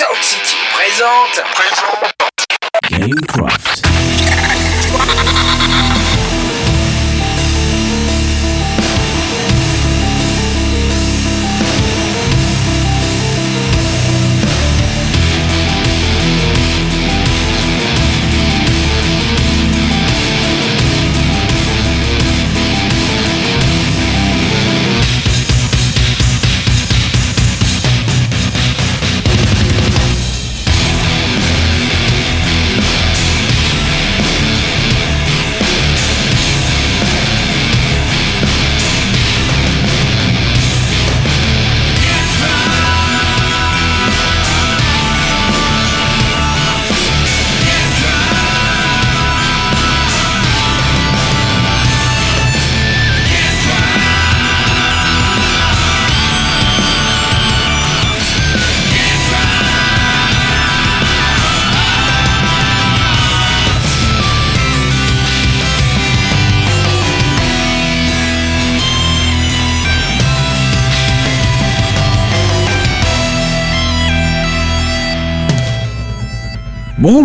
Sound City présente. Gamecraft.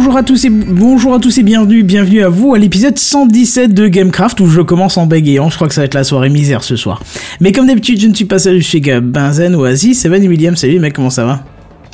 Bonjour à tous et bonjour à bienvenue, bienvenue à vous à l'épisode 117 de Gamecraft où je commence en bégayant. Je crois que ça va être la soirée misère ce soir. Mais comme d'habitude, je ne suis pas seul, je suis Benzen, Oasis, Seven et William. Salut mec, comment ça va?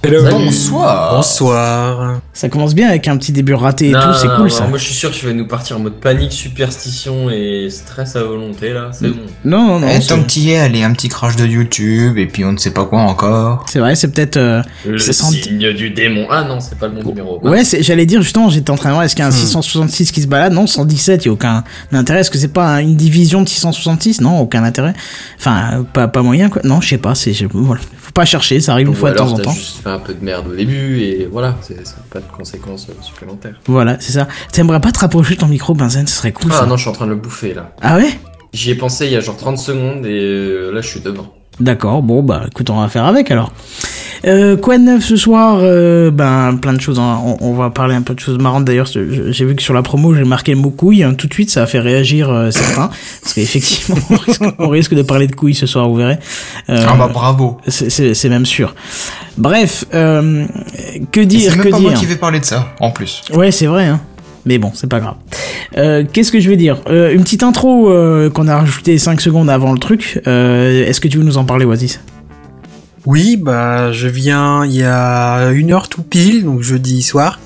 Bonsoir. Bonsoir. Ça commence bien avec un petit début raté et Non, tout, c'est cool non, ça. Moi je suis sûr que tu vas nous partir en mode panique, superstition et stress à volonté là, c'est bon. Non, non, non. Eh, tant petit est, allez, un petit crash de YouTube, et puis on ne sait pas quoi encore. C'est vrai, c'est peut-être. euh, Le signe du démon. Ah non, c'est pas le bon numéro. Ouais, c'est- j'allais dire justement, j'étais en train de voir, est-ce Hmm. qu'il y a un 666 qui se balade? Non, 117, il n'y a aucun intérêt. Est-ce que c'est pas une division de 666 Non, aucun intérêt. Enfin, pas, pas moyen, quoi. Non, je sais pas, c'est. Voilà. Faut pas chercher, ça arrive une Ou fois de temps en temps. juste fait un peu de merde au début et voilà, c'est pas de conséquences supplémentaires. Voilà, c'est ça. T'aimerais pas te rapprocher de ton micro, Benzen Ce serait cool Ah ça. non, je suis en train de le bouffer là. Ah ouais? J'y ai pensé il y a genre 30 secondes et euh, là je suis devant. D'accord, bon bah écoute, on va faire avec alors. Euh, quoi de neuf ce soir? Euh, Ben plein de choses. hein. On, on va parler un peu de choses marrantes d'ailleurs. J'ai vu que sur la promo j'ai marqué le mot couille. hein. Tout de suite ça a fait réagir euh, certains. Parce qu'effectivement on risque, on risque de parler de couilles ce soir, vous verrez. Euh, Ah bah bravo. c'est- même sûr. Bref, euh, que dire, C'est que même pas dire? moi qui vais parler de ça, en plus. Ouais, c'est vrai, hein. Mais bon, c'est pas grave. Euh, Qu'est-ce que je vais dire? Euh, Une petite intro euh, qu'on a rajouté 5 secondes avant le truc. Euh, Est-ce que tu veux nous en parler, Oasis? Oui, bah je viens il y a une heure tout pile, donc jeudi soir.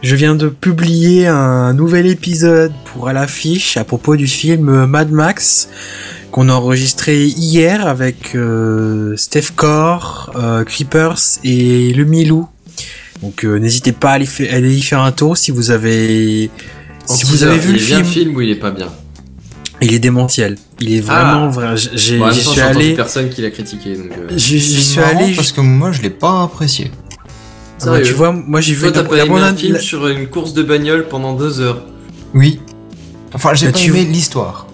Je viens de publier un nouvel épisode pour à l'affiche à propos du film Mad Max qu'on a enregistré hier avec euh, Steph Core, euh, Creepers et le Milou. Donc euh, n'hésitez pas à aller, fa- à aller y faire un tour si vous avez En si vous avez vu il le est bien film. le film ou il est pas bien? Il est démentiel. Il est vraiment Ah. vrai. Bon, j'y temps, suis allé. personne qui l'a critiqué euh, J'y suis marrant allé. parce que moi je l'ai pas apprécié. Ah bah, tu vois, moi j'ai vu Toi t'as la- pas la aimé un film la- sur une course de bagnole pendant deux heures? Oui. Enfin, j'ai Bah, pas tu- aimé l'histoire.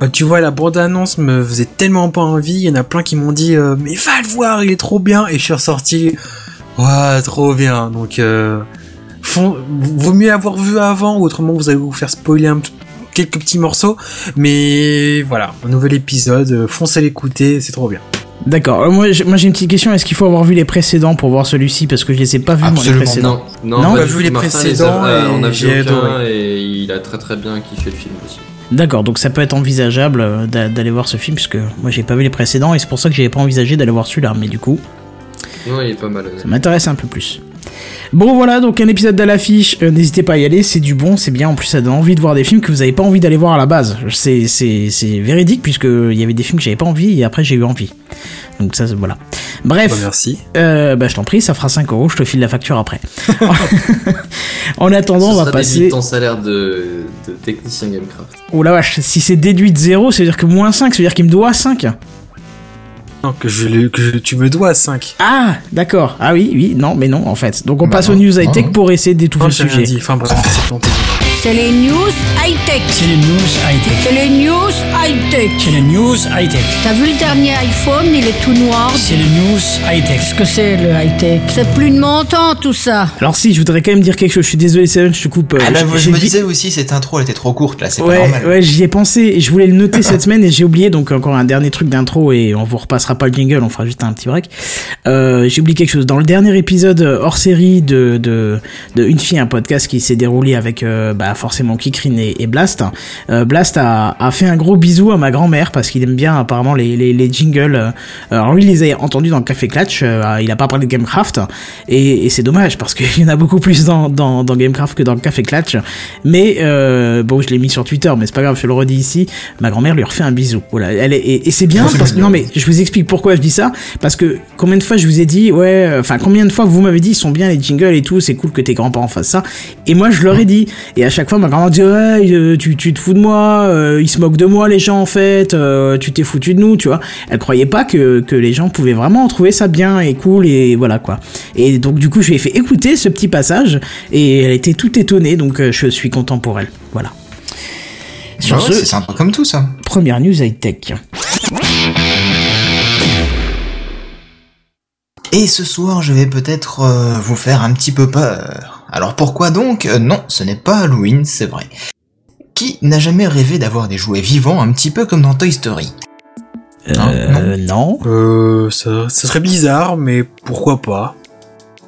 Bah, tu vois, la bande-annonce me faisait tellement pas envie. Il y en a plein qui m'ont dit euh, Mais va le voir, il est trop bien. Et je suis ressorti Ouais, trop bien. Donc, euh, fond- vaut mieux avoir vu avant, ou autrement vous allez vous faire spoiler un p- quelques petits morceaux. Mais voilà, un nouvel épisode. euh, Foncez l'écouter, c'est trop bien. D'accord. Euh, moi, j'ai une petite question. Est-ce qu'il faut avoir vu les précédents pour voir celui-ci? Parce que je les ai pas vus, moi, les Absolument précédents. Non, non, Non, pas on a vu les Martin précédents a- et on a vu aucun et il a très très bien kiffé le film aussi. D'accord, donc ça peut être envisageable d'a- d'aller voir ce film, puisque moi j'ai pas vu les précédents et c'est pour ça que j'avais pas envisagé d'aller voir celui-là. Mais du coup, Non, il est pas mal. ça m'intéresse un peu plus. Bon voilà, donc un épisode de l'affiche, euh, n'hésitez pas à y aller, c'est du bon, c'est bien, en plus ça donne envie de voir des films que vous avez pas envie d'aller voir à la base. C'est, c'est, c'est véridique puisque il y avait des films que j'avais pas envie et après j'ai eu envie. Donc ça, voilà. Bref, Bah, merci. euh, bah je t'en prie, ça fera 5 euros, je te file la facture après. en attendant, on va passer... ton salaire de, de technicien Gamecraft. Oh la vache, si c'est déduit de 0, ça veut dire que moins 5, ça veut dire qu'il me doit 5 Non, que, je, le- que je- tu me dois 5. Ah, d'accord. Ah oui, oui, non, mais non, en fait. Donc on Bah passe non, aux news high-tech non. pour essayer d'étouffer le sujet. dit. Enfin bref, c'est planté. C'est les news high-tech. C'est les news high-tech. C'est les news high-tech. C'est les news high-tech. T'as vu le dernier iPhone, il est tout noir. C'est les news high-tech. Qu'est-ce que c'est le high-tech C'est plus de mon temps tout ça. Alors si, je voudrais quand même dire quelque chose. Je suis désolé, Seven, je te coupe. euh, Ah je me dit- disais aussi, cette intro, elle était trop courte, là, c'est pas Ouais, normal. ouais, j'y ai pensé je voulais le noter cette semaine et j'ai oublié donc encore un dernier truc d'intro et on vous repassera pas le jingle, on fera juste un petit break. Euh, j'ai oublié quelque chose. Dans le dernier épisode hors série de, de, de Une fille, un podcast qui s'est déroulé avec euh, bah, forcément Kikrin et, et Blast, euh, Blast a, a fait un gros bisou à ma grand-mère parce qu'il aime bien apparemment les, les, les jingles. euh, Alors lui, il les a entendus dans Café Clutch, euh, il a pas parlé de Gamecraft et, et c'est dommage parce qu'il y en a beaucoup plus dans, dans, dans Gamecraft que dans Café Clutch. Mais euh, bon, je l'ai mis sur Twitter, mais c'est pas grave, je le redis ici. Ma grand-mère lui refait un bisou. Voilà, elle est, et, et c'est bien parce que non mais je vous explique pourquoi je dis ça parce que combien de fois je vous ai dit ouais, enfin combien de fois vous m'avez dit ils sont bien les jingles et tout, c'est cool que tes grands-parents fassent ça. Et moi je leur ai dit et à chaque fois ma grand-mère dit ouais, euh, tu, tu te fous de moi, euh, ils se moquent de moi les gens en fait, euh, tu t'es foutu de nous, tu vois. Elle croyait pas que que les gens pouvaient vraiment trouver ça bien et cool et voilà quoi. Et donc du coup je lui ai fait écouter ce petit passage et elle était toute étonnée donc euh, je suis content pour elle. Voilà. Sur Bah ouais, ce, c'est sympa comme tout, ça. première news high tech. Et ce soir, je vais peut-être euh, vous faire un petit peu peur. Alors pourquoi donc? Euh, Non, ce n'est pas Halloween, c'est vrai. Qui n'a jamais rêvé d'avoir des jouets vivants un petit peu comme dans Toy Story? Euh, non. Euh, ça, ça serait bizarre, mais pourquoi pas?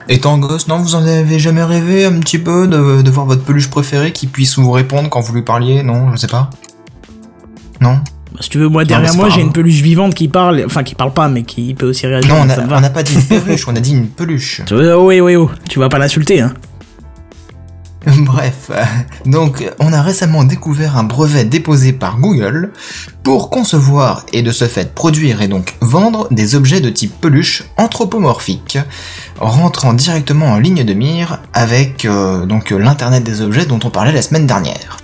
Étant gosse, non, vous en avez jamais rêvé un petit peu de, de voir votre peluche préférée qui puisse vous répondre quand vous lui parliez? Non, je sais pas. Non? Bah, si tu veux, moi derrière moi j'ai une peluche vivante qui parle, enfin qui parle pas mais qui peut aussi réagir. Non, on n'a pas dit une peluche, on a dit une peluche. Oh, oui, oui, oh. tu vas pas l'insulter, hein. Bref, euh, donc on a récemment découvert un brevet déposé par Google pour concevoir et de ce fait produire et donc vendre des objets de type peluche anthropomorphiques, rentrant directement en ligne de mire avec euh, donc l'internet des objets dont on parlait la semaine dernière.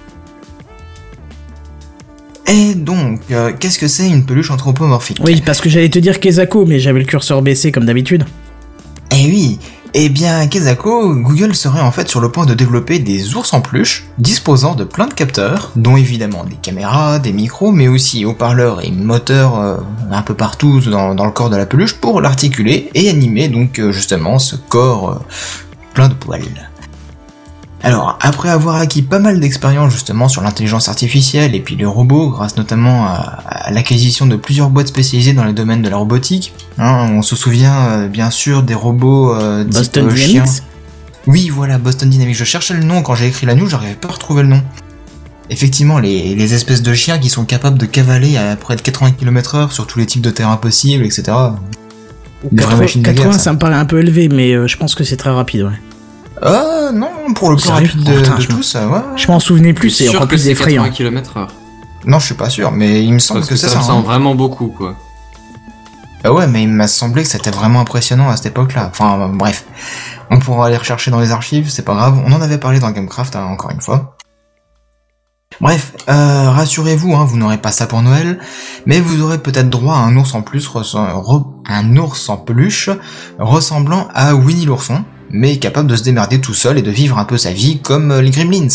Et donc, euh, qu'est-ce que c'est une peluche anthropomorphique? Oui, parce que j'allais te dire Kezako, mais j'avais le curseur baissé comme d'habitude. Eh oui, eh bien, Kezako, Google serait en fait sur le point de développer des ours en peluche disposant de plein de capteurs, dont évidemment des caméras, des micros, mais aussi haut-parleurs et moteurs euh, un peu partout dans, le corps de la peluche pour l'articuler et animer donc euh, justement ce corps euh, plein de poils. Alors, après avoir acquis pas mal d'expérience justement sur l'intelligence artificielle et puis les robots, grâce notamment à, à l'acquisition de plusieurs boîtes spécialisées dans les domaines de la robotique, hein, on se souvient euh, bien sûr des robots euh, type, Boston euh, Dynamics. chien. Oui, voilà, Boston Dynamics. Je cherchais le nom quand j'ai écrit la news, j'arrivais pas à retrouver le nom. Effectivement, les, les espèces de chiens qui sont capables de cavaler à près de 80 km heure sur tous les types de terrains possibles, etc. Des vraies 80, machines de guerre, 80, ça. ça me paraît un peu élevé, mais euh, je pense que c'est très rapide, ouais. Ah non, pour le plus Sérieux rapide de, putain, de je- tous, ouais. Je m'en souvenais plus, Je c'est encore plus effrayant. 80 km. Non, je suis pas sûr, mais il me semble Parce que, ça ça. me hein. semble vraiment beaucoup, quoi. Ah ouais, mais il m'a semblé que c'était vraiment impressionnant à cette époque-là. Enfin, bref. On pourra aller rechercher dans les archives, c'est pas grave. On en avait parlé dans Gamecraft, hein, encore une fois. Bref, euh, rassurez-vous, hein, vous n'aurez pas ça pour Noël, mais vous aurez peut-être droit à un ours en plus, un ours en peluche, ressemblant à Winnie l'ourson, mais capable de se démerder tout seul et de vivre un peu sa vie comme euh, les Gremlins.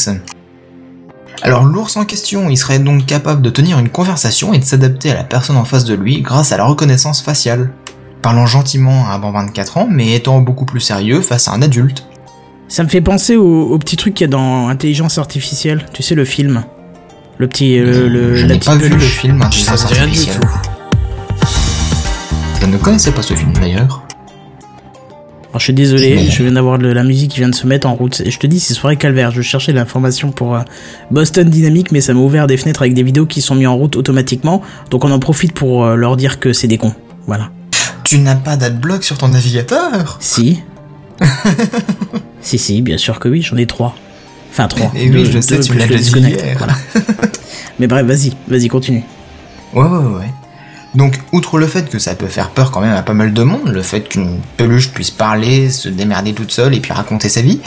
Alors l'ours en question, il serait donc capable de tenir une conversation et de s'adapter à la personne en face de lui grâce à la reconnaissance faciale, parlant gentiment à un bambin de 4 ans, mais étant beaucoup plus sérieux face à un adulte. Ça me fait penser au, au petit truc qu'il y a dans Intelligence Artificielle, tu sais, le film. Le petit. euh, le, Je la n'ai petite pas vu le film Intelligence Artificielle. Je ne connaissais pas ce film d'ailleurs. Alors, je suis désolé, je viens d'avoir la musique qui vient de se mettre en route. Et je te dis, c'est soirée calvaire. Je cherchais l'information pour euh, Boston Dynamics, mais ça m'a ouvert des fenêtres avec des vidéos qui sont mises en route automatiquement. Donc on en profite pour euh, leur dire que c'est des cons. Voilà. Tu n'as pas d'adblock sur ton navigateur? Si. si, si, bien sûr que oui, j'en ai trois. Enfin, trois. Et oui, je sais, tu me plus l'as dit. Voilà. mais bref, vas-y, vas-y, continue. Ouais, ouais, ouais. Donc, outre le fait que ça peut faire peur quand même à pas mal de monde, le fait qu'une peluche puisse parler, se démerder toute seule et puis raconter sa vie,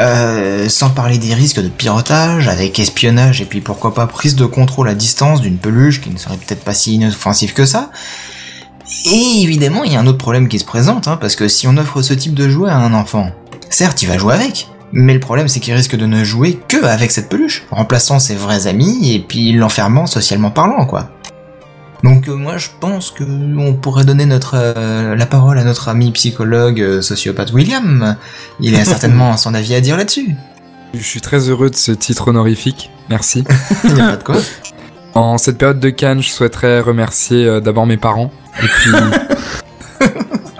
euh, sans parler des risques de piratage, avec espionnage et puis pourquoi pas prise de contrôle à distance d'une peluche qui ne serait peut-être pas si inoffensive que ça. Et évidemment, il y a un autre problème qui se présente, hein, parce que si on offre ce type de jouet à un enfant, certes, il va jouer avec, Mais le problème, c'est qu'il risque de ne jouer que avec cette peluche, remplaçant ses vrais amis et puis l'enfermant socialement parlant, quoi. Donc euh, moi, je pense que on pourrait donner notre euh, la parole à notre ami psychologue euh, sociopathe William. Il a certainement son avis à dire là-dessus. Je suis très heureux de ce titre honorifique. Merci. Il n'y a pas de quoi. En cette période de Cannes, je souhaiterais remercier euh, d'abord mes parents. Et puis.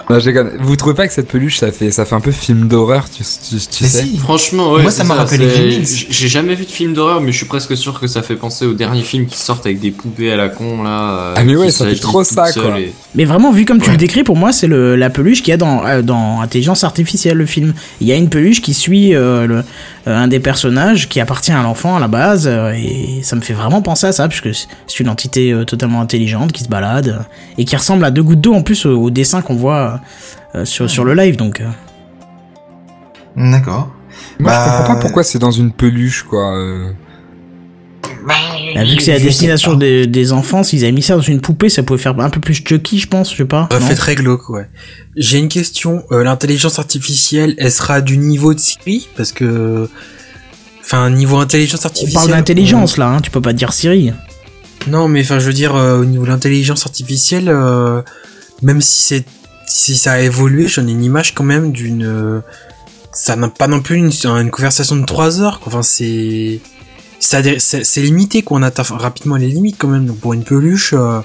Non, je déconne. Vous trouvez pas que cette peluche, ça fait, ça fait un peu film d'horreur, tu, tu, tu Mais sais si. Franchement, ouais. Moi, c'est ça m'a rappelé Gremlins. J'ai jamais vu de film d'horreur, mais je suis presque sûr que ça fait penser aux derniers films qui sortent avec des poupées à la con, là. euh, Ah, mais ouais, ça fait trop ça, quoi. et- Mais vraiment, vu comme tu Ouais. le décris, pour moi, c'est le, la peluche qu'il y a dans, euh, dans Intelligence Artificielle, le film. Il y a une peluche qui suit euh, le, un des personnages qui appartient à l'enfant à la base, euh, et ça me fait vraiment penser à ça, puisque c'est- une entité euh, totalement intelligente qui se balade, euh, et qui ressemble à deux gouttes d'eau en plus au, au dessin qu'on voit euh, sur, sur le live, donc... euh, D'accord. Moi, Bah, je comprends pas pourquoi c'est dans une peluche, quoi. Bah, vu que c'est sais destination des, des enfants, s'ils avaient mis ça dans une poupée, ça pouvait faire un peu plus Chucky, je pense, je sais pas. Ça fait très glauque, ouais. J'ai une question. Euh, L'intelligence artificielle, elle sera du niveau de Siri? Parce que... Enfin, niveau intelligence On artificielle... parle d'intelligence, là, hein, tu peux pas dire Siri. Non, mais enfin, je veux dire, euh, au niveau de l'intelligence artificielle, euh, même si c'est si ça a évolué, j'en ai une image quand même d'une. ça n'a pas non plus une, une conversation de 3 heures. quoi. Enfin, c'est c'est limité quoi. On atteint rapidement les limites quand même. Donc pour une peluche, euh,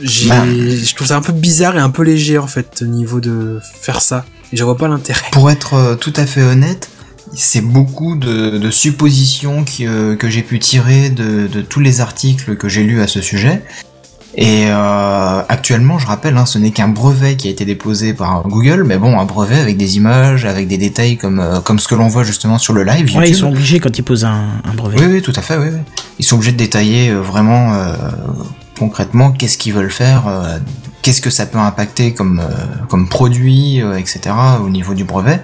j'ai Bah. je trouve ça un peu bizarre et un peu léger en fait au niveau de faire ça. Et je vois pas l'intérêt. Pour être euh, tout à fait honnête, c'est beaucoup de, de suppositions qui, euh, que j'ai pu tirer de, de tous les articles que j'ai lus à ce sujet. Et euh, actuellement, je rappelle, hein, ce n'est qu'un brevet qui a été déposé par Google, mais bon, un brevet avec des images, avec des détails comme, euh, comme ce que l'on voit justement sur le live. Ouais, ils sont obligés quand ils posent un, un brevet. Oui, oui, tout à fait, oui, oui. Ils sont obligés de détailler euh, vraiment concrètement qu'est-ce qu'ils veulent faire, qu'est-ce que ça peut impacter comme, comme produit, etc. au niveau du brevet.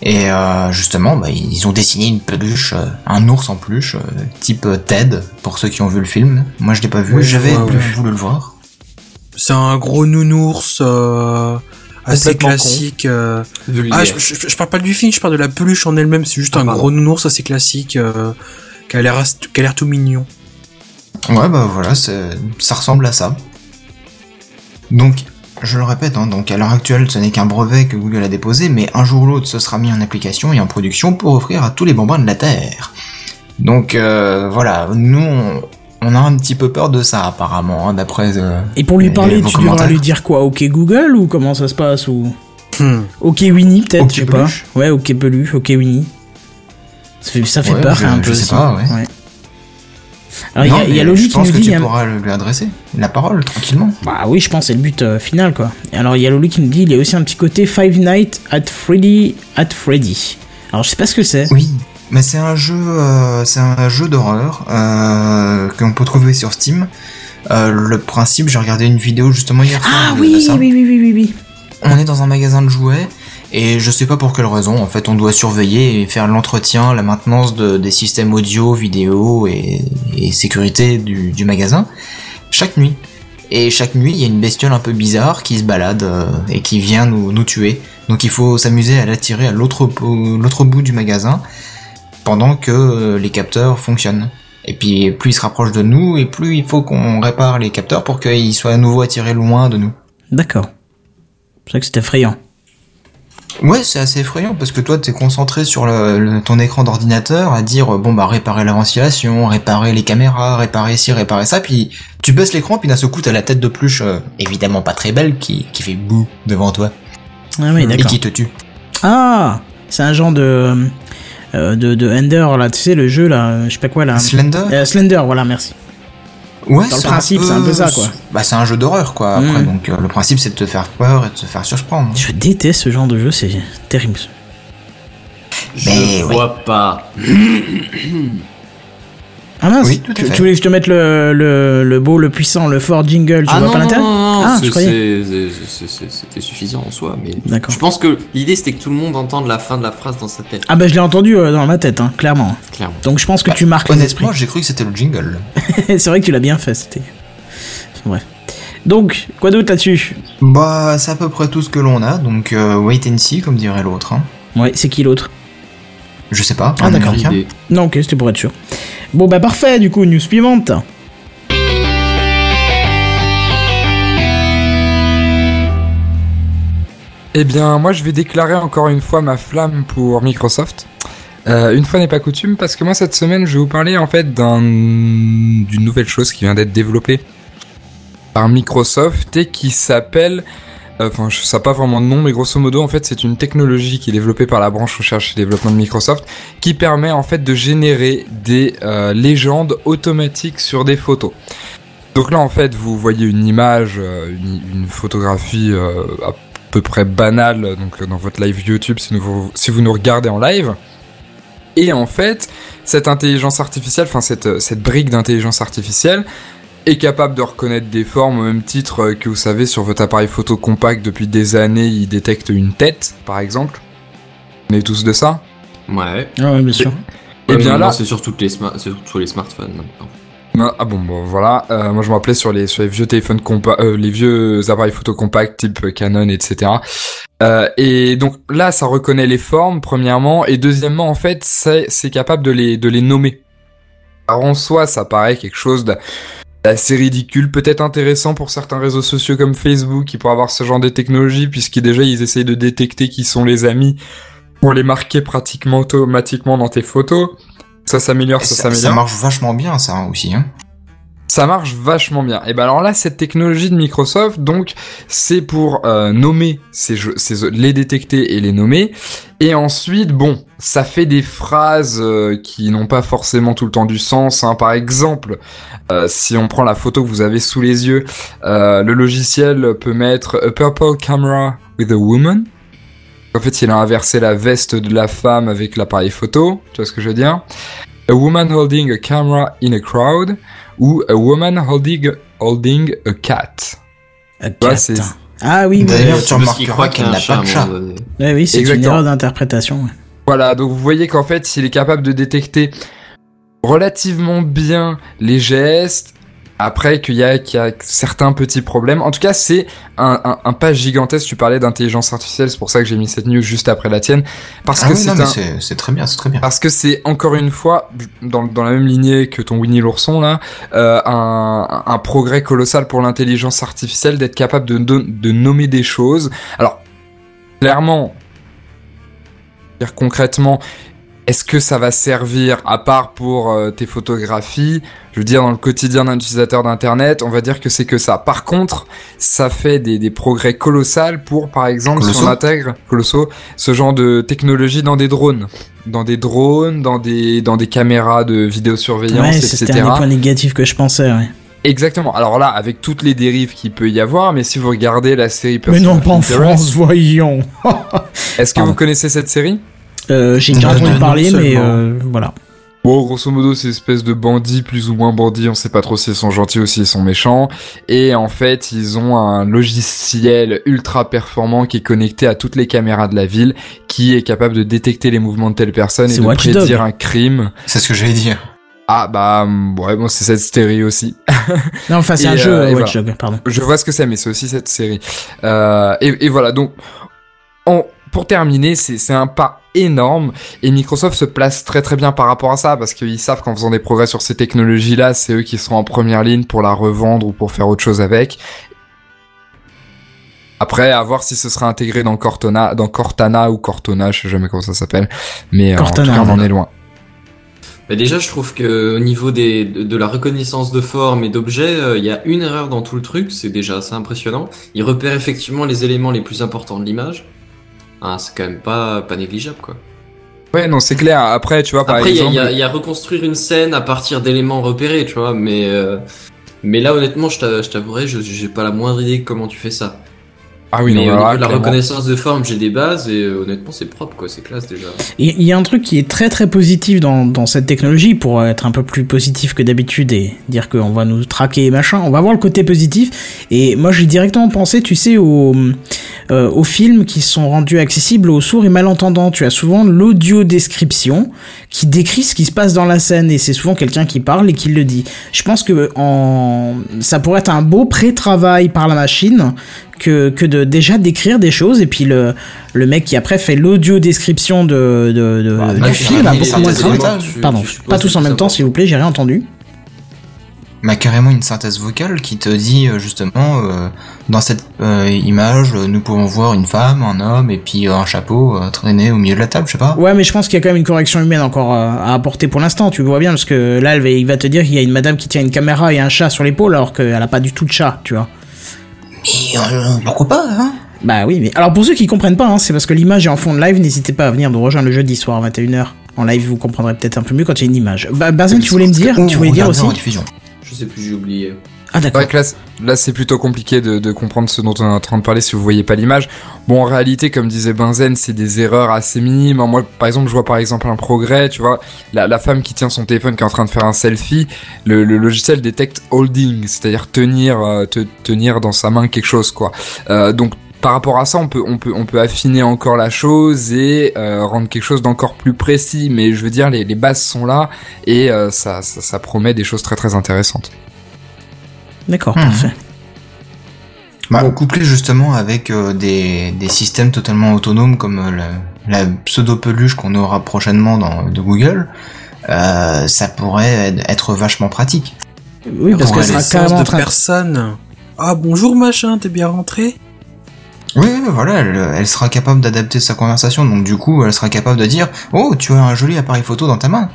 Et euh, justement, bah, ils ont dessiné une peluche, euh, un ours en peluche, euh, type Ted, pour ceux qui ont vu le film. Moi, je l'ai pas vu, Oui, j'avais voulu le voir. C'est un gros nounours euh, assez classique. euh. Ah, je, je, je parle pas du film, je parle de la peluche en elle-même. C'est juste Ah, un pardon. gros nounours assez classique euh, qui a l'air as- qui a l'air tout mignon. Ouais, bah voilà, ça ressemble à ça. Donc, je le répète, hein, donc à l'heure actuelle, ce n'est qu'un brevet que Google a déposé, mais un jour ou l'autre, ce sera mis en application et en production pour offrir à tous les bambins de la Terre. Donc euh, voilà, nous, on, on a un petit peu peur de ça apparemment, hein, d'après. euh, Et pour lui parler, tu devras lui dire quoi Ok Google ou comment ça se passe ou Hmm. Ok Winnie peut-être, Ok je sais pas. Ouais, ok Peluche, ok Winnie. Ça fait, ça fait Ouais, peur je- un je peu. sais aussi. pas, ouais. Alors il y a, Loli je qui pense nous que dit. tu a- pourras lui adresser la parole tranquillement. Bah oui, je pense c'est le but euh, final quoi. Et Alors il y a Loli qui nous dit il y a aussi un petit côté Five Nights at Freddy at Freddy. Alors je sais pas ce que c'est. Oui, mais c'est un jeu, euh, c'est un jeu d'horreur euh, qu'on peut trouver sur Steam. Euh, le principe, j'ai regardé une vidéo justement hier. Ah oui, oui, oui, oui, oui, oui. On est dans un magasin de jouets et je sais pas pour quelle raison. En fait, on doit surveiller et faire l'entretien, la maintenance de, des systèmes audio, vidéo et, et sécurité du, du magasin chaque nuit. Et chaque nuit, il y a une bestiole un peu bizarre qui se balade euh, et qui vient nous, nous tuer. Donc il faut s'amuser à l'attirer à l'autre bout du magasin pendant que euh, les capteurs fonctionnent. Et puis plus il se rapproche de nous et plus il faut qu'on répare les capteurs pour qu'ils soient à nouveau attirés loin de nous. D'accord. C'est vrai que c'est effrayant. Ouais, c'est assez effrayant parce que toi, t'es concentré sur le, le- ton écran d'ordinateur à dire bon bah réparer la ventilation, réparer les caméras, réparer ci, réparer ça, puis tu baisses l'écran, puis d'un seul coup t'as la tête de pluche, euh, évidemment pas très belle, qui, qui fait bouh devant toi Ah oui, et qui te tue. Ah, c'est un genre de euh, de, de Ender là, tu sais le jeu là, je sais pas quoi là. Slender? Euh, Slender, voilà, merci. Ouais, dans le c'est principe, c'est un peu ça, quoi. Bah c'est un jeu d'horreur quoi. Après, Mm. donc euh, le principe c'est de te faire peur et de te faire surprendre. Je déteste ce genre de jeu, c'est terrible. Mais je vois pas. Ah mince, Oui, tout à tu, voulais que je te mette le, le, le beau, le puissant, le fort jingle, tu ah vois non, pas non, l'intérêt non, non, Ah, c'était suffisant en soi, mais D'accord. je pense que l'idée c'était que tout le monde entende la fin de la phrase dans sa tête, Ah bah je l'ai entendu euh, dans ma tête, hein, clairement. clairement. Donc je pense que tu marques les esprits. Honnêtement, j'ai cru que c'était le jingle. c'est vrai que tu l'as bien fait, c'était... Bref. Donc, quoi d'autre là-dessus? Bah c'est à peu près tout ce que l'on a, donc euh, wait and see comme dirait l'autre. Hein. Ouais, c'est qui l'autre? Je sais pas. Ah, un d'accord. Non, ok, c'était pour être sûr. Bon, bah parfait, du coup, news suivante. Eh bien, moi, je vais déclarer encore une fois ma flamme pour Microsoft. Euh, une fois n'est pas coutume, parce que moi, cette semaine, je vais vous parler en fait d'un- d'une nouvelle chose qui vient d'être développée par Microsoft et qui s'appelle. Enfin, je sais pas vraiment de nom, mais grosso modo, en fait, c'est une technologie qui est développée par la branche recherche et développement de Microsoft, qui permet en fait de générer des euh, légendes automatiques sur des photos. Donc là, en fait, vous voyez une image, euh, une, photographie euh, à peu près banale donc dans votre live YouTube si vous, si vous nous regardez en live. Et en fait, cette intelligence artificielle, enfin cette, cette brique d'intelligence artificielle, est capable de reconnaître des formes au même titre que vous savez sur votre appareil photo compact depuis des années, il détecte une tête, par exemple. On est tous de ça? Ouais. Ah ouais, bien sûr. Et Ouais, bien là, c'est sur toutes les sma- c'est sur tous les smartphones maintenant. Ah bon, bon voilà. Euh, moi je me rappelais sur les sur les vieux téléphones compa euh, les vieux appareils photo compacts type Canon, etc. Euh, et donc là, ça reconnaît les formes premièrement, et deuxièmement en fait, c'est c'est capable de les de les nommer. Alors en soi, ça paraît quelque chose de- d'assez ridicule, peut-être intéressant pour certains réseaux sociaux comme Facebook qui pourraient avoir ce genre de technologie, puisqu'ils déjà ils essayent de détecter qui sont les amis pour les marquer pratiquement automatiquement dans tes photos. Ça s'améliore, ça Ça, s'améliore. ça marche vachement bien, ça aussi. Hein. Ça marche vachement bien. Et ben alors là, cette technologie de Microsoft, donc, c'est pour euh, nommer ces jeux, ces, les détecter et les nommer. Et ensuite, bon, ça fait des phrases euh, qui n'ont pas forcément tout le temps du sens. Hein. Par exemple, euh, si on prend la photo que vous avez sous les yeux, euh, le logiciel peut mettre a purple camera with a woman. En fait, il a inversé la veste de la femme avec l'appareil photo. Tu vois ce que je veux dire? A woman holding a camera in a crowd ou A Woman Holding, holding a Cat. A Ouais, cat. c'est- Ah oui, oui. D'ailleurs, tu parce qu'il remarqueras croit qu'elle n'a un pas de un chat. Ouais, oui, c'est une erreur d'interprétation. ouais. Voilà, donc vous voyez qu'en fait, il est capable de détecter relativement bien les gestes. Après, qu'il y, a- qu'il y a certains petits problèmes. En tout cas, c'est un, un, un pas gigantesque. Tu parlais d'intelligence artificielle, c'est pour ça que j'ai mis cette news juste après la tienne. Parce Ah que oui, c'est mais un... c'est c'est très bien, c'est très bien. Parce que c'est encore une fois dans, dans la même lignée que ton Winnie l'ourson là, euh, un, un progrès colossal pour l'intelligence artificielle d'être capable de, de, de nommer des choses. Alors clairement, dire concrètement, est-ce que ça va servir à part pour euh, tes photographies Je veux dire dans le quotidien d'un utilisateur d'internet, on va dire que c'est que ça. Par contre, ça fait des, des progrès colossals pour par exemple si on Colossaux. intègre colossaux ce genre de technologie dans des drones dans des drones, dans des dans des caméras de vidéosurveillance, Ouais, etc. c'était un des points négatifs que je pensais, ouais. Exactement. Alors là, avec toutes les dérives qu'il peut y avoir, mais si vous regardez la série Mais Person non, of pas en France, voyons. est-ce que Pardon. vous connaissez cette série? Euh, J'ai déjà entendu parler, mais euh, voilà. Bon, grosso modo, c'est une espèce de bandits, plus ou moins bandits, on sait pas trop s'ils sont gentils ou s'ils sont méchants. Et en fait, ils ont un logiciel ultra performant qui est connecté à toutes les caméras de la ville, qui est capable de détecter les mouvements de telle personne et de prédire un crime. C'est ce que j'allais dire. Ah bah, hum, ouais, bon, c'est cette série aussi. Non, enfin, c'est un jeu, euh, Watch Dogs, pardon. Je vois ce que c'est, mais c'est aussi cette série. Euh, et, et voilà, donc, en- pour terminer, c'est un pas énorme et Microsoft se place très très bien par rapport à ça parce qu'ils savent qu'en faisant des progrès sur ces technologies-là, c'est eux qui seront en première ligne pour la revendre ou pour faire autre chose avec. Après, à voir si ce sera intégré dans Cortana, dans Cortana ou Cortona, je sais jamais comment ça s'appelle, mais euh, en tout Cortana, cas, on en est loin. Mais déjà, je trouve que au niveau des, de, de la reconnaissance de forme et d'objets, euh, il y a une erreur dans tout le truc, c'est déjà assez impressionnant. Il repère effectivement les éléments les plus importants de l'image. Ah, c'est quand même pas, pas négligeable, quoi. Ouais, non, c'est clair. Après, tu vois, par Après, il y, a- exemple, il y a- il y a reconstruire une scène à partir d'éléments repérés, tu vois, mais, euh, mais là, honnêtement, je t'a- je t'avouerai, j'ai pas la moindre idée de comment tu fais ça. Ah oui, mais non, au niveau de la clairement. reconnaissance de forme, j'ai des bases et euh, honnêtement, c'est propre, quoi, c'est classe déjà. Il y a un truc qui est très très positif dans, dans cette technologie, pour être un peu plus positif que d'habitude et dire qu'on va nous traquer et machin, on va voir le côté positif. Et moi j'ai directement pensé, tu sais, au, euh, aux films qui sont rendus accessibles aux sourds et malentendants. Tu as souvent l'audio description qui décrit ce qui se passe dans la scène et c'est souvent quelqu'un qui parle et qui le dit. Je pense que en... ça pourrait être un beau pré-travail par la machine que, que de déjà décrire des choses et puis le, le mec qui après fait l'audio description de, de, de- Bah, du film a beaucoup moins de tu- Pardon, tu pas tous en même temps s'il vous plaît, j'ai rien entendu. Bah carrément une synthèse vocale qui te dit euh, justement euh, dans cette euh, image nous pouvons voir une femme, un homme et puis euh, un chapeau euh, traîné au milieu de la table, je sais pas. Ouais, mais je pense qu'il y a quand même une correction humaine encore euh, à apporter pour l'instant. Tu vois bien parce que là, il va te dire qu'il y a une madame qui tient une caméra et un chat sur l'épaule alors qu'elle a pas du tout de chat, tu vois. Mais euh, pourquoi pas hein? Bah oui, mais alors pour ceux qui comprennent pas, hein, c'est parce que l'image est en fond de live. N'hésitez pas à venir nous rejoindre le jeudi soir à 21h. En live, vous comprendrez peut-être un peu mieux quand il y a une image. Bah, tu voulais me dire, tu voulais dire aussi. en diffusion. Je sais plus, j'ai oublié. Ah d'accord. que là, c'est plutôt compliqué de, de comprendre ce dont on est en train de parler si vous voyez pas l'image. Bon, en réalité, comme disait Benzen, c'est des erreurs assez minimes. Moi, par exemple, je vois par exemple un progrès, tu vois, la, la femme qui tient son téléphone qui est en train de faire un selfie, le, le logiciel détecte holding, c'est-à-dire tenir, euh, te, tenir dans sa main quelque chose, quoi. Euh, donc par rapport à ça, on peut, on peut, on peut affiner encore la chose et euh, rendre quelque chose d'encore plus précis. Mais je veux dire, les, les bases sont là et euh, ça, ça promet des choses très très intéressantes. D'accord, Mhm. parfait. Bah, couplé justement avec euh, des, des systèmes totalement autonomes comme euh, la, la pseudo-peluche qu'on aura prochainement dans, de Google, euh, ça pourrait être vachement pratique. Oui, parce Pour qu'elle sera de train. personne. Ah bonjour machin, t'es bien rentré? Oui, oui, voilà, elle, elle sera capable d'adapter sa conversation, donc du coup, elle sera capable de dire « Oh, tu as un joli appareil photo dans ta main !»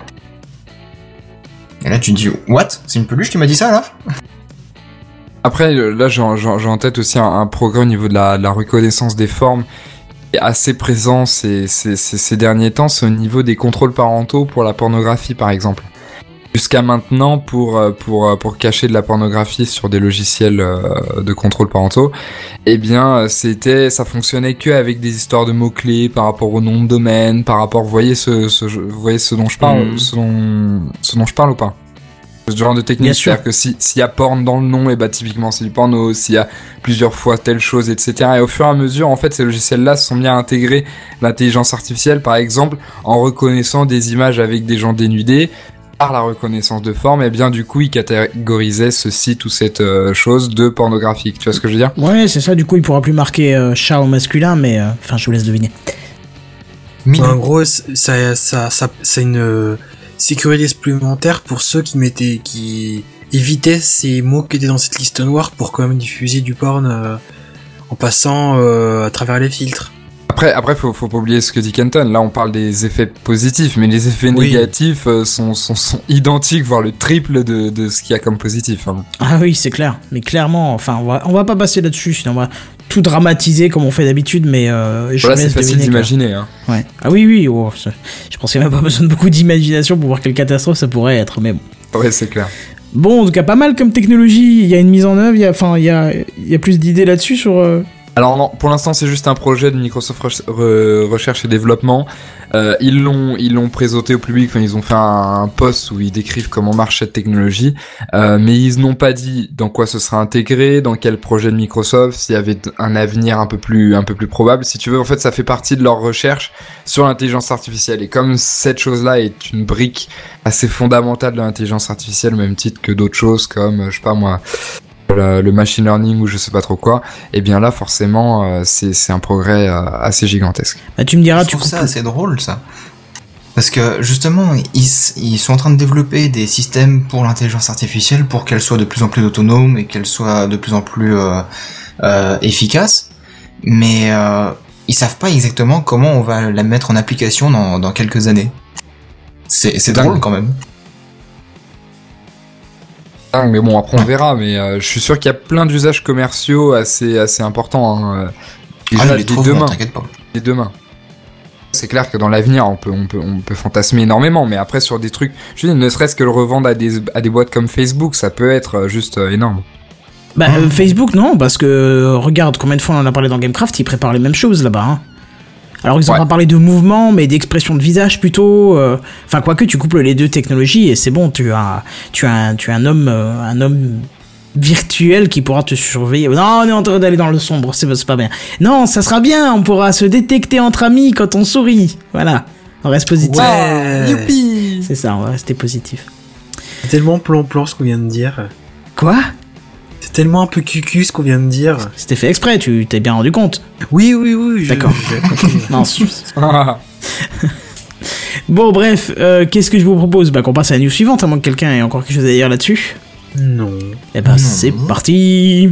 Et là, tu te dis « What? C'est une peluche qui m'a dit ça, là ?» Après, euh, là, j'ai en, tête aussi un, un progrès au niveau de la, de la reconnaissance des formes assez présent ces, ces, ces, ces derniers temps, c'est au niveau des contrôles parentaux pour la pornographie, par exemple. Jusqu'à maintenant, pour, euh, pour, euh, pour cacher de la pornographie sur des logiciels de contrôle parentaux, eh bien, c'était, ça fonctionnait que avec des histoires de mots-clés par rapport au nom de domaine, par rapport, vous voyez ce, ce, vous voyez ce dont je parle, ce, dont, ce dont je parle ou pas? Ce genre de Bien technique, c'est-à-dire que si, s'il y a porn dans le nom, et bah, typiquement, c'est du porno, s'il y a plusieurs fois telle chose, etc. Et au fur et à mesure, en fait, ces logiciels-là se sont mis à intégrer l'intelligence artificielle, par exemple, en reconnaissant des images avec des gens dénudés, par la reconnaissance de forme, et bien du coup, ils catégorisaient ce site ou cette euh, chose de pornographique. Tu vois ce que je veux dire? Ouais, c'est ça. Du coup, il pourra plus marquer euh, chat au masculin, mais euh, enfin, je vous laisse deviner. Mine- En gros, ça, ça, ça, c'est une euh, sécurité supplémentaire pour ceux qui mettaient, qui évitaient ces mots qui étaient dans cette liste noire pour quand même diffuser du porn euh, en passant euh, à travers les filtres. Après, après, faut, faut pas oublier ce que dit Kenton. Là, on parle des effets positifs, mais les effets Oui. négatifs euh, sont, sont, sont identiques, voire le triple de, de ce qu'il y a comme positif. hein. Ah oui, c'est clair. Mais clairement, enfin, on va, on va pas passer là-dessus, sinon on va tout dramatiser comme on fait d'habitude, mais euh, je Voilà, c'est facile d'imaginer. Hein. Ouais. Ah oui, oui. oh, je pense qu'il n'y a même pas besoin de beaucoup d'imagination pour voir quelle catastrophe ça pourrait être, mais bon. Ouais, c'est clair. Bon, en tout cas, pas mal comme technologie. Il y a une mise en œuvre. Il y a, enfin, il y a, il y a plus d'idées là-dessus sur. euh, Alors non, pour l'instant c'est juste un projet de Microsoft Re- Re- Recherche et Développement. Euh, ils l'ont ils l'ont présenté au public, enfin ils ont fait un, un post où ils décrivent comment marche cette technologie, euh, mais ils n'ont pas dit dans quoi ce sera intégré, dans quel projet de Microsoft, s'il y avait un avenir un peu plus un peu plus probable. Si tu veux, en fait ça fait partie de leur recherche sur l'intelligence artificielle. Et comme cette chose-là est une brique assez fondamentale de l'intelligence artificielle, au même titre que d'autres choses comme euh, je sais pas moi le, le machine learning ou je sais pas trop quoi, et bien là forcément euh, c'est c'est un progrès euh, assez gigantesque. Bah, tu me diras, je tu trouve ça assez drôle, ça. Parce que justement, ils, ils sont en train de développer des systèmes pour l'intelligence artificielle pour qu'elle soit de plus en plus autonome et qu'elle soit de plus en plus euh, euh, efficace. Mais euh, ils savent pas exactement comment on va la mettre en application dans, dans quelques années. C'est drôle quand même. Ah, Mais bon après on verra, mais euh, je suis sûr qu'il y a plein d'usages commerciaux assez assez importants. Hein. euh, Ah, les demain, pas. dès demain. C'est clair que dans l'avenir on peut on peut on peut fantasmer énormément, mais après sur des trucs, je dis ne serait-ce que le revendre à des à des boîtes comme Facebook, ça peut être euh, juste énorme. Bah, euh, Facebook, non, parce que regarde combien de fois on en a parlé dans Gamecraft, ils préparent les mêmes choses là-bas. hein. Alors ils ont Ouais. pas parlé de mouvement, mais d'expression de visage plutôt. euh, Enfin, quoique tu couples les deux technologies et c'est bon, tu as, tu as, un- tu as un homme, euh, un homme virtuel qui pourra te surveiller. Non, on est en train d'aller dans le sombre, c'est pas bien. Non, ça sera bien, on pourra se détecter entre amis quand on sourit. Voilà, on reste positif. Ouais. Youpi C'est ça, on va rester positif. C'est tellement plan-plan ce qu'on vient de dire. Quoi? C'est tellement un peu cucu ce qu'on vient de dire. C'était fait exprès, tu t'es bien rendu compte. Oui, oui, oui. je- D'accord. Non, c'est- bon, bref, euh, qu'est-ce que je vous propose? Bah, qu'on passe à la news suivante, à moins que quelqu'un ait encore quelque chose à dire là-dessus. non. Eh ben, c'est parti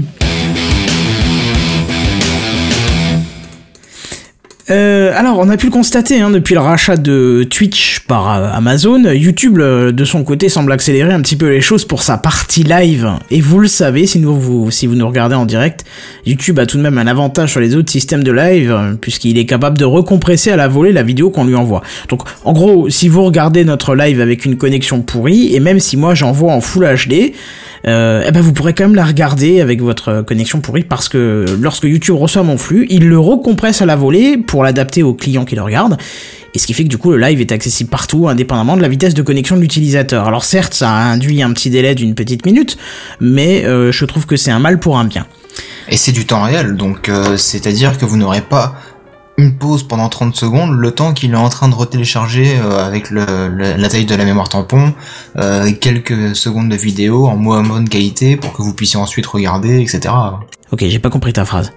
Euh, alors, on a pu le constater hein, depuis le rachat de Twitch par Amazon, YouTube euh, de son côté semble accélérer un petit peu les choses pour sa partie live. Et vous le savez, si, vous, si vous nous regardez en direct, YouTube a tout de même un avantage sur les autres systèmes de live, puisqu'il est capable de recompresser à la volée la vidéo qu'on lui envoie. Donc, en gros, si vous regardez notre live avec une connexion pourrie, et même si moi j'envoie en Full HD, euh, eh ben vous pourrez quand même la regarder avec votre connexion pourrie parce que lorsque YouTube reçoit mon flux, il le recompresse à la volée pour l'adapter aux clients qui le regardent. Et ce qui fait que du coup le live est accessible partout indépendamment de la vitesse de connexion de l'utilisateur. Alors certes ça induit un petit délai d'une petite minute, mais euh, je trouve que c'est un mal pour un bien. Et c'est du temps réel, donc euh, c'est-à-dire que vous n'aurez pas une pause pendant 30 secondes, le temps qu'il est en train de retélécharger euh, avec le, le- la taille de la mémoire tampon, euh, quelques secondes de vidéo en moins bonne qualité pour que vous puissiez ensuite regarder, etc. Ok, j'ai pas compris ta phrase.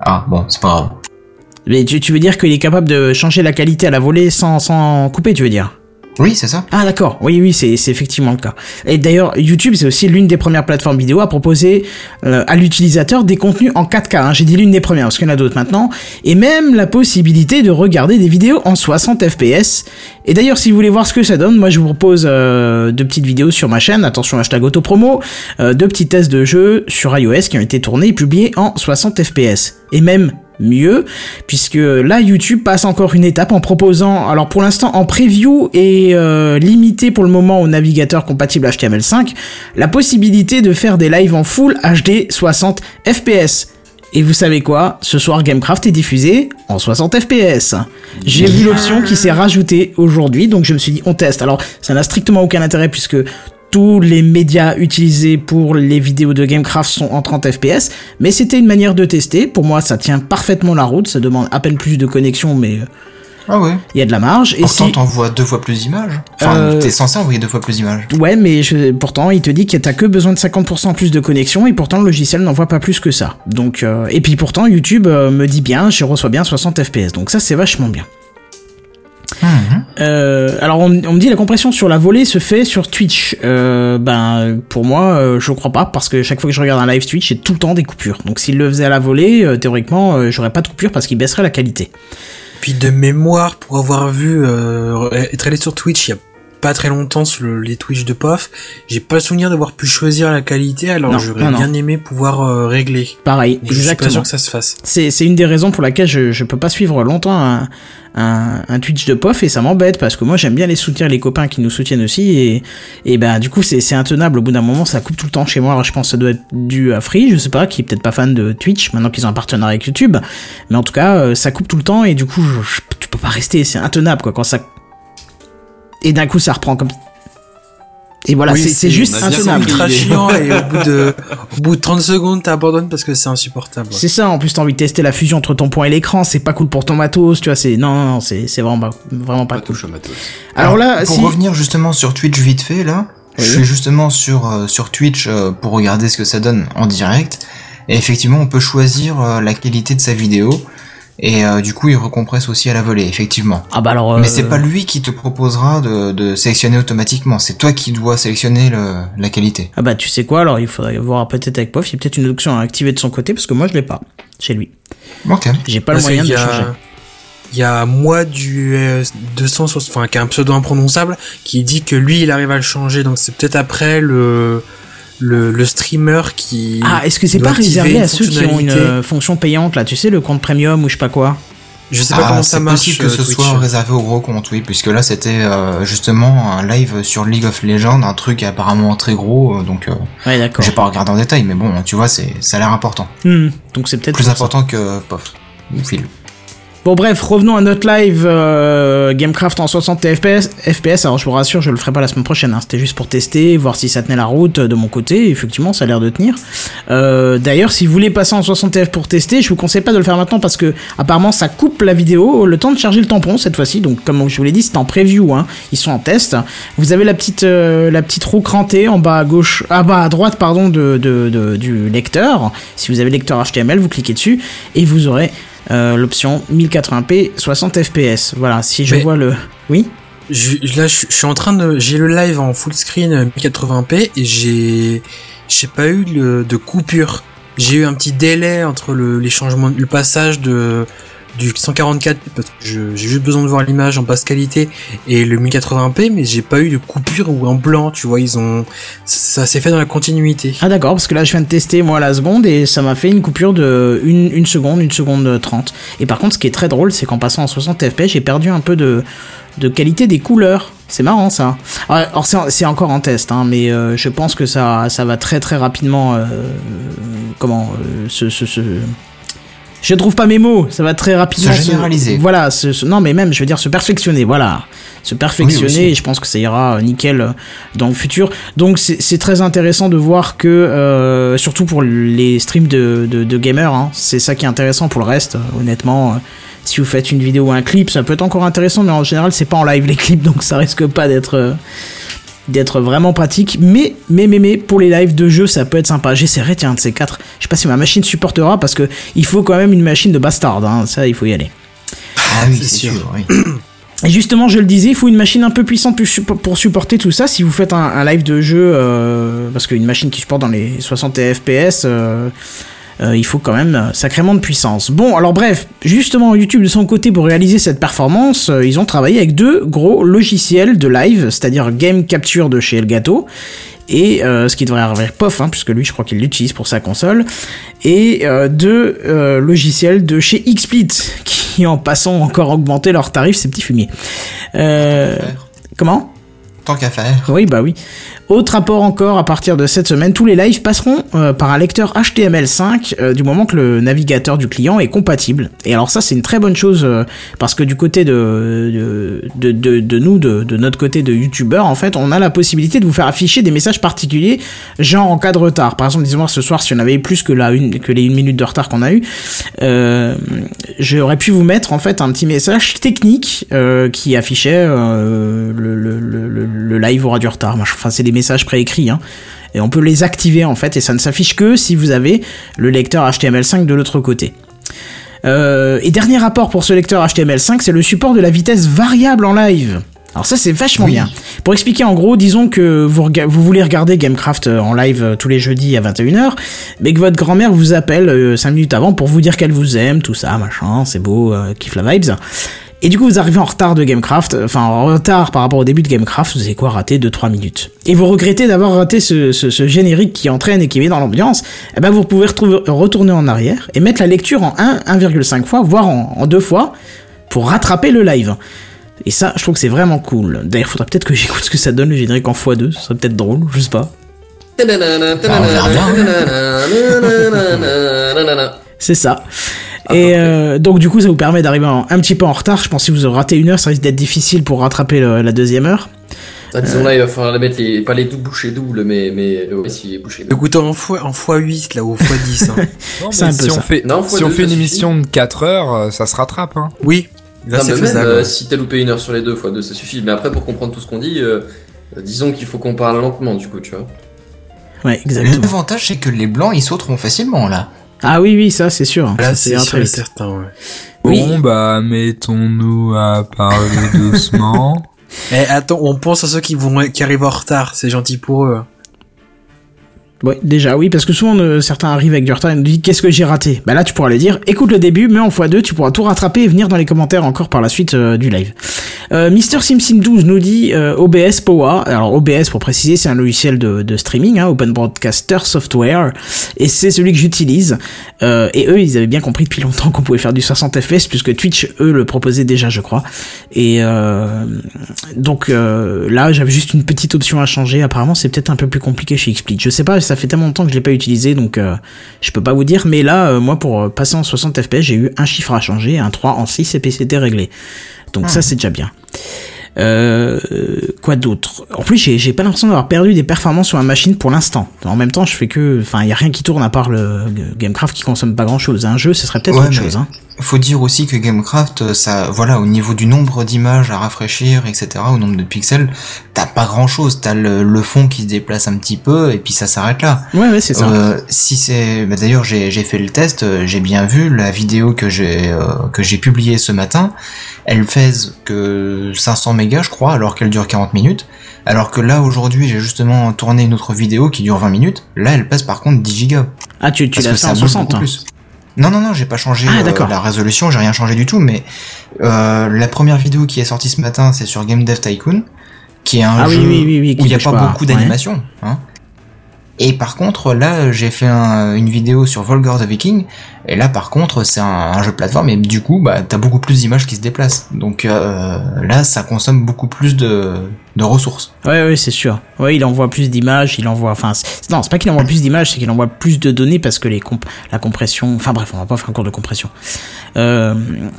Ah bon, c'est pas grave. Mais tu, tu veux dire qu'il est capable de changer la qualité à la volée sans, sans couper, tu veux dire? Oui, c'est ça. Ah d'accord, oui oui c'est effectivement le cas. Et d'ailleurs YouTube c'est aussi l'une des premières plateformes vidéo à proposer euh, à l'utilisateur des contenus en 4K. hein. J'ai dit l'une des premières parce qu'il y en a d'autres maintenant. Et même la possibilité de regarder des vidéos en 60 FPS. Et d'ailleurs si vous voulez voir ce que ça donne, moi je vous propose euh, deux petites vidéos sur ma chaîne, attention hashtag autopromo, euh, deux petits tests de jeux sur iOS qui ont été tournés et publiés en 60 FPS. Et même mieux, puisque là YouTube passe encore une étape en proposant, alors pour l'instant en preview et euh, limité pour le moment au navigateur compatible HTML5, la possibilité de faire des lives en full HD 60 FPS. Et vous savez quoi? Ce soir Gamecraft est diffusé en 60 FPS. J'ai vu l'option qui s'est rajoutée aujourd'hui, donc je me suis dit on teste. Alors ça n'a strictement aucun intérêt puisque tous les médias utilisés pour les vidéos de Gamecraft sont en 30 FPS, mais c'était une manière de tester. Pour moi, ça tient parfaitement la route. Ça demande à peine plus de connexion, mais euh, Ah ouais. il y a de la marge. Et Pourtant, si... t'envoies deux fois plus d'images. Enfin, Euh, t'es censé envoyer deux fois plus d'images. Ouais, mais je- pourtant, il te dit que t'as que besoin de 50% plus de connexion et pourtant le logiciel n'envoie pas plus que ça. Donc, euh, et puis pourtant, YouTube euh, me dit bien, je reçois bien 60 FPS. Donc ça, c'est vachement bien. Euh, alors on, me dit la compression sur la volée se fait sur Twitch. Euh, ben pour moi euh, je crois pas parce que chaque fois que je regarde un live Twitch j'ai tout le temps des coupures. Donc s'il le faisait à la volée, euh, théoriquement j'aurais pas de coupure parce qu'il baisserait la qualité. Puis de mémoire, pour avoir vu être allé sur Twitch il y a pas très longtemps sur le- les Twitch de POF, j'ai pas le souvenir d'avoir pu choisir la qualité, alors j'aurais bien aimé pouvoir euh, régler. Pareil, je suis pas sûr que ça se fasse. C'est c'est une des raisons pour laquelle je, je peux pas suivre longtemps un, un, un Twitch de POF et ça m'embête parce que moi j'aime bien les soutenir les copains qui nous soutiennent aussi et, et ben du coup c'est c'est intenable. Au bout d'un moment ça coupe tout le temps chez moi. Alors je pense que ça doit être dû à Free je sais pas qui est peut-être pas fan de Twitch maintenant qu'ils ont un partenariat avec YouTube. Mais en tout cas euh, ça coupe tout le temps et du coup je- je- tu peux pas rester. C'est intenable quoi. Quand ça et d'un coup ça reprend comme et voilà Oui, c'est juste intenable ultra chiant et au bout de au bout de 30 secondes t'abandonnes parce que c'est insupportable. C'est ça, en plus t'as envie de tester la fusion entre ton point et l'écran, c'est pas cool pour ton matos, tu vois, c'est non non, non c'est c'est vraiment pas vraiment pas Pas cool. matos. Alors là, pour si revenir justement sur Twitch vite fait là, Oui. je suis justement sur euh, sur Twitch euh, pour regarder ce que ça donne en direct. Et effectivement, on peut choisir euh, la qualité de sa vidéo. Et euh, du coup, il recompresse aussi à la volée, effectivement. ah bah alors euh, Mais c'est pas lui qui te proposera de, de sélectionner automatiquement. C'est toi qui dois sélectionner le, la qualité. Ah bah tu sais quoi, alors il faudrait voir peut-être avec POF, il y a peut-être une option à activer de son côté parce que moi je l'ai pas chez lui. Ok. J'ai pas le moyen de a- changer. Il y a moi du euh, 260, enfin qui a un pseudo imprononçable, qui dit que lui il arrive à le changer, donc c'est peut-être après le le, le streamer qui. Ah, est-ce que c'est pas réservé à ceux qui ont une euh, fonction payante là, tu sais le compte premium ou je sais pas quoi? Je sais pas Ah, comment ça c'est marche. possible que euh, ce Twitch. soit réservé aux gros comptes, oui, puisque là c'était euh, justement un live sur League of Legends, un truc apparemment très gros, euh, donc euh, Ouais d'accord. j'ai pas regardé en détail, mais bon, tu vois, c'est ça a l'air important, Hmm, Donc c'est peut-être plus ça. important que POF ou Phil. Bon bref, revenons à notre live euh, Gamecraft en 60 FPS. FPS, alors je vous rassure, je le ferai pas la semaine prochaine. hein. C'était juste pour tester, voir si ça tenait la route euh, de mon côté. Effectivement, ça a l'air de tenir. Euh, D'ailleurs, si vous voulez passer en 60 FPS pour tester, je vous conseille pas de le faire maintenant parce que apparemment ça coupe la vidéo, le temps de charger le tampon cette fois-ci. Donc comme je vous l'ai dit, c'est en preview. Hein. Ils sont en test. Vous avez la petite la petite roue crantée en bas à gauche, ah bas à droite pardon de- du lecteur. Si vous avez lecteur HTML, vous cliquez dessus et vous aurez euh, l'option 1080p 60 fps. Voilà, si je Mais- vois le. Oui Je, là, je, je suis en train de, j'ai le live en full screen euh, 1080p et j'ai, j'ai pas eu le, de coupure. J'ai eu un petit délai entre le, les changements, le passage de du 144 parce que j'ai juste besoin de voir l'image en basse qualité et le 1080p, mais j'ai pas eu de coupure ou un blanc. Tu vois, ils ont, ça, s'est fait dans la continuité. Ah d'accord, parce que là je viens de tester moi la seconde et ça m'a fait une coupure de une, seconde, une seconde 30. Et par contre, ce qui est très drôle, c'est qu'en passant en 60 fps, j'ai perdu un peu de, qualité des couleurs. C'est marrant ça. Alors alors, c'est encore en test, hein, mais euh, je pense que ça, va très très rapidement. euh, comment euh, se- Je trouve pas mes mots. Ça va très rapidement Se généraliser. voilà. se- se- non, mais même, je veux dire, se perfectionner. Voilà, se perfectionner. et je pense que ça ira euh, nickel euh, dans le futur. Donc c'est très intéressant de voir que, euh, surtout pour les streams de, de, de gamers, hein, c'est ça qui est intéressant. Pour le reste, honnêtement, si vous faites une vidéo ou un clip, ça peut être encore intéressant, mais en général, c'est pas en live les clips, donc ça risque pas d'être d'être vraiment pratique. Mais, mais, mais, mais, pour les lives de jeu, ça peut être sympa. J'essaierai, tiens, de ces quatre. Je sais pas si ma machine supportera, parce que il faut quand même une machine de bastard, hein, ça, il faut y aller. Ah oui, C'est sûr. sûr, oui. Et justement, je le disais, il faut une machine un peu puissante pour suppo- pour supporter tout ça. Si vous faites un, un live de jeu, euh, parce qu'une machine qui supporte dans les 60 FPS, euh, il faut quand même euh, sacrément de puissance. Bon, alors bref, justement, YouTube de son côté, pour réaliser cette performance, euh, ils ont travaillé avec deux gros logiciels de live, c'est-à-dire Game Capture de chez Elgato. Et euh, ce qui devrait arriver POF, hein, puisque lui je crois qu'il l'utilise pour sa console, et euh, deux euh, logiciels de chez XSplit, qui en passant ont encore augmenté leurs tarifs, ces petits fumiers. Euh, comment? Tant qu'à faire. oui, bah oui. Autre rapport encore, à partir de cette semaine, tous les lives passeront euh, par un lecteur HTML5 euh, du moment que le navigateur du client est compatible. Et alors ça, c'est une très bonne chose euh, parce que du côté de, de, de, nous, de, de notre côté de youtubeur, en fait, on a la possibilité de vous faire afficher des messages particuliers, genre en cas de retard. Par exemple, disons ce soir, si on avait eu plus que, la une, que les une minute de retard qu'on a eu, j'aurais pu vous mettre en fait un petit message technique qui affichait le, le- le live aura du retard. Enfin, c'est des messages préécrits. Hein. Et on peut les activer en fait, et ça ne s'affiche que si vous avez le lecteur HTML5 de l'autre côté. Euh, et dernier rapport pour ce lecteur HTML5, c'est le support de la vitesse variable en live. Alors ça c'est vachement Oui. bien. Pour expliquer en gros, disons que vous, voulez regarder Gamecraft euh, en live euh, tous les jeudis à 21h, mais que votre grand-mère vous appelle 5 minutes avant pour vous dire qu'elle vous aime, tout ça, machin, c'est beau, euh, kiffe la vibes. Et du coup, vous arrivez en retard de Gamecraft, euh, enfin en retard par rapport au début de Gamecraft, vous avez quoi raté 2-3 minutes. Et vous regrettez d'avoir raté ce, ce- ce générique qui entraîne et qui met dans l'ambiance, eh ben vous pouvez retrouver- retourner en arrière et mettre la lecture en 1, 1,5 fois, voire en, en 2 fois, pour rattraper le live. Et ça, je trouve que c'est vraiment cool. D'ailleurs, faudrait peut-être que j'écoute ce que ça donne le générique en x2, ce serait peut-être drôle, je sais pas. C'est ça. Et euh, donc du coup, ça vous permet d'arriver en- un petit peu en retard. Je pense que si vous avez raté une heure, ça risque d'être difficile pour rattraper le- la deuxième heure. Ah, disons là, il va falloir mettre les, pas les doubles bouchées doubles, mais, mais ouais, si les bouchées doubles. Écoute, en fois, en fois 8 là, ou fois 10. Hein. Non, C'est mais un peu si on ça. fait, Non, si on fait une suffit. émission de 4 heures, euh, ça se rattrape. Hein. Oui, là Non, même, faisable. euh, si t'as loupé une heure sur les deux fois deux, ça suffit. Mais après, pour comprendre tout ce qu'on dit, euh, euh, disons qu'il faut qu'on parle lentement, du coup, tu vois. Ouais, exactement. L'avantage, c'est que les blancs, ils sauteront facilement, là. Ah oui, oui, ça c'est sûr. Là, Ça, c'est sûr très et certain, ouais. Oui. Bon, bah, mettons-nous à parler doucement. Eh, attends, on pense à ceux qui vont, qui arrivent en retard, c'est gentil pour eux. Ouais, déjà oui, parce que souvent euh, certains arrivent avec du retard et nous disent qu'est-ce que j'ai raté? Bah là tu pourras les dire, écoute le début, mais en x2 tu pourras tout rattraper et venir dans les commentaires encore par la suite euh, du live. Euh, Mister Simpson 12 nous dit euh, OBS POA. Alors OBS pour préciser c'est un logiciel de, streaming, hein, Open Broadcaster Software, et c'est celui que j'utilise. Et eux ils avaient bien compris depuis longtemps qu'on pouvait faire du 60 fps puisque Twitch eux le proposaient déjà je crois. Et donc là j'avais juste une petite option à changer. Apparemment c'est peut-être un peu plus compliqué chez XSplit. Je sais pas ça fait tellement longtemps que je l'ai pas utilisé, donc euh, je peux pas vous dire. Mais là, euh, moi, pour euh, passer en 60 FPS, j'ai eu un chiffre à changer, un 3 en 6 et puis c'était réglé. Donc ça, c'est déjà bien. Euh, quoi d'autre? En plus, j'ai j'ai pas l'impression d'avoir perdu des performances sur ma machine pour l'instant. En même temps, je fais que, enfin, il y a rien qui tourne à part le Gamecraft qui consomme pas grand chose. Un jeu, ce serait peut-être Ouais, autre mais- chose. Hein. Faut dire aussi que Gamecraft, euh, ça, voilà, au niveau du nombre d'images à rafraîchir, etc., au nombre de pixels, t'as pas grand chose. T'as le, le fond qui se déplace un petit peu, et puis ça s'arrête là. Ouais, ouais, c'est ça. Euh, si c'est, bah, d'ailleurs, j'ai, j'ai fait le test, euh, j'ai bien vu la vidéo que j'ai, euh, que j'ai publiée ce matin. Elle pèse que 500 mégas, je crois, alors qu'elle dure 40 minutes. Alors que là, aujourd'hui, j'ai justement tourné une autre vidéo qui dure 20 minutes. Là, elle pèse par contre 10 gigas. Ah, tu, tu l'as fait en bouge 60. beaucoup hein. plus. Non, non, non, j'ai pas changé Ah, euh, la résolution, j'ai rien changé du tout, mais euh, la première vidéo qui est sortie ce matin, c'est sur Game Dev Tycoon, qui est un Ah jeu oui, oui, oui, qui où il n'y a pas, pas, beaucoup ouais. d'animation. Hein. Et par contre, là, j'ai fait un- une vidéo sur Volgar the Viking, et là, par contre, c'est un, jeu de plateforme, et du coup, bah, t'as beaucoup plus d'images qui se déplacent. Donc euh, là, ça consomme beaucoup plus de, ressources. Ouais, ouais, c'est sûr. Ouais, il envoie plus d'images, il envoie, enfin, non, c'est pas qu'il envoie plus d'images, c'est qu'il envoie plus de données parce que les comp la compression, enfin bref, on va pas faire un cours de compression. Euh,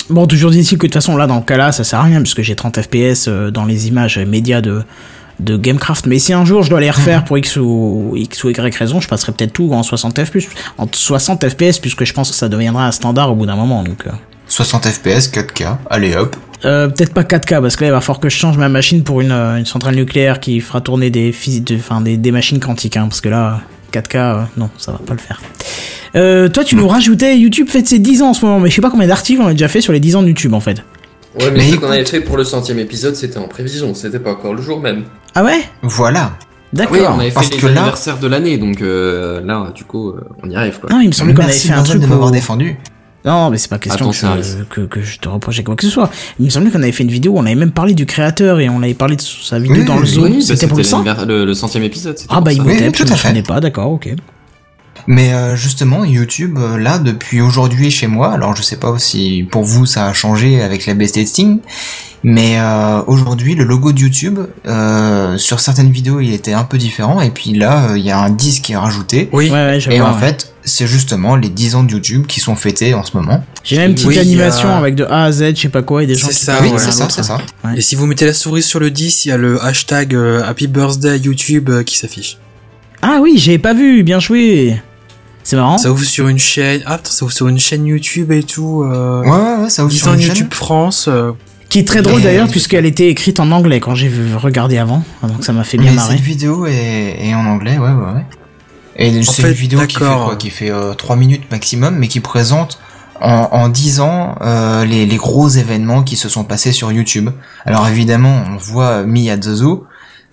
bon, toujours dit-il que de toute façon, là, dans le cas là, ça sert à rien puisque j'ai 30 FPS euh, dans les images médias de, de Gamecraft. Mais si un jour je dois les refaire pour X ou, X ou Y raison, je passerai peut-être tout en 60 FPS, en 60 FPS puisque je pense que ça deviendra un standard au bout d'un moment, donc, euh. 60 FPS, 4K, allez hop. Euh, peut-être pas 4K parce que là il va falloir que je change ma machine pour une, euh, une centrale nucléaire qui fera tourner des de- enfin des, des machines quantiques hein, parce que là 4K euh, non ça va pas le faire. Euh, toi tu nous rajoutais YouTube fête ses 10 ans en ce moment mais je sais pas combien d'articles on a déjà fait sur les 10 ans de YouTube en fait. Ouais, mais, Mais ce écoute- qu'on avait fait pour le centième épisode, c'était en prévision, c'était pas encore le jour même. Ah ouais Voilà. D'accord. Oui, on avait parce fait les que là- anniversaires de l'année, donc euh, là, du coup, euh, on y arrive quoi. Non il me semblait qu'on avait fait un truc de m'avoir défendu. Non mais c'est pas question Attends, que, arrive. que, que je te reprochais quoi que ce soit. Il me semblait qu'on avait fait une vidéo où on avait même parlé du créateur et on avait parlé de sa vidéo Oui, dans le zoo. Oui, bah, c'était pour le 100 l'anniver- le, le centième épisode. c'était Ah pour bah ça. il Oui, me tout je à me souvenais pas d'accord ok. Mais euh, justement, YouTube, euh, là, depuis aujourd'hui chez moi, alors je sais pas si pour vous ça a changé avec la BST testing, mais euh, aujourd'hui, le logo de YouTube, euh, sur certaines vidéos, il était un peu différent, et puis là, euh, il y a un disque qui est rajouté, Oui. Ouais ouais je et en ouais. fait, c'est justement les 10 ans de YouTube qui sont fêtés en ce moment. J'ai même une petite Oui, a- animation avec de A à Z, je sais pas quoi, et des gens C'est qui ça, oui, c'est ça, c'est ça. Ouais. Et si vous mettez la souris sur le 10, il y a le hashtag euh, Happy Birthday YouTube euh, qui s'affiche. Ah oui, j'ai pas vu, bien joué. C'est marrant. Ça ouvre sur une chaîne. Ah, putain, ça ouvre sur une chaîne YouTube et tout. Euh... Ouais, ouais, ouais, ça ouvre 10 sur ans une YouTube chaîne. France. euh, Qui est très drôle d'ailleurs, puisqu'elle était écrite en anglais quand j'ai regardé avant. Donc ça m'a fait bien Mais marrer. cette vidéo est, est en anglais, ouais, ouais, ouais. Et c'est une vidéo qui fait quoi Qui fait euh, 3 minutes maximum, mais qui présente en, en 10 ans euh, les, les gros événements qui se sont passés sur YouTube. Alors évidemment, on voit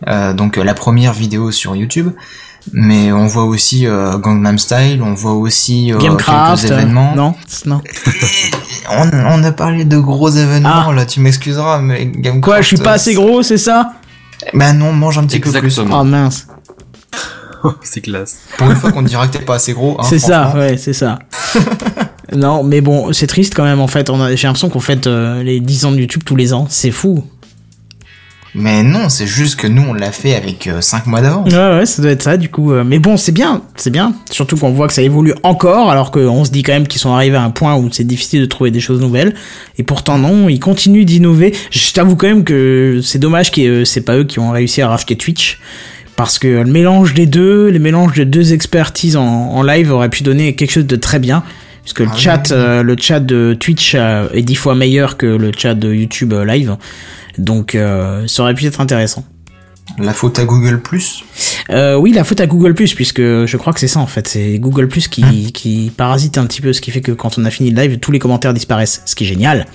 euh, donc la première vidéo sur YouTube, mais on voit aussi euh, Gangnam Style, on voit aussi euh, Gamecraft. quelques euh, événements. non, non. On, on a parlé de gros événements, Ah. là, tu m'excuseras, mais Gamecraft... Quoi, je suis pas euh, assez gros, c'est ça Bah non, mange un petit peu plus. Oh mince. c'est classe. Pour une fois qu'on dira que t'es pas assez gros. Hein, c'est ça, ouais, c'est ça. non, mais bon, c'est triste quand même en fait. J'ai l'impression qu'on fête euh, les 10 ans de YouTube tous les ans. C'est fou. Mais non, c'est juste que nous, on l'a fait avec 5 mois d'avance. Ouais, ouais, ça doit être ça du coup. euh, Mais bon, c'est bien, c'est bien. Surtout qu'on voit que ça évolue encore, alors qu'on se dit quand même qu'ils sont arrivés à un point où c'est difficile de trouver des choses nouvelles. Et pourtant non, ils continuent d'innover. Je t'avoue quand même que c'est dommage que c'est pas eux qui ont réussi à racheter Twitch. Parce que le mélange des deux, le mélange de deux expertises en, en live aurait pu donner quelque chose de très bien. Puisque le Ah chat, oui. euh, le chat de Twitch euh, est dix fois meilleur que le chat de YouTube euh, live. Donc euh, ça aurait pu être intéressant. La faute à Google Plus? Euh, oui, la faute à Google puisque je crois que c'est ça en fait. C'est Google qui, qui parasite un petit peu, ce qui fait que quand on a fini le live, tous les commentaires disparaissent, ce qui est génial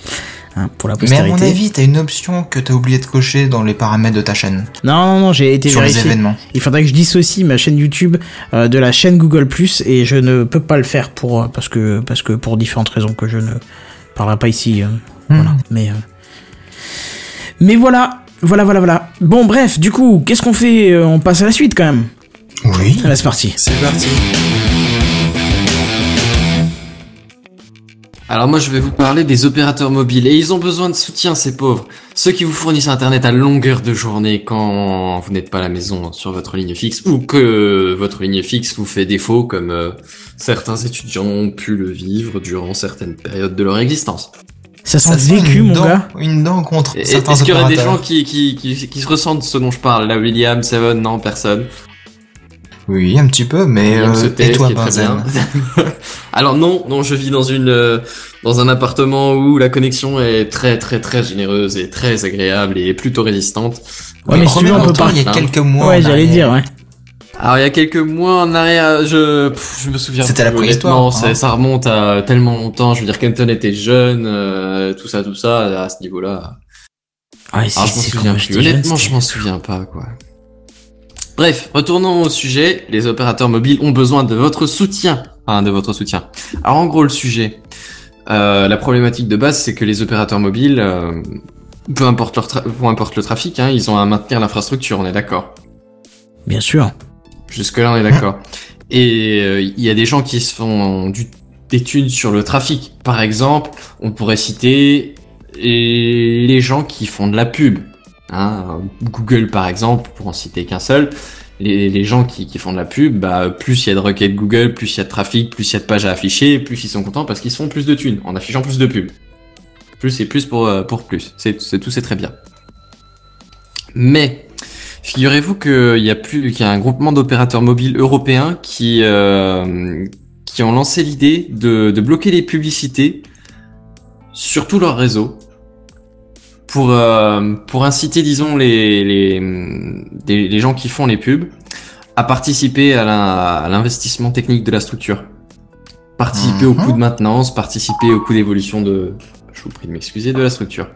hein, pour la Mais à mon avis, t'as une option que t'as oublié de cocher dans les paramètres de ta chaîne. Non, non, non, j'ai été sur les événements. Il faudrait que je dissocie ma chaîne YouTube euh, de la chaîne Google et je ne peux pas le faire pour parce que parce que pour différentes raisons que je ne parlerai pas ici. euh, Hmm. Voilà. Mais mais voilà, voilà, voilà, voilà. Bon, bref, du coup, qu'est-ce qu'on fait Euh, On passe à la suite quand même. Oui. Allez, c'est parti. C'est parti. Alors moi je vais vous parler des opérateurs mobiles et ils ont besoin de soutien ces pauvres. Ceux qui vous fournissent internet à longueur de journée quand vous n'êtes pas à la maison sur votre ligne fixe ou que votre ligne fixe vous fait défaut comme euh, certains étudiants ont pu le vivre durant certaines périodes de leur existence. Ça sent Ça sent vécu, une mon dent, gars. Une dent contre Est-ce qu'il y aurait des gens qui, qui, qui, qui se ressentent ce dont je parle La William, Seven, non, personne. Oui, un petit peu, mais euh, et ce toi, Benzen. Alors non, non, je vis dans une euh, dans un appartement où la connexion est très très très généreuse et très agréable et plutôt résistante. Ouais, mais si tu veux, on peut pas. il y a quelques mois. Ouais, j'allais dire, ouais. Alors il y a quelques mois en arrière, je pff, je me souviens. C'était la préhistoire, hein. Ça remonte à tellement longtemps. Je veux dire, Kenton était jeune, euh, tout ça, tout ça. À ce niveau-là, Ouais, Alors je m'en souviens plus. Honnêtement, je m'en souviens pas, quoi. Bref, retournons au sujet. Les opérateurs mobiles ont besoin de votre soutien. Enfin, de votre soutien. Alors en gros, le sujet. Euh, la problématique de base, c'est que les opérateurs mobiles, euh, peu importe leur peu importe le trafic, hein, ils ont à maintenir l'infrastructure, on est d'accord. Bien sûr. Jusque-là, on est d'accord. Et euh, il y a des gens qui se font du, des thunes sur le trafic. Par exemple, on pourrait citer les gens qui font de la pub. Hein, Google, par exemple, pour en citer qu'un seul. Les, les gens qui, qui font de la pub, bah, plus il y a de requêtes Google, plus il y a de trafic, plus il y a de pages à afficher, plus ils sont contents parce qu'ils se font plus de thunes en affichant plus de pubs. Plus et plus pour, euh, pour plus. C'est tout, c'est très bien. Mais Figurez-vous qu'il y a plus, qu'il y a un groupement d'opérateurs mobiles européens qui euh, qui ont lancé l'idée de, de bloquer les publicités sur tout leur réseau pour euh, pour inciter, disons, les les les gens qui font les pubs à participer à l'investissement technique de la structure, participer au Mhm. coût de maintenance, participer au coût d'évolution de, je vous prie de m'excuser, de la structure.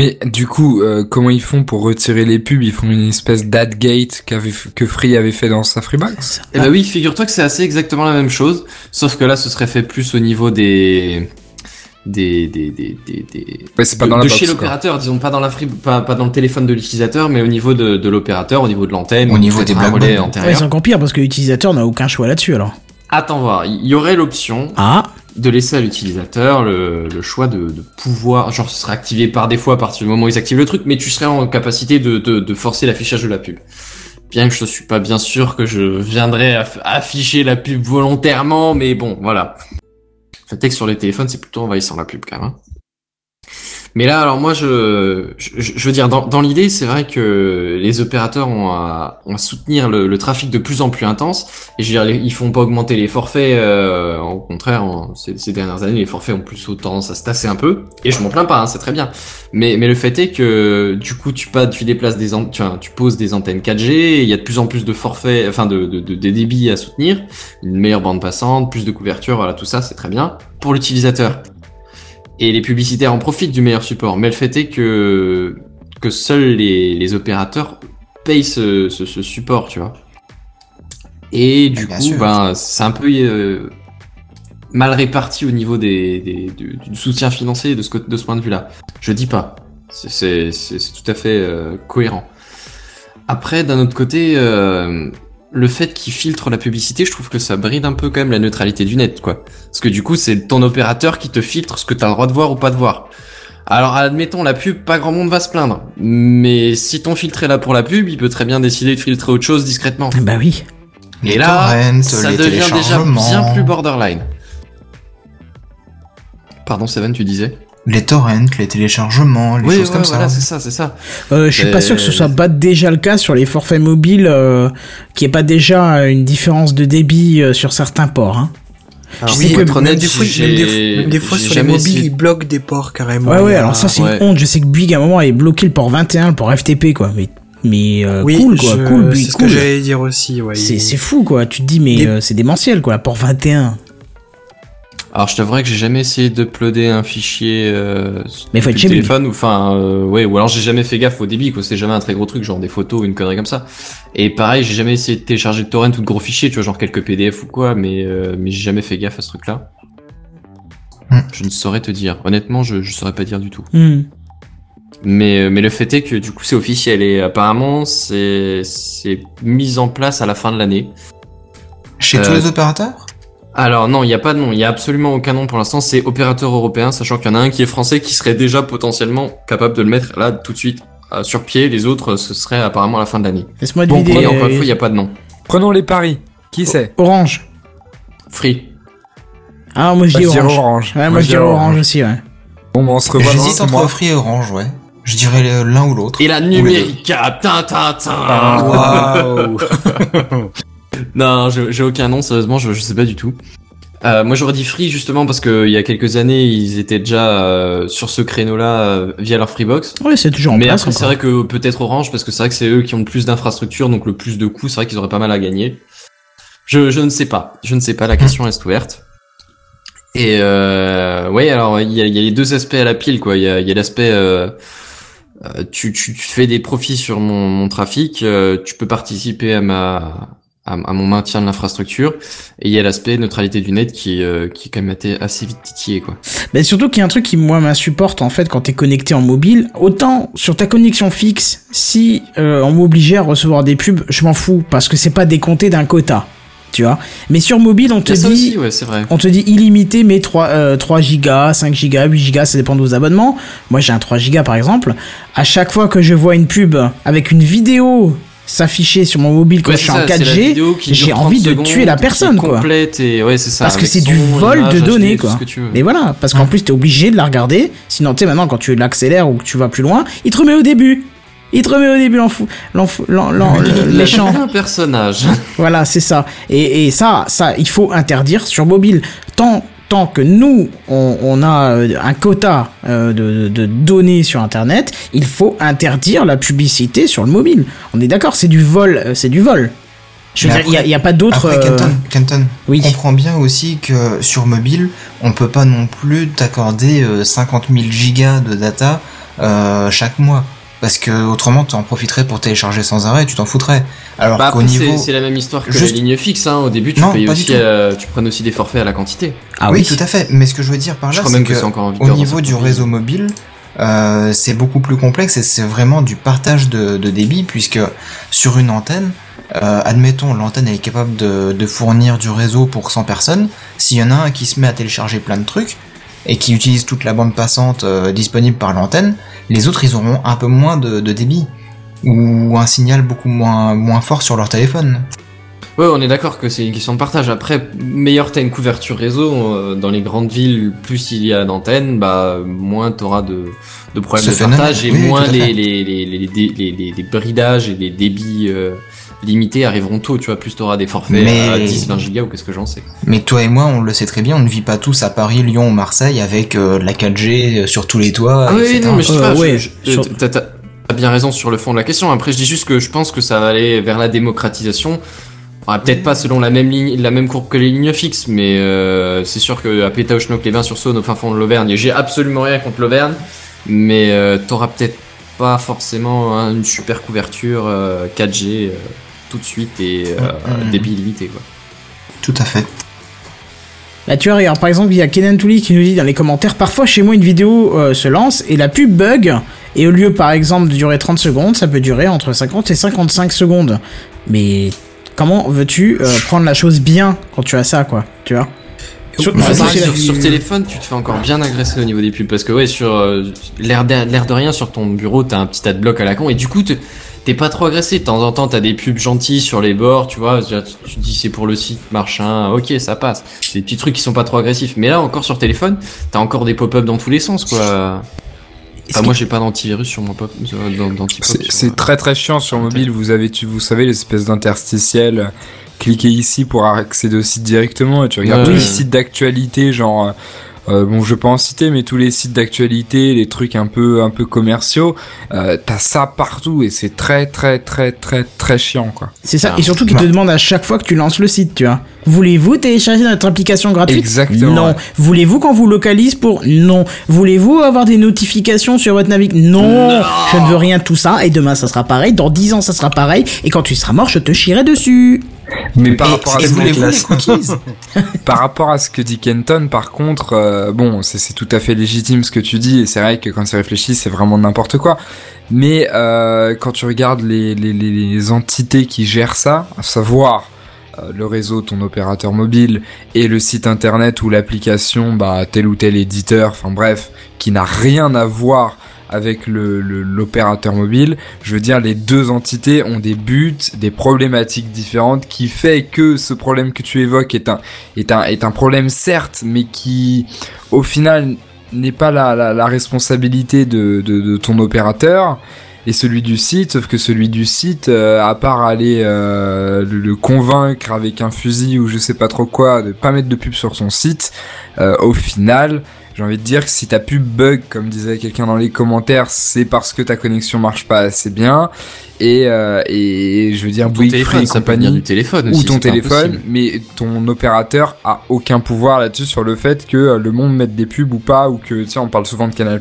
Mais du coup, euh, comment ils font pour retirer les pubs? Ils font une espèce d'adgate qu'avait que Free avait fait dans sa Freebox Eh ben oui, figure-toi que c'est assez exactement la même chose, sauf que là, ce serait fait plus au niveau des des des des des, des- Ouais, c'est pas de, dans la de box, chez l'opérateur, disons pas dans la free, pas, pas dans le téléphone de l'utilisateur, mais au niveau de, de l'opérateur, au niveau de l'antenne, Au niveau des relais Blackbox. Ouais, c'est encore pire parce que l'utilisateur n'a aucun choix là-dessus alors. Attends voir, il y aurait l'option Ah, de laisser à l'utilisateur le, choix de, pouvoir, genre ce serait activé par défaut à partir du moment où ils activent le truc, mais tu serais en capacité de, forcer l'affichage de la pub. Bien que je suis pas bien sûr que je viendrais aff- afficher la pub volontairement, mais bon, voilà. Le que sur les téléphones, c'est plutôt envahissant la pub quand même. hein. Mais là, alors moi, je, je, je veux dire, dans, dans l'idée, c'est vrai que les opérateurs ont à, ont à soutenir le, le trafic de plus en plus intense. Et je veux dire, ils font pas augmenter les forfaits. euh, au contraire, ces, ces dernières années, les forfaits ont plutôt tendance à se tasser un peu. Et je m'en plains pas, hein, c'est très bien. Mais, mais le fait est que du coup, tu pas, tu déplaces des, tu, tu poses des antennes 4G. et Il y a de plus en plus de forfaits, enfin de, de, de, des débits à soutenir, une meilleure bande passante, plus de couverture, voilà, tout ça, c'est très bien pour l'utilisateur. Et les publicitaires en profitent du meilleur support. Mais le fait est que que seuls les, les opérateurs payent ce, ce, ce support, tu vois. Et du bien coup, sûr. ben, c'est un peu euh, mal réparti au niveau des, des- du, du soutien financier de ce, de ce point de vue-là. Je dis pas. C'est tout à fait euh, cohérent. Après, d'un autre côté, euh, le fait qu'ils filtrent la publicité, je trouve que ça bride un peu quand même la neutralité du net, quoi. Parce que du coup, c'est ton opérateur qui te filtre ce que t'as le droit de voir ou pas de voir. Alors, admettons, la pub, pas grand monde va se plaindre. Mais si ton filtre est là pour la pub, il peut très bien décider de filtrer autre chose discrètement. bah oui. Les Et là, torrents, ça devient déjà bien plus borderline. Pardon, Seven, tu disais? Les torrents, les téléchargements, les Oui, choses ouais, comme voilà, ça. c'est ça, c'est ça. Euh, je suis pas sûr que ce soit pas déjà le cas sur les forfaits mobiles, euh, qu'il n'y ait pas déjà une différence de débit euh, sur certains ports. Hein. Alors, sais oui, que être même honnête, des fois, j'ai- même des, même des fois sur les mobiles, essayé- ils bloquent des ports carrément. Ouais, ouais, alors ça c'est ouais. une honte. Je sais que Bouygues à un moment avait bloqué le port 21, le port FTP, quoi. Mais, mais euh, Oui, cool, quoi. je- cool, c'est ce que j'allais dire aussi. Ouais, C'est il- fou, quoi. Tu te dis, mais Des- euh, c'est démentiel, quoi. Port 21. Alors, je t'avouerais que j'ai jamais essayé d'uploader un fichier euh, Mais faut être téléphone ou enfin euh, ouais ou alors j'ai jamais fait gaffe au débit quoi, c'est jamais un très gros truc genre des photos ou une connerie comme ça. Et pareil, j'ai jamais essayé de télécharger de torrent ou de gros fichiers, tu vois genre quelques PDF ou quoi, mais euh, mais j'ai jamais fait gaffe à ce truc-là. Hmm. Je ne saurais te dire. Honnêtement, je je saurais pas dire du tout. Hmm. Mais euh, mais le fait est que du coup c'est officiel et apparemment c'est c'est mis en place à la fin de l'année. Chez Euh, tous les opérateurs? Alors non, il n'y a pas de nom, il y a absolument aucun nom pour l'instant, c'est opérateur européen, sachant qu'il y en a un qui est français qui serait déjà potentiellement capable de le mettre là tout de suite euh, sur pied, les autres ce serait apparemment à la fin de l'année. Laisse-moi Bon, deviner. Et encore une euh, fois, il n'y a pas de nom. Prenons les paris. Qui c'est? Orange. Free. Ah, moi je dis dirais orange. orange. Ouais, moi je dirais orange aussi, ouais. Bon, bah, on se revoit dans J'hésite entre. Free et Orange, ouais. Je dirais l'un ou l'autre. Et la Ou les numérica, tin, tin, tin. Waouh Non, j'ai aucun nom, sérieusement, je, je sais pas du tout. Euh, moi j'aurais dit Free justement parce que il y a quelques années ils étaient déjà euh, sur ce créneau-là euh, via leur Freebox. Ouais, c'est toujours en Mais place. c'est vrai que peut-être Orange parce que c'est vrai que c'est eux qui ont le plus d'infrastructures donc le plus de coûts, c'est vrai qu'ils auraient pas mal à gagner. Je, je ne sais pas, je ne sais pas, la question reste ouverte. Et euh, ouais alors il y a, y a les deux aspects à la pile quoi, il y a, y a l'aspect euh, euh, tu, tu, tu fais des profits sur mon, mon trafic, euh, tu peux participer à ma à, à mon maintien de l'infrastructure et il y a l'aspect neutralité du net qui euh, qui est quand même été assez vite titillé quoi. Mais surtout qu'il y a un truc qui moi m'insupporte en fait quand t'es connecté en mobile. Autant sur ta connexion fixe, si euh, on m'obligeait à recevoir des pubs, je m'en fous parce que c'est pas décompté d'un quota, tu vois. Mais sur mobile, on te dit, aussi ouais vrai. on te dit illimité, mais 3, euh, 3 gigas, 5 gigas, 8 gigas, ça dépend de vos abonnements. Moi j'ai un 3 gigas par exemple. À chaque fois que je vois une pub avec une vidéo s'afficher sur mon mobile quand Ouais, je suis en ça, c'est la 4G, vidéo qui j'ai dure 30 envie de secondes, tuer la personne, quoi. Complète et ouais, c'est ça. Parce que c'est du vol image, de données, quoi. Mais voilà, parce qu'en plus t'es obligé de la regarder, sinon tu sais maintenant quand tu l'accélères ou que tu vas plus loin, il te remet au début. Il te remet au début méchant. un personnage. Voilà, c'est ça. Et, et ça, ça, il faut interdire sur mobile. Tant, tant que nous, on, on a euh, un quota euh, de, de- de données sur Internet, il faut interdire la publicité sur le mobile. On est d'accord, c'est du vol, euh, c'est du vol. Je veux Mais dire, il y a- pas d'autre. Kenton, Kenton, oui. comprends bien aussi que sur mobile, on peut pas non plus t'accorder euh, 50 000 gigas de data euh, chaque mois. Parce que autrement, tu en profiterais pour télécharger sans arrêt, tu t'en foutrais. Alors Bah qu'au niveau... c'est c'est la même histoire que Juste- les lignes fixes. Hein. Au début, tu Non, payes pas du aussi, tout. euh, tu prennes aussi des forfaits à la quantité. Ah oui, tout à fait. Mais ce que je veux dire par là, c'est que encore au niveau du réseau mobile, euh, c'est beaucoup plus complexe et c'est vraiment du partage de, de débit puisque sur une antenne, euh, admettons l'antenne est capable de, de fournir du réseau pour 100 personnes. S'il y en a un qui se met à télécharger plein de trucs et qui utilise toute la bande passante euh, disponible par l'antenne, les autres ils auront un peu moins de, de débit ou un signal beaucoup moins moins fort sur leur téléphone. Ouais, on est d'accord que c'est une question de partage. Après, meilleur t'as une couverture réseau euh, dans les grandes villes, plus il y a d'antennes, bah moins t'auras de, de problèmes Ce de phénomène, partage et oui, moins les bridages et les débits euh, limités arriveront tôt. Tu vois, plus t'auras des forfaits Mais- à 10, 20 gigas ou qu'est-ce que j'en sais. Mais toi et moi, on le sait très bien, on ne vit pas tous à Paris, Lyon ou Marseille avec euh, de la 4G sur tous les toits. Ah oui, non, mais je sais Euh, pas. je- ouais, je- sur- t'as- t'as t'as bien raison sur le fond de la question. Après, je dis juste que je pense que ça va aller vers la démocratisation. Peut-être pas selon la même ligne, la même courbe que les lignes fixes, mais euh, c'est sûr que à Pétaouchnok, les bains sur Saône, au fin fond de l'Auvergne, et j'ai absolument rien contre l'Auvergne, mais euh, t'auras peut-être pas forcément hein, une super couverture euh, 4G euh, tout de suite et euh, débit illimité quoi. Tout à fait. Bah tu vois, regarde, par exemple, il y a Kenan Touli qui nous dit dans les commentaires, parfois chez moi une vidéo euh, se lance et la pub bug, et au lieu par exemple de durer 30 secondes, ça peut durer entre 50 et 55 secondes. Mais comment veux-tu euh, prendre la chose bien quand tu as ça, quoi, tu vois? Sur- Ouais, surtout pareil, si la- sur, sur téléphone, tu te fais encore bien agresser au niveau des pubs parce que ouais, sur euh, l'air de, l'air de rien sur ton bureau, t'as un petit adblock à la con et du coup t'es pas trop agressé. De temps en temps, t'as des pubs gentilles sur les bords, tu vois. Tu, dis c'est pour le site machin, ok, ça passe. C'est des petits trucs qui sont pas trop agressifs. Mais là, encore sur téléphone, t'as encore des pop-up dans tous les sens, quoi. Enfin, moi, j'ai pas d'antivirus sur mon pop, euh, C'est très très chiant sur mobile. Vous avez, tu, vous savez, l'espèce d'interstitiel. Cliquez ici pour accéder au site directement et tu regardes tous les sites d'actualité, genre. Euh, bon, je vais pas en citer, mais tous les sites d'actualité, les trucs un peu un peu commerciaux, euh, t'as ça partout et c'est très très très très très chiant quoi. C'est ça, Ah. et surtout qu'ils te demandent à chaque fois que tu lances le site, tu vois. Voulez-vous télécharger notre application gratuite? Exactement, Non. ouais. Voulez-vous qu'on vous localise pour? Non. Voulez-vous avoir des notifications sur votre navigateur non. Je ne veux rien de tout ça, et demain ça sera pareil, dans 10 ans ça sera pareil, et quand tu seras mort, je te chierai dessus. Mais par et rapport à ce que- les cookies Par rapport à ce que dit Kenton, par contre, euh, bon, c'est tout à fait légitime ce que tu dis, et c'est vrai que quand tu réfléchis, c'est vraiment n'importe quoi. Mais euh, quand tu regardes les, les, les, les entités qui gèrent ça, à savoir le réseau, ton opérateur mobile et le site internet ou l'application, bah tel ou tel éditeur, enfin bref, qui n'a rien à voir avec le le- l'opérateur mobile. Je veux dire, les deux entités ont des buts, des problématiques différentes, qui fait que ce problème que tu évoques est un est un est un problème certes, mais qui au final n'est pas la, la, responsabilité de, de, ton opérateur et celui du site, sauf que celui du site, euh, à part aller euh, le, le convaincre avec un fusil ou je sais pas trop quoi de pas mettre de pub sur son site, euh, au final, j'ai envie de dire que si ta pub bug, comme disait quelqu'un dans les commentaires, c'est parce que ta connexion marche pas assez bien et, euh, et je veux dire Ton Bouygues téléphone, Free et ça peut venir du téléphone ou aussi, ton c'est pas téléphone, impossible. mais ton opérateur a aucun pouvoir là-dessus sur le fait que euh, le monde mette des pubs ou pas, ou que, tu sais, on parle souvent de Canal+,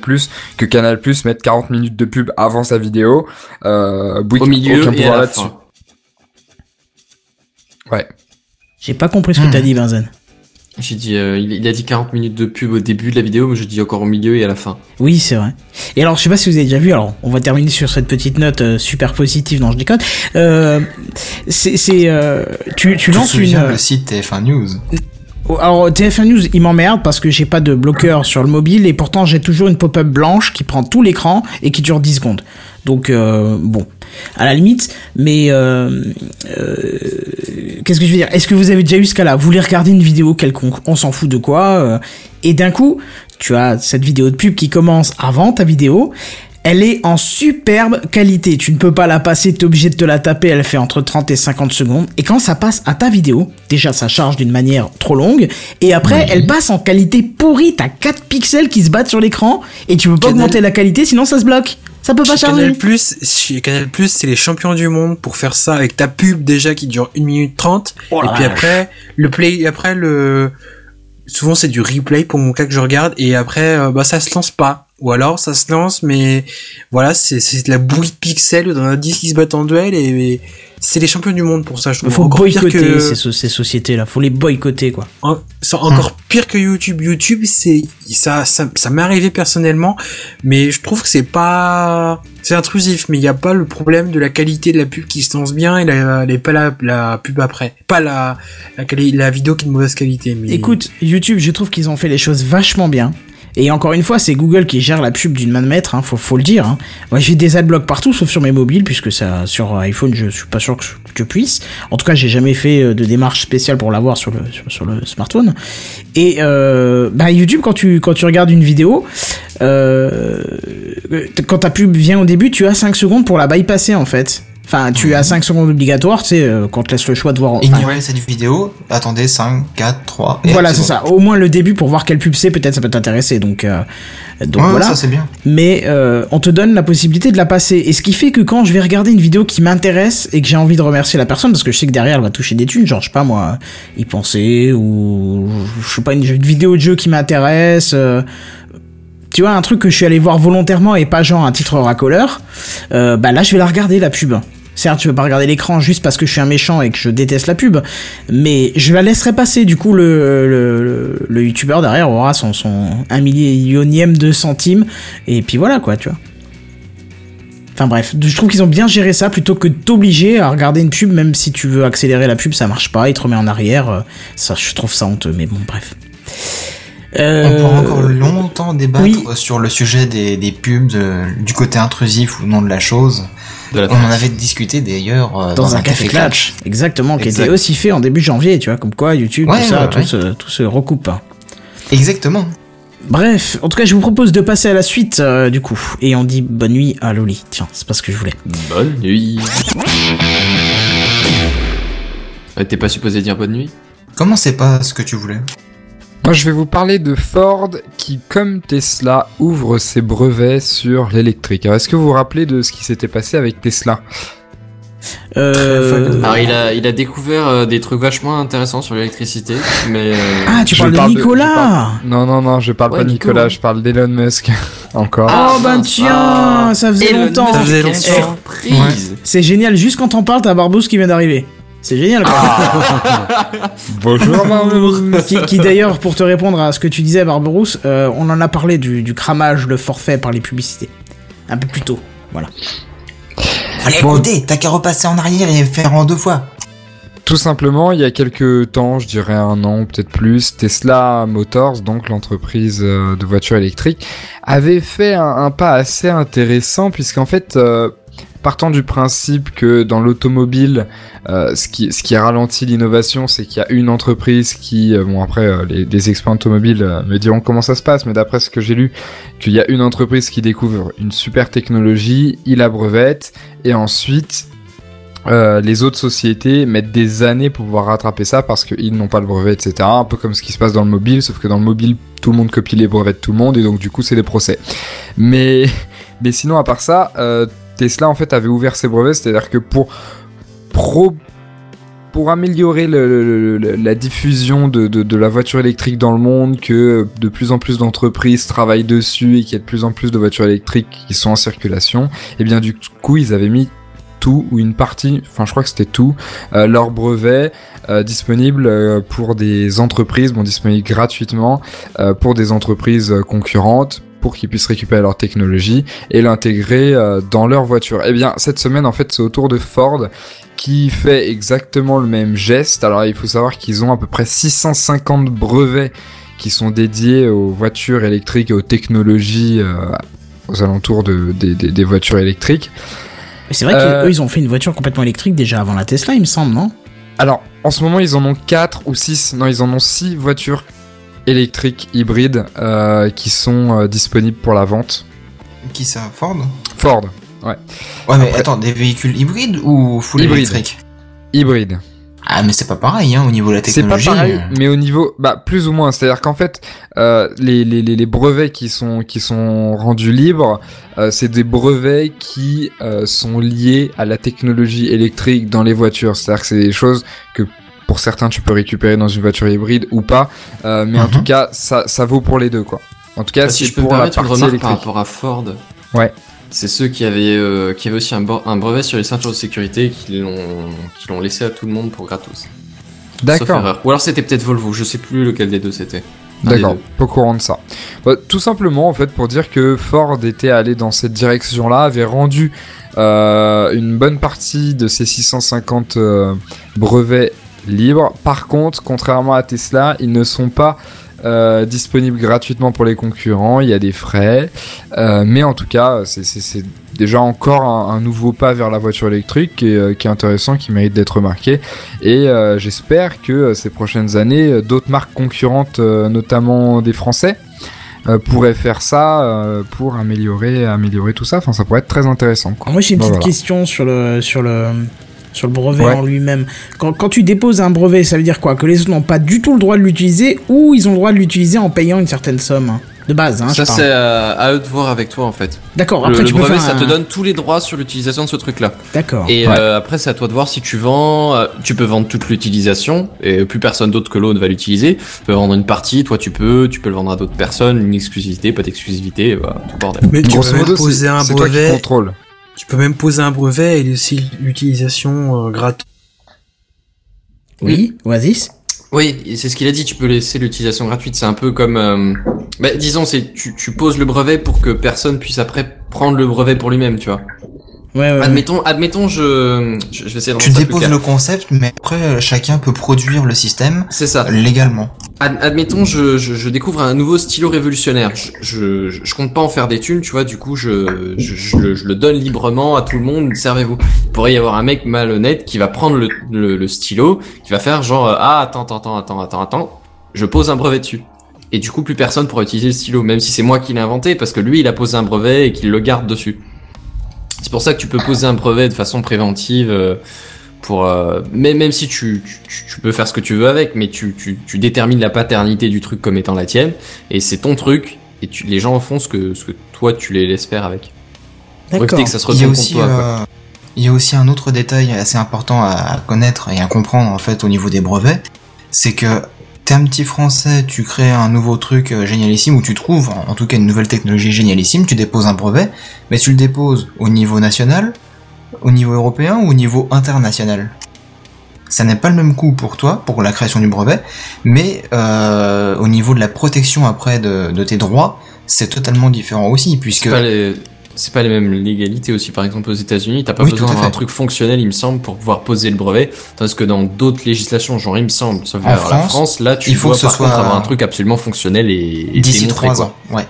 que Canal+, mette 40 minutes de pub avant sa vidéo, euh, Bouygues, Au milieu aucun pouvoir là-dessus. Ouais. J'ai pas compris ce que Hmm. t'as dit, Benzen. J'ai dit, euh, il, a dit 40 minutes de pub au début de la vidéo, mais je dis encore au milieu et à la fin. Oui, c'est vrai. Et alors, je sais pas si vous avez déjà vu, alors on va terminer sur cette petite note euh, super positive, non je déconne. Euh, c'est, c'est, euh, tu, tu lances une... le site TF1 News Alors TF1 News, il m'emmerde parce que j'ai pas de bloqueur sur le mobile et pourtant j'ai toujours une pop-up blanche qui prend tout l'écran et qui dure 10 secondes. Donc euh, bon, à la limite, mais euh, euh, qu'est-ce que je veux dire? Est-ce que vous avez déjà eu ce cas-là? Vous voulez regarder une vidéo quelconque, on s'en fout de quoi, euh, et d'un coup, tu as cette vidéo de pub qui commence avant ta vidéo. Elle est en superbe qualité. Tu ne peux pas la passer, t'es obligé de te la taper. Elle fait entre 30 et 50 secondes. Et quand ça passe à ta vidéo, déjà ça charge d'une manière trop longue. Et après, elle passe en qualité pourrie. T'as 4 pixels qui se battent sur l'écran. Et tu peux pas Canal- augmenter la qualité, sinon ça se bloque. Ça peut pas Chez charger. Canal Plus, chez Canal Plus, c'est les champions du monde pour faire ça avec ta pub déjà qui dure 1 minute 30 Oh et puis vache. après le play après le souvent c'est du replay pour mon cas que je regarde et après euh, bah ça se lance pas ou alors ça se lance mais voilà c'est de la bouillie de pixels dans un 10 qui se battent en duel et, et c'est les champions du monde pour ça je trouve faut encore pire boycotter que ces, ces sociétés-là. Faut les boycotter, quoi. en- encore pire que YouTube. YouTube, c'est ça, ça, ça m'est arrivé personnellement, mais je trouve que c'est pas, c'est intrusif, mais il n'y a pas le problème de la qualité de la pub qui se lance bien et la, et pas la, la pub après, pas la, la, vidéo qui est de mauvaise qualité. Mais... Écoute, YouTube, je trouve qu'ils ont fait les choses vachement bien. Et encore une fois, c'est Google qui gère la pub d'une main de maître, hein, faut, le dire. Hein. Moi, j'ai des adblocks partout, sauf sur mes mobiles, puisque sur iPhone, je suis pas sûr que je, puisse. En tout cas, j'ai jamais fait euh, de démarche spéciale pour l'avoir sur le, smartphone. Et euh, bah, YouTube, quand tu, quand tu regardes une vidéo, euh, quand ta pub vient au début, tu as 5 secondes pour la bypasser, en fait. Enfin, tu as 5 secondes obligatoires, tu sais, euh, qu'on te laisse le choix de voir... enfin, Ignorez cette vidéo, attendez 5, 4, 3. et voilà, c'est ça. Au moins le début pour voir quelle pub c'est, peut-être ça peut t'intéresser. Donc, euh, donc Ouais, voilà. ça c'est bien. Mais euh, on te donne la possibilité de la passer. Et ce qui fait que quand je vais regarder une vidéo qui m'intéresse et que j'ai envie de remercier la personne, parce que je sais que derrière elle va toucher des thunes, genre je sais pas moi, y penser ou je sais pas une, vidéo de jeu qui m'intéresse. tu vois, un truc que je suis allé voir volontairement et pas genre un titre racoleur, euh, bah là je vais la regarder la pub. Certes, je vais pas regarder l'écran juste parce que je suis un méchant et que je déteste la pub, mais je la laisserai passer. Du coup, le, youtubeur derrière aura son, son 1 millionième de centimes, et puis voilà quoi, tu vois. Enfin bref, je trouve qu'ils ont bien géré ça plutôt que de t'obliger à regarder une pub, même si tu veux accélérer la pub, ça marche pas, il te remet en arrière. euh, Ça, je trouve ça honteux, mais bon, bref. On Euh, pourra encore longtemps débattre oui. sur le sujet des, des pubs, de- du côté intrusif ou non de la chose. De la On en avait discuté d'ailleurs euh, dans, un, café clutch. Exactement, qui était aussi fait en début janvier, tu vois, comme quoi YouTube, Ouais, tout ça, ouais, tout, ouais. Se, tout se recoupe. Exactement. Bref, en tout cas, je vous propose de passer à la suite, euh, du coup. Et on dit bonne nuit à Loli. Tiens, c'est pas ce que je voulais. Bonne nuit. Euh, T'es pas supposé dire bonne nuit? Comment c'est pas ce que tu voulais? Moi, je vais vous parler de Ford qui, comme Tesla, ouvre ses brevets sur l'électrique. Alors, est-ce que vous vous rappelez de ce qui s'était passé avec Tesla? Euh... Alors il a, il a découvert euh, des trucs vachement intéressants sur l'électricité, mais... euh, Ah, tu Je parles de Nicolas parle- Non, non, non, je parle Ouais, pas de Nico. Nicolas, je parle d'Elon Musk. Encore. Ah, Oh, ben tiens, Ah. ça faisait Elon longtemps. Ça faisait longtemps. surprise C'est génial, juste quand on parle, t'as Barbous qui vient d'arriver. C'est génial, quoi. Ah. Bonjour, Marlowe. qui, qui, d'ailleurs, pour te répondre à ce que tu disais, Barberousse, euh, on en a parlé du, du cramage, le forfait par les publicités. Un peu plus tôt. Voilà. Fallait Bon. écouter, t'as qu'à repasser en arrière et faire en deux fois. Tout simplement, il y a quelques temps, je dirais un an, peut-être plus, Tesla Motors, donc l'entreprise euh, de voitures électriques, avait fait un, un pas assez intéressant puisqu'en fait, euh, partant du principe que dans l'automobile, euh, ce, qui, ce qui ralentit l'innovation, c'est qu'il y a une entreprise qui, euh, bon après, euh, les, les experts automobiles me diront comment ça se passe, mais d'après ce que j'ai lu, qu'il y a une entreprise qui découvre une super technologie, il la brevette, et ensuite les autres sociétés mettent des années pour pouvoir rattraper ça parce qu'ils n'ont pas le brevet, etc. Un peu comme ce qui se passe dans le mobile, sauf que dans le mobile, tout le monde copie les brevets de tout le monde et donc du coup, c'est des procès. Mais, mais sinon, à part ça, Tesla en fait avait ouvert ses brevets, c'est-à-dire que pour pro pour améliorer la diffusion de, la voiture électrique dans le monde, que de plus en plus d'entreprises travaillent dessus et qu'il y a de plus en plus de voitures électriques qui sont en circulation, et bien du coup ils avaient mis tout ou une partie, enfin je crois que c'était tout, euh, leur brevet euh, disponible euh, pour des entreprises, bon disponible gratuitement euh, pour des entreprises concurrentes pour qu'ils puissent récupérer leur technologie et l'intégrer euh, dans leur voiture. Et bien cette semaine en fait c'est au tour de Ford qui fait exactement le même geste. Alors il faut savoir qu'ils ont à peu près 650 brevets qui sont dédiés aux voitures électriques et aux technologies euh, aux alentours de, des- des- des voitures électriques. Mais C'est vrai Euh, qu'eux, ils ont fait une voiture complètement électrique déjà avant la Tesla, il me semble, non? Alors, en ce moment, ils en ont 4 ou 6. Non, ils en ont 6 voitures électriques hybrides euh, qui sont euh, disponibles pour la vente. Qui ça Ford? Ford, Ouais, mais Après- attends, des véhicules hybrides ou full Hybride. électrique hybride. Ah, mais c'est pas pareil, hein, au niveau de la C'est pas technologie. pareil, mais au niveau, bah, plus ou moins. C'est-à-dire qu'en fait, euh, les, les, les, les brevets qui sont, qui sont rendus libres, euh, c'est des brevets qui euh, sont liés à la technologie électrique dans les voitures. C'est-à-dire que c'est des choses que pour certains tu peux récupérer dans une voiture hybride ou pas, euh, mais en Mhm. tout cas, ça, ça vaut pour les deux, quoi. En tout cas, Ah, si je peux me pour la permettre une partie remarque par rapport à Ford. Ouais. C'est ceux qui avaient, euh, qui avaient aussi un, un brevet sur les ceintures de sécurité et qui l'ont qui l'ont laissé à tout le monde pour gratos. D'accord. Ou alors c'était peut-être Volvo, je sais plus lequel des deux c'était. D'accord, pas au courant de ça. Bah, tout simplement, en fait, pour dire que Ford était allé dans cette direction-là, avait rendu euh, une bonne partie de ses 650 euh, brevets libres. Par contre, contrairement à Tesla, ils ne sont pas euh, disponibles gratuitement pour les concurrents. Il y a des frais, Euh, mais en tout cas, c'est- déjà encore un, un nouveau pas vers la voiture électrique qui est, euh, qui est intéressant, qui mérite d'être remarqué. Et euh, j'espère que ces prochaines années, d'autres marques concurrentes, notamment des Français, euh, pourraient faire ça euh, pour améliorer, améliorer tout ça. Enfin, ça pourrait être très intéressant. Quoi. Moi j'ai une petite voilà. question sur le sur le sur le brevet Ouais. en lui-même. Quand, quand tu déposes un brevet, ça veut dire quoi? Que les autres n'ont pas du tout le droit de l'utiliser ou ils ont le droit de l'utiliser en payant une certaine somme hein, de base. Hein, ça c'est à, à eux de voir avec toi en fait. D'accord. Après le tu peux brevet faire ça te un- donne tous les droits sur l'utilisation de ce truc là. D'accord. Et Ouais. euh, après, c'est à toi de voir si tu vends. euh, tu peux vendre toute l'utilisation et plus personne d'autre que l'autre va l'utiliser. Tu peux vendre une partie, toi tu peux. Tu peux le vendre à d'autres personnes, une exclusivité, pas d'exclusivité, voilà, tout bordel. Mais tu Grosso peux même modo, c'est poser un c'est toi qui brevet. contrôle. Tu peux même poser un brevet et aussi l'utilisation euh, gratuite. Oui, Oasis. Oui, c'est ce qu'il a dit. Tu peux laisser l'utilisation gratuite. C'est un peu comme, euh, bah, disons, c'est tu, tu poses le brevet pour que personne puisse après prendre le brevet pour lui-même, tu vois. Ouais, ouais. ouais. Admettons, admettons, je, je je vais essayer de Tu déposes le concept, mais après, euh, chacun peut produire le système C'est ça. légalement. Ad- admettons, je, je, je découvre un nouveau stylo révolutionnaire. Je, je, compte pas en faire des thunes, tu vois. Du coup, je, je, le, donne librement à tout le monde. Servez-vous. Il pourrait y avoir un mec malhonnête qui va prendre le, le, le stylo, qui va faire genre euh, ah attends attends attends attends attends, je pose un brevet dessus. Et du coup, plus personne pourra utiliser le stylo, même si c'est moi qui l'ai inventé, parce que lui, il a posé un brevet et qu'il le garde dessus. C'est pour ça que tu peux poser un brevet de façon préventive. euh, pour euh, même même si tu, tu, tu peux faire ce que tu veux avec mais tu, tu, tu détermines la paternité du truc comme étant la tienne et c'est ton truc et tu, les gens font ce que ce que toi tu les laisses faire avec. D'accord. éviter que ça se Il y a aussi, toi euh, il y a aussi un autre détail assez important à connaître et à comprendre en fait au niveau des brevets, c'est que t'es un petit français, tu crées un nouveau truc euh, génialissime ou tu trouves en en tout cas une nouvelle technologie génialissime, tu déposes un brevet, mais tu le déposes au niveau national, au niveau européen ou au niveau international. Ça n'est pas le même coût pour toi, pour la création du brevet, mais euh, au niveau de la protection après de, de tes droits, c'est totalement différent aussi, puisque C'est pas les c'est pas les mêmes légalités aussi. Par exemple, aux États-Unis, t'as pas Oui, besoin tout à d'avoir un fait. truc fonctionnel, il me semble, pour pouvoir poser le brevet. Tandis que dans d'autres législations, genre il me semble, sauf En alors, la France, France, là, tu il faut dois que ce par contre avoir un truc absolument fonctionnel et, et D'ici trois quoi. ans. Ouais.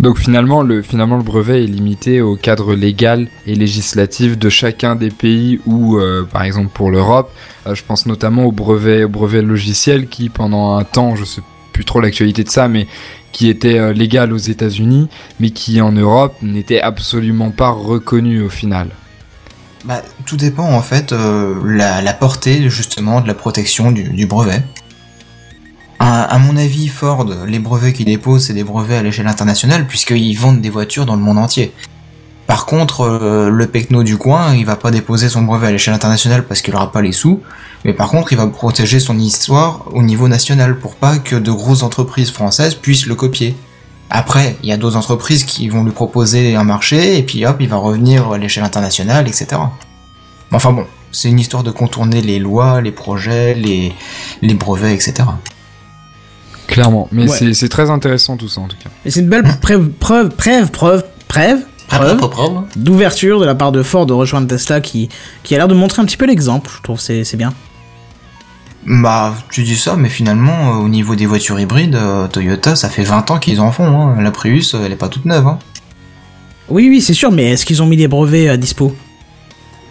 Donc finalement le, finalement, le brevet est limité au cadre légal et législatif de chacun des pays où, euh, par exemple pour l'Europe, euh, je pense notamment au brevet, au brevet logiciel qui pendant un temps, je sais plus trop l'actualité de ça, mais qui était euh, légal aux États-Unis, mais qui en Europe n'était absolument pas reconnu au final. Bah, tout dépend en fait euh, la, la portée justement de la protection du, du brevet. À, mon avis, Ford, les brevets qu'ils déposent, c'est des brevets à l'échelle internationale puisqu'ils vendent des voitures dans le monde entier. Par contre, euh, le Pecno du coin, il va pas déposer son brevet à l'échelle internationale parce qu'il aura pas les sous, mais par contre, il va protéger son histoire au niveau national pour pas que de grosses entreprises françaises puissent le copier. Après, il y a d'autres entreprises qui vont lui proposer un marché, et puis hop, il va revenir à l'échelle internationale, etc. Enfin bon, c'est une histoire de contourner les lois, les projets, les brevets, etc. Clairement, mais Ouais. c'est très intéressant tout ça en tout cas. Et c'est une belle preuve, preuve, preuve, preuve, preuve, preuve d'ouverture de la part de Ford de rejoindre Tesla qui, qui a l'air de montrer un petit peu l'exemple. Je trouve c'est c'est bien. Bah, tu dis ça, mais finalement, euh, au niveau des voitures hybrides, euh, Toyota, ça fait 20 ans qu'ils en font, hein. La Prius, euh, elle est pas toute neuve, hein. Oui, oui, c'est sûr, mais est-ce qu'ils ont mis les brevets à dispo?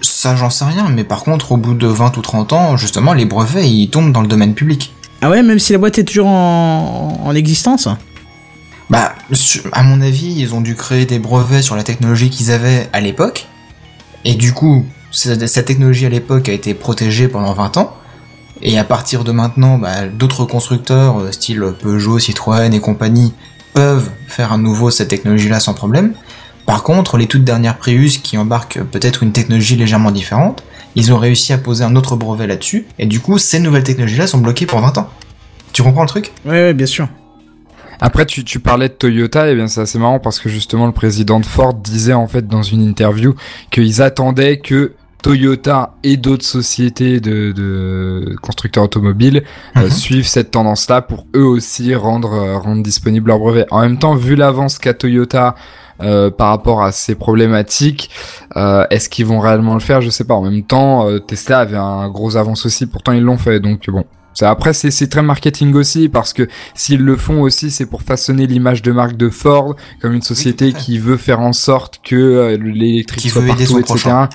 Ça, j'en sais rien, mais par contre, au bout de 20 ou 30 ans, justement, les brevets, ils tombent dans le domaine public. Ah ouais, même si la boîte est toujours en, en existence Bah, à mon avis, ils ont dû créer des brevets sur la technologie qu'ils avaient à l'époque. Et du coup, ce- cette technologie à l'époque a été protégée pendant 20 ans. Et à partir de maintenant, bah, d'autres constructeurs, euh, style Peugeot, Citroën et compagnie, peuvent faire à nouveau cette technologie-là sans problème. Par contre, les toutes dernières Prius qui embarquent peut-être une technologie légèrement différente, ils ont réussi à poser un autre brevet là-dessus. Et du coup, ces nouvelles technologies-là sont bloquées pour 20 ans. Tu comprends le truc? Ouais, bien sûr. Après, tu, tu parlais de Toyota, et bien c'est assez marrant parce que justement le président de Ford disait en fait dans une interview qu'ils attendaient que Toyota et d'autres sociétés de, de constructeurs automobiles euh, Mhm. suivent cette tendance-là pour eux aussi rendre euh, rendre disponible leur brevet. En même temps, vu l'avance qu'a Toyota euh, par rapport à ces problématiques, euh, est-ce qu'ils vont réellement le faire? Je sais pas. En même temps, euh, Tesla avait un gros avance aussi, pourtant ils l'ont fait. Donc bon, après c'est c'est très marketing aussi parce que S'ils le font aussi, c'est pour façonner l'image de marque de Ford comme une société qui veut faire en sorte que euh, l'électrique soit partout, son etc. prochain.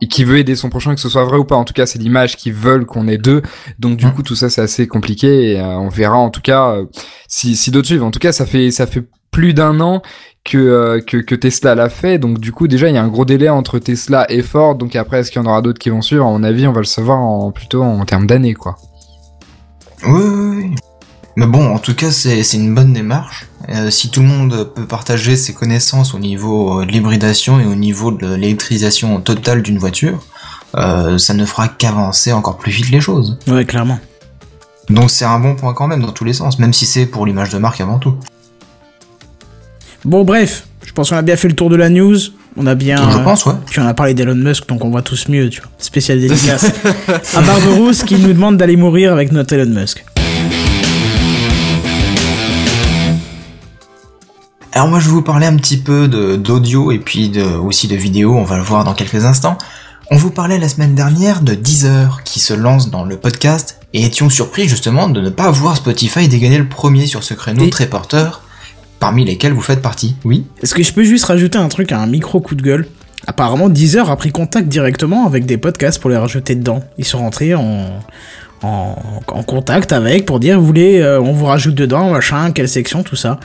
Et qui veut aider son prochain, que ce soit vrai ou pas. En tout cas, c'est l'image qu'ils veulent qu'on ait d'eux. Donc du Mm. coup, tout ça, c'est assez compliqué. Et euh, on verra en tout cas euh, si, si d'autres suivent. En tout cas, ça fait ça fait plus d'un an que, euh, que que Tesla l'a fait. Donc du coup, déjà, il y a un gros délai entre Tesla et Ford. Donc après, est-ce qu'il y en aura d'autres qui vont suivre? À mon avis, on va le savoir en, plutôt en termes d'années, quoi. Oui, oui, oui. Mais bon, en tout cas, c'est une bonne démarche. Euh, si tout le monde peut partager ses connaissances au niveau euh, de l'hybridation et au niveau de l'électrisation totale d'une voiture, euh, ça ne fera qu'avancer encore plus vite les choses. Ouais, clairement. Donc c'est un bon point quand même dans tous les sens, même si c'est pour l'image de marque avant tout. Bon, bref, je pense qu'on a bien fait le tour de la news. On a bien. Je euh, pense, ouais. Puis on a parlé d'Elon Musk, donc on voit tous mieux, tu vois. Spécial dédicace à Barberousse qui nous demande d'aller mourir avec notre Elon Musk. Alors moi je vais vous parler un petit peu d'audio et puis de, aussi de vidéo, on va le voir dans quelques instants. On vous parlait la semaine dernière de Deezer qui se lance dans le podcast et étions surpris justement de ne pas voir Spotify dégainer le premier sur ce créneau Et- très porteur, parmi lesquels vous faites partie. Oui Est-ce que je peux juste rajouter un truc à un micro coup de gueule? Apparemment, Deezer a pris contact directement avec des podcasts pour les rajouter dedans. Ils sont rentrés en, en, contact avec pour dire, vous voulez, euh, on vous rajoute dedans, machin, quelle section, tout ça.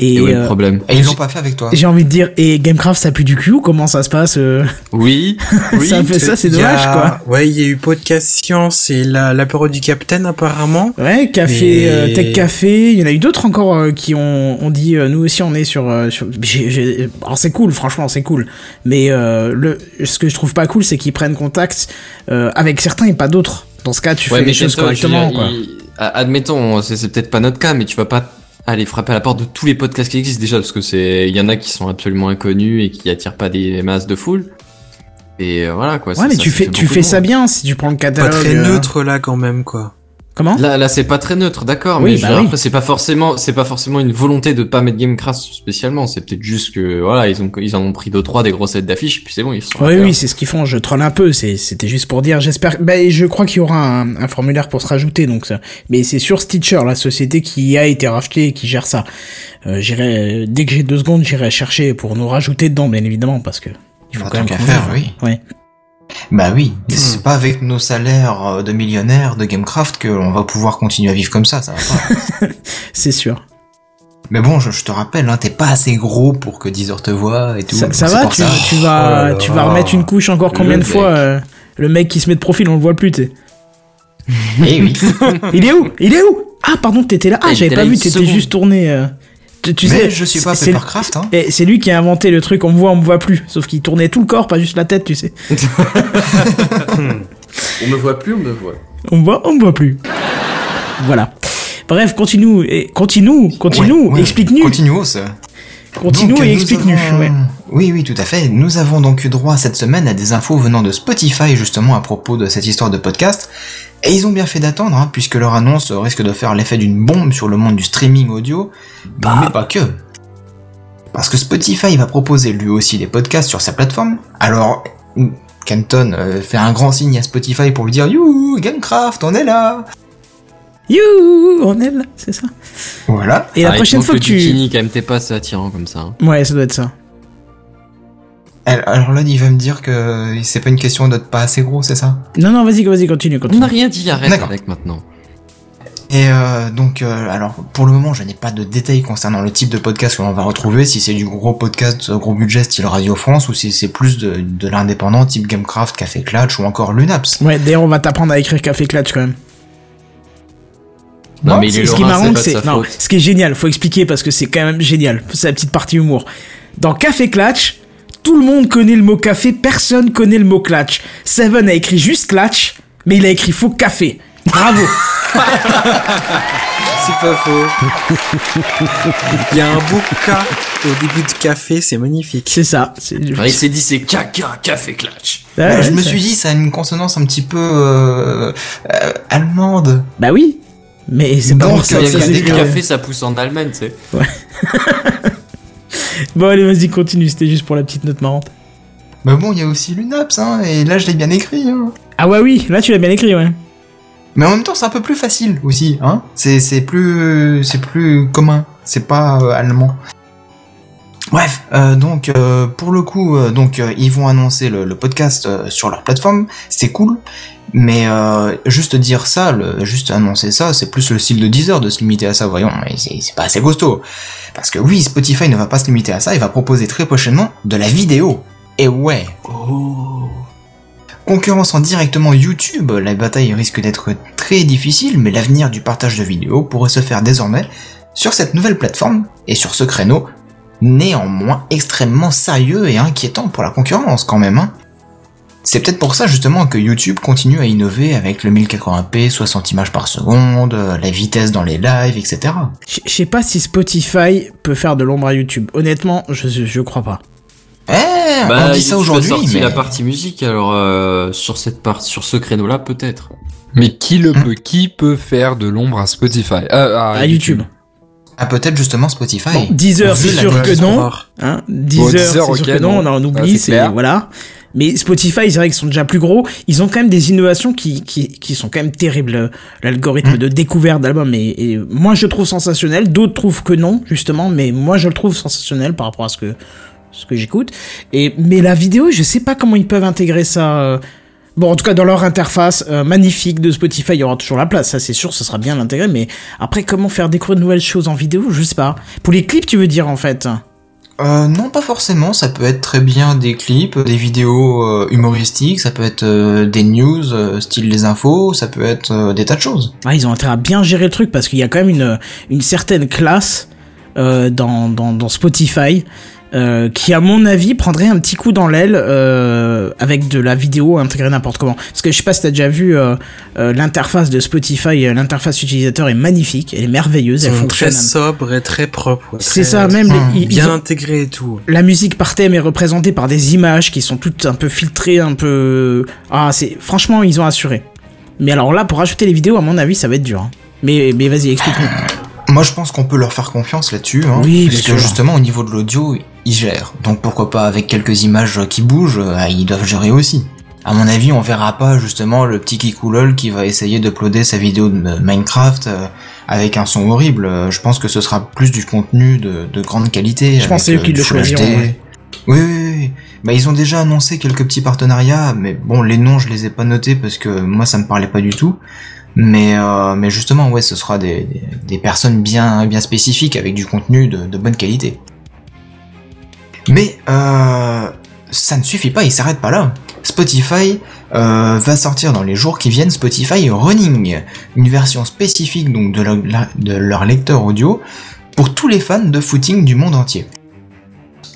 Et, Et où est euh, le problème Et ils l'ont pas fait avec toi. j'ai envie de dire, et Gamecraft, ça pue du cul ou comment ça se passe euh Oui, oui. Peu ça, c'est dommage, a- quoi. Ouais, il y a eu Podcast Science et la- l'apéro du Capitaine apparemment. Ouais, café, euh, Tech Café, il y en a eu d'autres encore euh, qui ont, ont dit, euh, nous aussi on est sur... euh, Alors c'est cool, franchement c'est cool. Mais euh, le... ce que je trouve pas cool, c'est qu'ils prennent contact euh, avec certains et pas d'autres. Dans ce cas, tu fais les choses correctement, dire, quoi. il- a- Admettons, c'est c'est peut-être pas notre cas, mais tu vas pas aller frapper à la porte de tous les podcasts qui existent déjà, parce que c'est, il y en a qui sont absolument inconnus et qui attirent pas des masses de foule. Et euh, voilà quoi. Ouais, ça- mais ça- tu ça fais, fait tu fais ça bien si tu prends le Pas catalogue. très euh, neutre là quand même quoi. Comment Là, là, c'est pas très neutre, d'accord, Oui, mais je bah veux dire, oui. après, c'est pas forcément, c'est pas forcément une volonté de pas mettre Gamecraft spécialement. C'est peut-être juste que, voilà, ils ont, ils en ont pris deux trois des grosses têtes d'affiches, puis c'est bon, ils sont. Oui, oui, c'est ce qu'ils font. Je troll un peu. C'est- C'était juste pour dire. J'espère. Bah, je crois qu'il y aura un, un formulaire pour se rajouter. Donc ça. Mais c'est sur Stitcher, la société qui a été rachetée et qui gère ça. Euh, j'irai dès que j'ai deux secondes, j'irai chercher pour nous rajouter dedans, bien évidemment, parce que il faut Un quand même faire, oui. Ouais. Bah oui, mais c'est pas avec nos salaires euh, de millionnaires de Gamecraft qu'on va pouvoir continuer à vivre comme ça, ça va pas. C'est sûr. mais bon, je, je te rappelle, hein, t'es pas assez gros pour que Deezer te voit et tout. Ça, ça va. Tu, ça. tu vas, Oh tu vas remettre une couche encore combien de fois euh, Le mec qui se met de profil, on le voit plus. Tu sais. Eh oui. Il est où? Il est où? Ah pardon, t'étais là. Ah, j'avais pas vu. T'étais juste tourné. euh, Tu, tu mais sais, je suis pas Papercraft, hein. Et c'est lui qui a inventé le truc on me voit, on me voit plus. Sauf qu'il tournait tout le corps, pas juste la tête, tu sais. On me voit plus, on me voit. On me voit, on me voit plus. Voilà. Bref, continue, et continue, continue, Ouais, ouais, explique-nous, Continuons. ça. continue Donc, et nous explique-nous. avons- Ouais. Oui, oui, tout à fait. Nous avons donc eu droit cette semaine à des infos venant de Spotify justement à propos de cette histoire de podcast. Et ils ont bien fait d'attendre, hein, puisque leur annonce risque de faire l'effet d'une bombe sur le monde du streaming audio, mais pas que. Parce que Spotify va proposer lui aussi des podcasts sur sa plateforme. Alors, Kenton euh, fait un grand signe à Spotify pour lui dire You, Gamecraft, on est là You, on est là, c'est ça. Voilà. Et la Ah, prochaine fois le que tu, quand même, t'es pas assez attirant comme ça. hein. ouais, ça doit être ça. Alors là, il va me dire que c'est pas une question d'être pas assez gros, c'est ça Non, non, vas-y, vas-y, continue, On continue. n'a rien dit, arrête D'accord. avec maintenant. Et euh, donc, euh, alors pour le moment, je n'ai pas de détails concernant le type de podcast que l'on va retrouver, si c'est du gros podcast, euh, gros budget style Radio France, ou si c'est plus de, de l'indépendant type Gamecraft, Café Clutch ou encore Lunaps. Ouais, d'ailleurs, on va t'apprendre à écrire Café Clutch quand même. Non, Ouais, mais il C'est- est ce qui marrant, c'est non, faute. ce qui est génial, faut expliquer parce que c'est quand même génial. C'est la petite partie humour. Dans Café Clutch, tout le monde connaît le mot café, personne connaît le mot clutch. Seven a écrit juste clutch, mais il a écrit faux café. Bravo. C'est pas faux. Il y a un beau K au début de café, c'est magnifique. c'est ça. Il s'est dit c'est caca, café clutch. Ouais, Ouais, je ouais, me ça- suis dit, ça a une consonance un petit peu euh, euh, allemande. Bah oui. Mais c'est pas pour ça euh, que il y ça des que s'écrit. café, ça pousse en Allemagne, tu sais. Bon, allez, vas-y, continue. C'était juste pour la petite note marrante. Mais bon, il y a aussi Lunaps, hein, et là je l'ai bien écrit. Hein. Ah ouais, oui. Là, tu l'as bien écrit, ouais. Mais en même temps, c'est un peu plus facile aussi, hein. C'est c'est plus c'est plus commun. C'est pas euh, allemand. Bref, euh, donc euh, pour le coup, donc ils vont annoncer le, le podcast sur leur plateforme, c'est cool. Mais euh, juste dire ça, le, juste annoncer ça, c'est plus le style de Deezer de se limiter à ça, voyons, mais c'est pas assez costaud. Parce que oui, Spotify ne va pas se limiter à ça, il va proposer très prochainement de la vidéo. Et ouais. Concurrençant directement YouTube, la bataille risque d'être très difficile, mais l'avenir du partage de vidéos pourrait se faire désormais sur cette nouvelle plateforme et sur ce créneau, néanmoins extrêmement sérieux et inquiétant pour la concurrence quand même. Hein. C'est peut-être pour ça justement que YouTube continue à innover avec le 1080p, 60 images par seconde, euh, la vitesse dans les lives, etc. Je sais pas si Spotify peut faire de l'ombre à YouTube. Honnêtement, je, je, crois pas. Eh, Bah, on dit ça aujourd'hui, mais... la partie musique, alors euh, sur cette part, sur ce créneau-là, peut-être. Mais qui le Hmm. peut Qui peut faire de l'ombre à Spotify Euh, à, À YouTube? Ah, peut-être justement Spotify. Bon, Deezer, c'est sûr que non. Hein Bon, Deezer, Deezer, c'est sûr ok, que non, on en Ah, oublie, c'est voilà. Mais Spotify, c'est vrai qu'ils sont déjà plus gros. Ils ont quand même des innovations qui, qui, qui sont quand même terribles. L'algorithme Mm. de découverte d'albums, et, et moi je le trouve sensationnel. D'autres trouvent que non, justement, mais moi je le trouve sensationnel par rapport à ce que ce que j'écoute. Et mais la vidéo, je sais pas comment ils peuvent intégrer ça. euh. Bon, en tout cas, dans leur interface euh, magnifique de Spotify, il y aura toujours la place, ça c'est sûr, ça sera bien intégré. Mais après, comment faire découvrir de nouvelles choses en vidéo, je sais pas. Pour les clips, tu veux dire en fait? Euh, non, pas forcément. Ça peut être très bien des clips, des vidéos euh, humoristiques, ça peut être euh, des news, style les infos, ça peut être des tas de choses. Ils ont intérêt à bien gérer le truc parce qu'il y a quand même une, certaine classe dans Spotify euh, qui, à mon avis, prendrait un petit coup dans l'aile euh, avec de la vidéo intégrée n'importe comment. Parce que je sais pas si t'as déjà vu euh, euh, l'interface de Spotify, euh, l'interface utilisateur est magnifique, elle est merveilleuse, Ils elle sont très fonctionne. sobre et très propre. ouais, C'est ça, même les- Hum, ils- ils Bien ont- intégré et tout. la musique par thème est représentée par des images qui sont toutes un peu filtrées, un peu. Ah, c'est franchement ils ont assuré. Mais alors là, pour rajouter les vidéos, à mon avis, ça va être dur. hein. Mais, mais vas-y, explique-nous. Moi, je pense qu'on peut leur faire confiance là-dessus, hein, Oui, parce que justement, au niveau de l'audio, ils gèrent. Donc pourquoi pas avec quelques images qui bougent, euh, ils doivent gérer aussi. À mon avis, on verra pas justement le petit Kikoulol qui va essayer d'uploader sa vidéo de Minecraft euh, avec un son horrible. Euh, Je pense que ce sera plus du contenu de, de grande qualité. Je pense c'est eux qui le choisiront, ouais. Oui, oui, oui. Bah, ils ont déjà annoncé quelques petits partenariats, mais bon, les noms, je les ai pas notés parce que moi, ça me parlait pas du tout. Mais, euh, mais justement, ouais, ce sera des, des, des personnes bien, bien spécifiques avec du contenu de, de bonne qualité. Mais euh, ça ne suffit pas, ils s'arrêtent pas là. Spotify euh, va sortir dans les jours qui viennent Spotify Running, une version spécifique donc de leur lecteur audio pour tous les fans de footing du monde entier.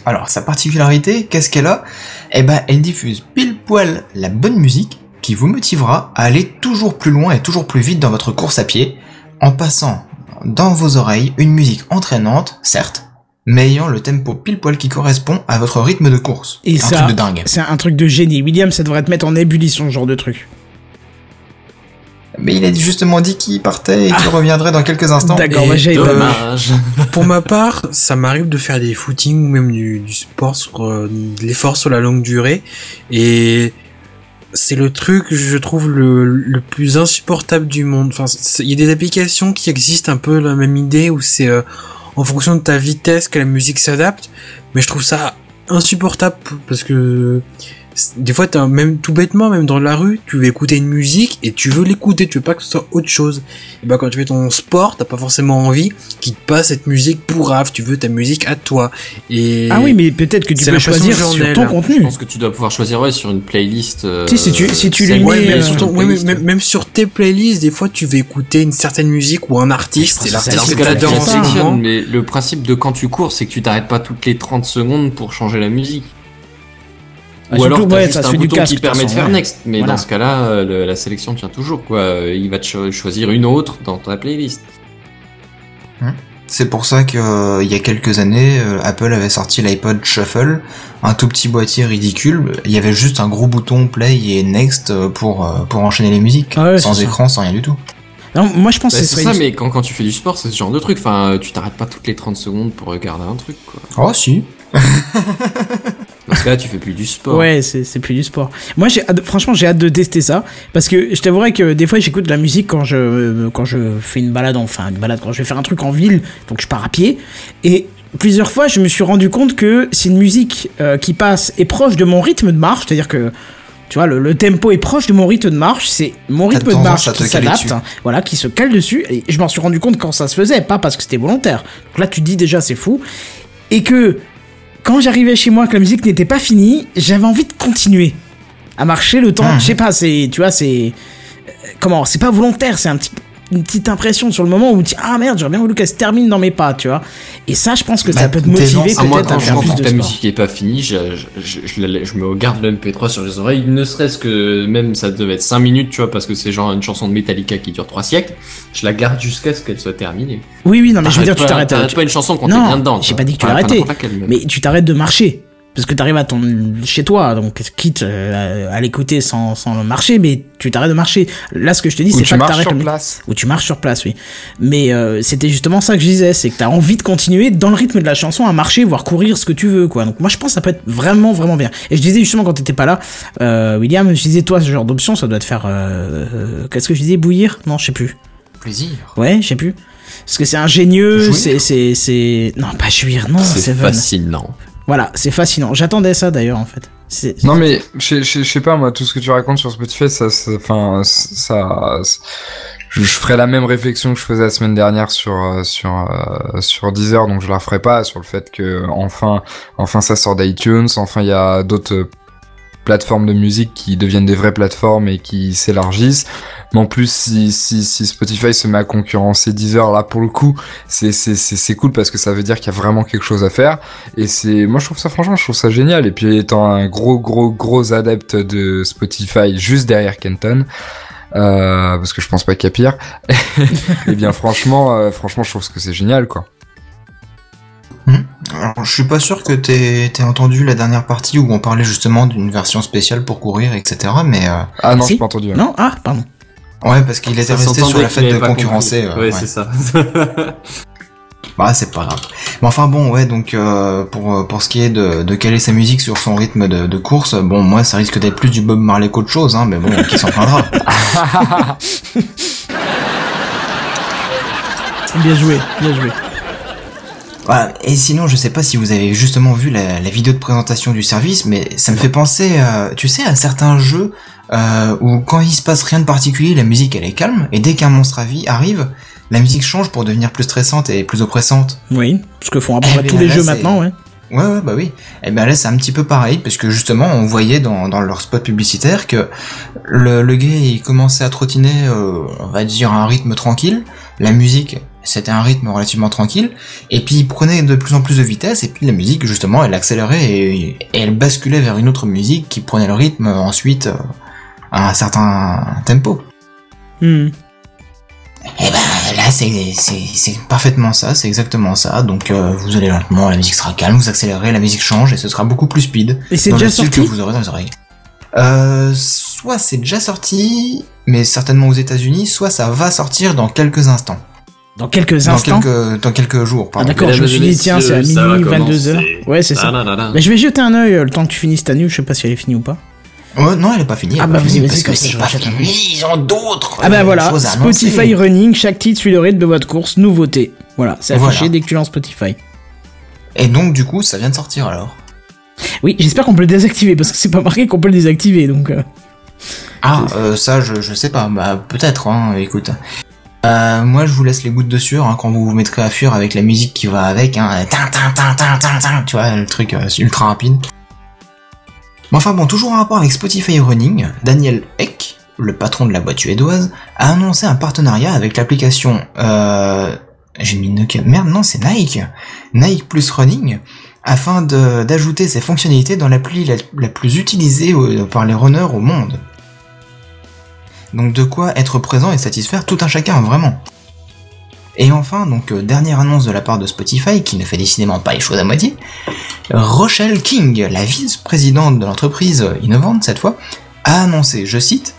Alors sa particularité, qu'est-ce qu'elle a? Eh ben, elle diffuse pile poil la bonne musique qui vous motivera à aller toujours plus loin et toujours plus vite dans votre course à pied, en passant dans vos oreilles une musique entraînante, certes, mais ayant le tempo pile poil qui correspond à votre rythme de course. Et un ça, truc de dingue. c'est un truc de génie. William, ça devrait te mettre en ébullition, ce genre de truc. Mais il a justement dit qu'il partait et qu'il reviendrait dans quelques instants. D'accord, bah, j'avais pas vu. Dommage. Pour ma part, ça m'arrive de faire des footings ou même du, du sport sur euh, de l'effort sur la longue durée et c'est le truc je trouve le, le plus insupportable du monde. Enfin, il y a des applications qui existent un peu la même idée où c'est euh, en fonction de ta vitesse que la musique s'adapte, mais je trouve ça insupportable parce que des fois t'as même tout bêtement même dans la rue tu veux écouter une musique et tu veux l'écouter tu veux pas que ce soit autre chose et ben quand tu fais ton sport t'as pas forcément envie qu'il te passe cette musique pourrave tu veux ta musique à toi et Ah oui, mais peut-être que tu peux choisir sur ton là. Je contenu. pense que tu dois pouvoir choisir ouais, sur une playlist. euh, Si, si tu- si tu celle- les Ouais, mets, mais euh, sur ton- une ouais, mais playlist. même, même sur tes playlists, des fois, tu veux écouter une certaine musique ou un artiste, c'est l'artiste que t'adores mais le principe de quand tu cours, c'est que tu t'arrêtes pas toutes les 30 secondes pour changer la musique. Ou surtout, alors t'as ouais, juste ça se un du bouton casque, qui permet de faire ouais. next. Mais Voilà. dans ce cas-là, euh, le- la sélection tient toujours quoi. Euh, Il va te cho- choisir une autre dans ta playlist. C'est pour ça que euh, il y a quelques années, euh, Apple avait sorti l'iPod Shuffle, un tout petit boîtier ridicule. Il y avait juste un gros bouton play et next pour euh, pour enchaîner les musiques, Ah ouais, sans ça. écran, sans rien du tout. Non, moi je pense Bah, que ce c'est ça, une- mais quand, quand tu fais du sport, c'est ce genre de truc. Enfin, tu t'arrêtes pas toutes les 30 secondes pour regarder un truc quoi. Oh si. Dans ce cas-là, tu fais plus du sport. Ouais, c'est c'est plus du sport. Moi, j'ai hâte- franchement, j'ai hâte de tester ça parce que je t'avouerais que des fois, j'écoute de la musique quand je quand je fais une balade, enfin une balade quand je vais faire un truc en ville, donc je pars à pied et plusieurs fois, je me suis rendu compte que si une musique euh, qui passe est proche de mon rythme de marche, c'est-à-dire que tu vois, le, le tempo est proche de mon rythme de marche, c'est mon rythme de marche qui s'adapte, dessus. voilà, qui se cale dessus, et je m'en suis rendu compte quand ça se faisait, pas parce que c'était volontaire. Donc là, tu te dis déjà, c'est fou, et que quand j'arrivais chez moi que la musique n'était pas finie, j'avais envie de continuer à marcher le temps. Mhm. Je sais pas, c'est, tu vois, c'est euh, comment, c'est pas volontaire, c'est un petit une petite impression sur le moment où tu dis ah merde j'aurais bien voulu qu'elle se termine dans mes pas tu vois et ça je pense que ça Bah, peut te motiver peut-être à quand je faire plus de ta sport musique est pas finie, je, je, je, je la- je me garde le MP3 sur les oreilles, ne serait-ce que même ça devait être 5 minutes, tu vois, parce que c'est genre une chanson de Metallica qui dure 3 siècles. Je la garde jusqu'à ce qu'elle soit terminée. oui oui non mais je veux dire tu pas- t'arrêtes t'arrêtes pas une chanson quand t'es bien dedans. j'ai tu pas dit que tu l'arrêtais. mais tu t'arrêtes de marcher parce que t'arrives à ton chez toi donc quitte euh, à l'écouter sans sans marcher mais tu t'arrêtes de marcher là ce que je te dis c'est tu pas que marches t'arrêtes sur le- place. Ou tu marches sur place, oui. Mais euh, c'était justement ça que je disais, c'est que t'as envie de continuer dans le rythme de la chanson à marcher, voire courir ce que tu veux, quoi. Donc moi je pense que ça peut être vraiment, vraiment bien. Et je disais justement quand t'étais pas là, euh, William, je disais toi ce genre d'option, ça doit te faire, euh, euh, qu'est-ce que je disais, bouillir? Non, je sais plus. Plaisir. Ouais, je sais plus. Parce que c'est ingénieux, c'est, c'est, c'est, non pas jouir, non, c'est fascinant. Voilà, c'est fascinant. J'attendais ça d'ailleurs en fait. Non mais je sais pas moi tout ce que tu racontes sur Spotify ça ça- enfin ça, je, je ferai la même réflexion que je faisais la semaine dernière sur euh, sur euh, sur Deezer donc je la ferai pas sur le fait que enfin enfin ça sort d'iTunes enfin il y a d'autres plateformes de musique qui deviennent des vraies plateformes et qui s'élargissent mais en plus si, Spotify se met à concurrencer Deezer là pour le coup c'est c'est cool parce que ça veut dire qu'il y a vraiment quelque chose à faire et c'est, moi je trouve ça franchement, je trouve ça génial. Et puis étant un gros gros gros adepte de Spotify juste derrière Kenton, euh, parce que je pense pas qu'il y a pire. et bien franchement, euh, franchement, je trouve que c'est génial quoi. Alors, je suis pas sûr que t'aies entendu la dernière partie où on parlait justement d'une version spéciale pour courir, etc. Mais euh, Ah non, Si. j'ai pas entendu. hein. non, ah, pardon. Ouais, parce qu'il était resté sur la fête de concurrencer. euh, Ouais, ouais. c'est ça. Bah c'est pas grave. Mais enfin bon ouais donc euh, pour pour ce qui est de, de caler sa musique sur son rythme de, de course, bon moi ça risque d'être plus du Bob Marley qu'autre chose hein, mais bon qui s'en plaindra. Bien joué, bien joué. Et sinon je sais pas si vous avez justement vu la, la vidéo de présentation du service, mais ça me fait penser à, tu sais à certains jeux euh, où quand il se passe rien de particulier, la musique elle est calme et dès qu'un monstre à vie arrive, la musique change pour devenir plus stressante et plus oppressante. Oui, ce que font à peu Eh près bien, tous les là, jeux maintenant, ouais. Ouais, ouais, bah oui. Et ben là, c'est un petit peu pareil, parce que justement, on voyait dans, dans leur spot publicitaire que le, le gars, il commençait à trottiner, euh, on va dire, à un rythme tranquille. La musique, c'était un rythme relativement tranquille. Et puis, il prenait de plus en plus de vitesse, et puis la musique, justement, elle accélérait et, et elle basculait vers une autre musique qui prenait le rythme ensuite euh, à un certain tempo. Hmm. Et ben là, c'est parfaitement ça, c'est exactement ça. Donc euh, vous allez lentement, la musique sera calme, vous accélérez, la musique change et ce sera beaucoup plus speed. Et c'est déjà sorti que vous aurez dans les oreilles. Euh, soit c'est déjà sorti, mais certainement aux États-Unis, soit ça va sortir dans quelques instants, Dans quelques dans instants. quelques dans quelques jours. Ah pardon. d'accord, je me suis dit, tiens, c'est à minuit, commencer. 22h. Ouais, c'est ça. Ah. Mais je vais jeter un œil le temps que tu finisses ta nuit, je sais pas si elle est finie ou pas. Ouais, non, elle est pas finie. Ah bah, vas-y, parce vas-y, que comme ça, c'est je pas fini. Ils ont d'autres. Ah bah euh, voilà. Spotify Running, chaque titre suit le rythme de votre course, nouveauté. Voilà, c'est affiché Voilà. dès que tu lances Spotify. Et donc du coup, ça vient de sortir alors. Oui, j'espère qu'on peut le désactiver, parce que c'est pas marqué qu'on peut le désactiver, donc... euh, Ah, euh, ça, je, je sais pas. Bah, peut-être, hein, écoute. Euh, moi, je vous laisse les gouttes de sueur hein, quand vous vous mettrez à fuir avec la musique qui va avec. Hein, tin, tin, tin, tu vois, le truc euh, ultra rapide. Mais enfin bon, toujours en rapport avec Spotify Running, Daniel Eck, le patron de la boîte suédoise, a annoncé un partenariat avec l'application... Euh, J'ai mis Nokia... Merde, non, c'est Nike. Nike Plus Running, afin d'ajouter ces fonctionnalités dans l'appli la, plus utilisée par les runners au monde. Donc de quoi être présent et satisfaire tout un chacun, vraiment. Et enfin, donc euh, dernière annonce de la part de Spotify, qui ne fait décidément pas les choses à moitié, Rochelle King, la vice-présidente de l'entreprise innovante cette fois, a annoncé, je cite,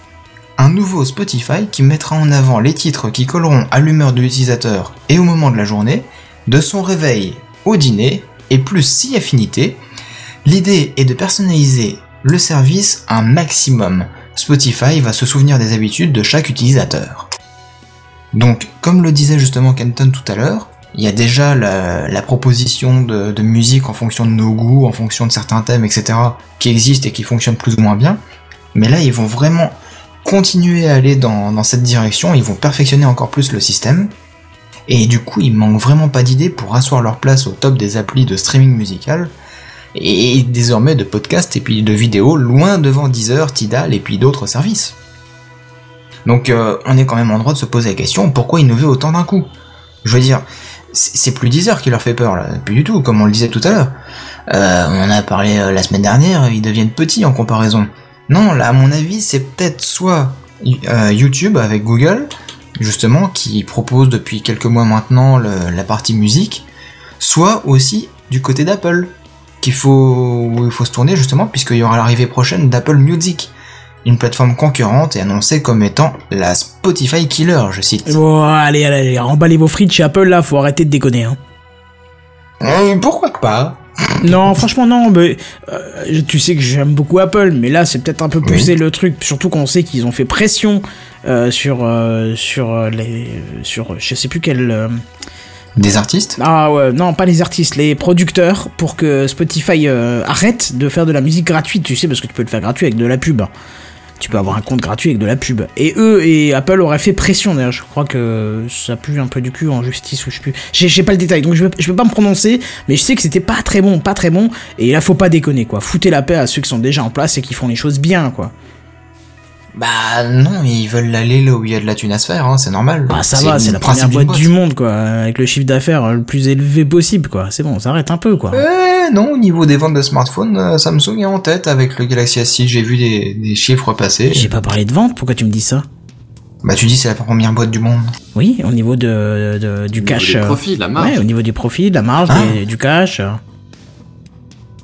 un nouveau Spotify qui mettra en avant les titres qui colleront à l'humeur de l'utilisateur et au moment de la journée, de son réveil au dîner, et plus si affinité. L'idée est de personnaliser le service un maximum. Spotify va se souvenir des habitudes de chaque utilisateur. Donc, comme le disait justement Kenton tout à l'heure, il y a déjà la, proposition de, musique en fonction de nos goûts, en fonction de certains thèmes, etc., qui existent et qui fonctionnent plus ou moins bien. Mais là, ils vont vraiment continuer à aller dans, dans cette direction, ils vont perfectionner encore plus le système. Et du coup, il manque vraiment pas d'idées pour asseoir leur place au top des applis de streaming musical, et désormais de podcasts et puis de vidéos loin devant Deezer, Tidal et puis d'autres services. Donc euh, on est quand même en droit de se poser la question pourquoi innover autant d'un coup? Je veux dire, c'est plus Deezer qui leur fait peur là, plus du tout, comme on le disait tout à l'heure. Euh, on en a parlé euh, la semaine dernière, ils deviennent petits en comparaison. Non, là à mon avis c'est peut-être soit YouTube avec Google, justement, qui propose depuis quelques mois maintenant la partie musique, soit aussi du côté d'Apple, qu'il faut, où il faut se tourner justement, puisqu'il y aura l'arrivée prochaine d'Apple Music, une plateforme concurrente et annoncée comme étant la Spotify Killer, je cite. Bon, allez, allez, allez, remballez vos frites chez Apple, là, faut arrêter de déconner, hein. Euh, pourquoi pas? Non, franchement, non, mais euh, tu sais que j'aime beaucoup Apple, mais là, c'est peut-être un peu poussé le truc, surtout qu'on sait qu'ils ont fait pression euh, sur euh, sur les sur je sais plus quel Des artistes? Ah ouais non pas les artistes les producteurs pour que Spotify euh, arrête de faire de la musique gratuite tu sais parce que tu peux le faire gratuit avec de la pub. Tu peux avoir un compte gratuit avec de la pub. Et eux et Apple auraient fait pression d'ailleurs je crois que ça pue un peu du cul en justice ou je sais plus. J'ai pas le détail donc je je vais pas me prononcer mais je sais que c'était pas très bon pas très bon et là faut pas déconner quoi. Foutez la paix à ceux qui sont déjà en place et qui font les choses bien quoi Bah non, ils veulent aller là où il y a de la thune à se faire, hein, c'est normal. Ah ça va, c'est la première boîte du monde quoi, avec le chiffre d'affaires le plus élevé possible quoi. C'est bon, ça arrête un peu quoi. Euh, non, au niveau des ventes de smartphones, euh, Samsung est en tête avec le Galaxy S6, j'ai vu des, des chiffres passer. J'ai pas parlé de vente, pourquoi tu me dis ça? Bah tu dis c'est la première boîte du monde. Oui, au niveau de, de- du Au niveau cash. des euh, profits, la marge. Ouais, au niveau du profit, de la marge, Ah. des- du cash. euh.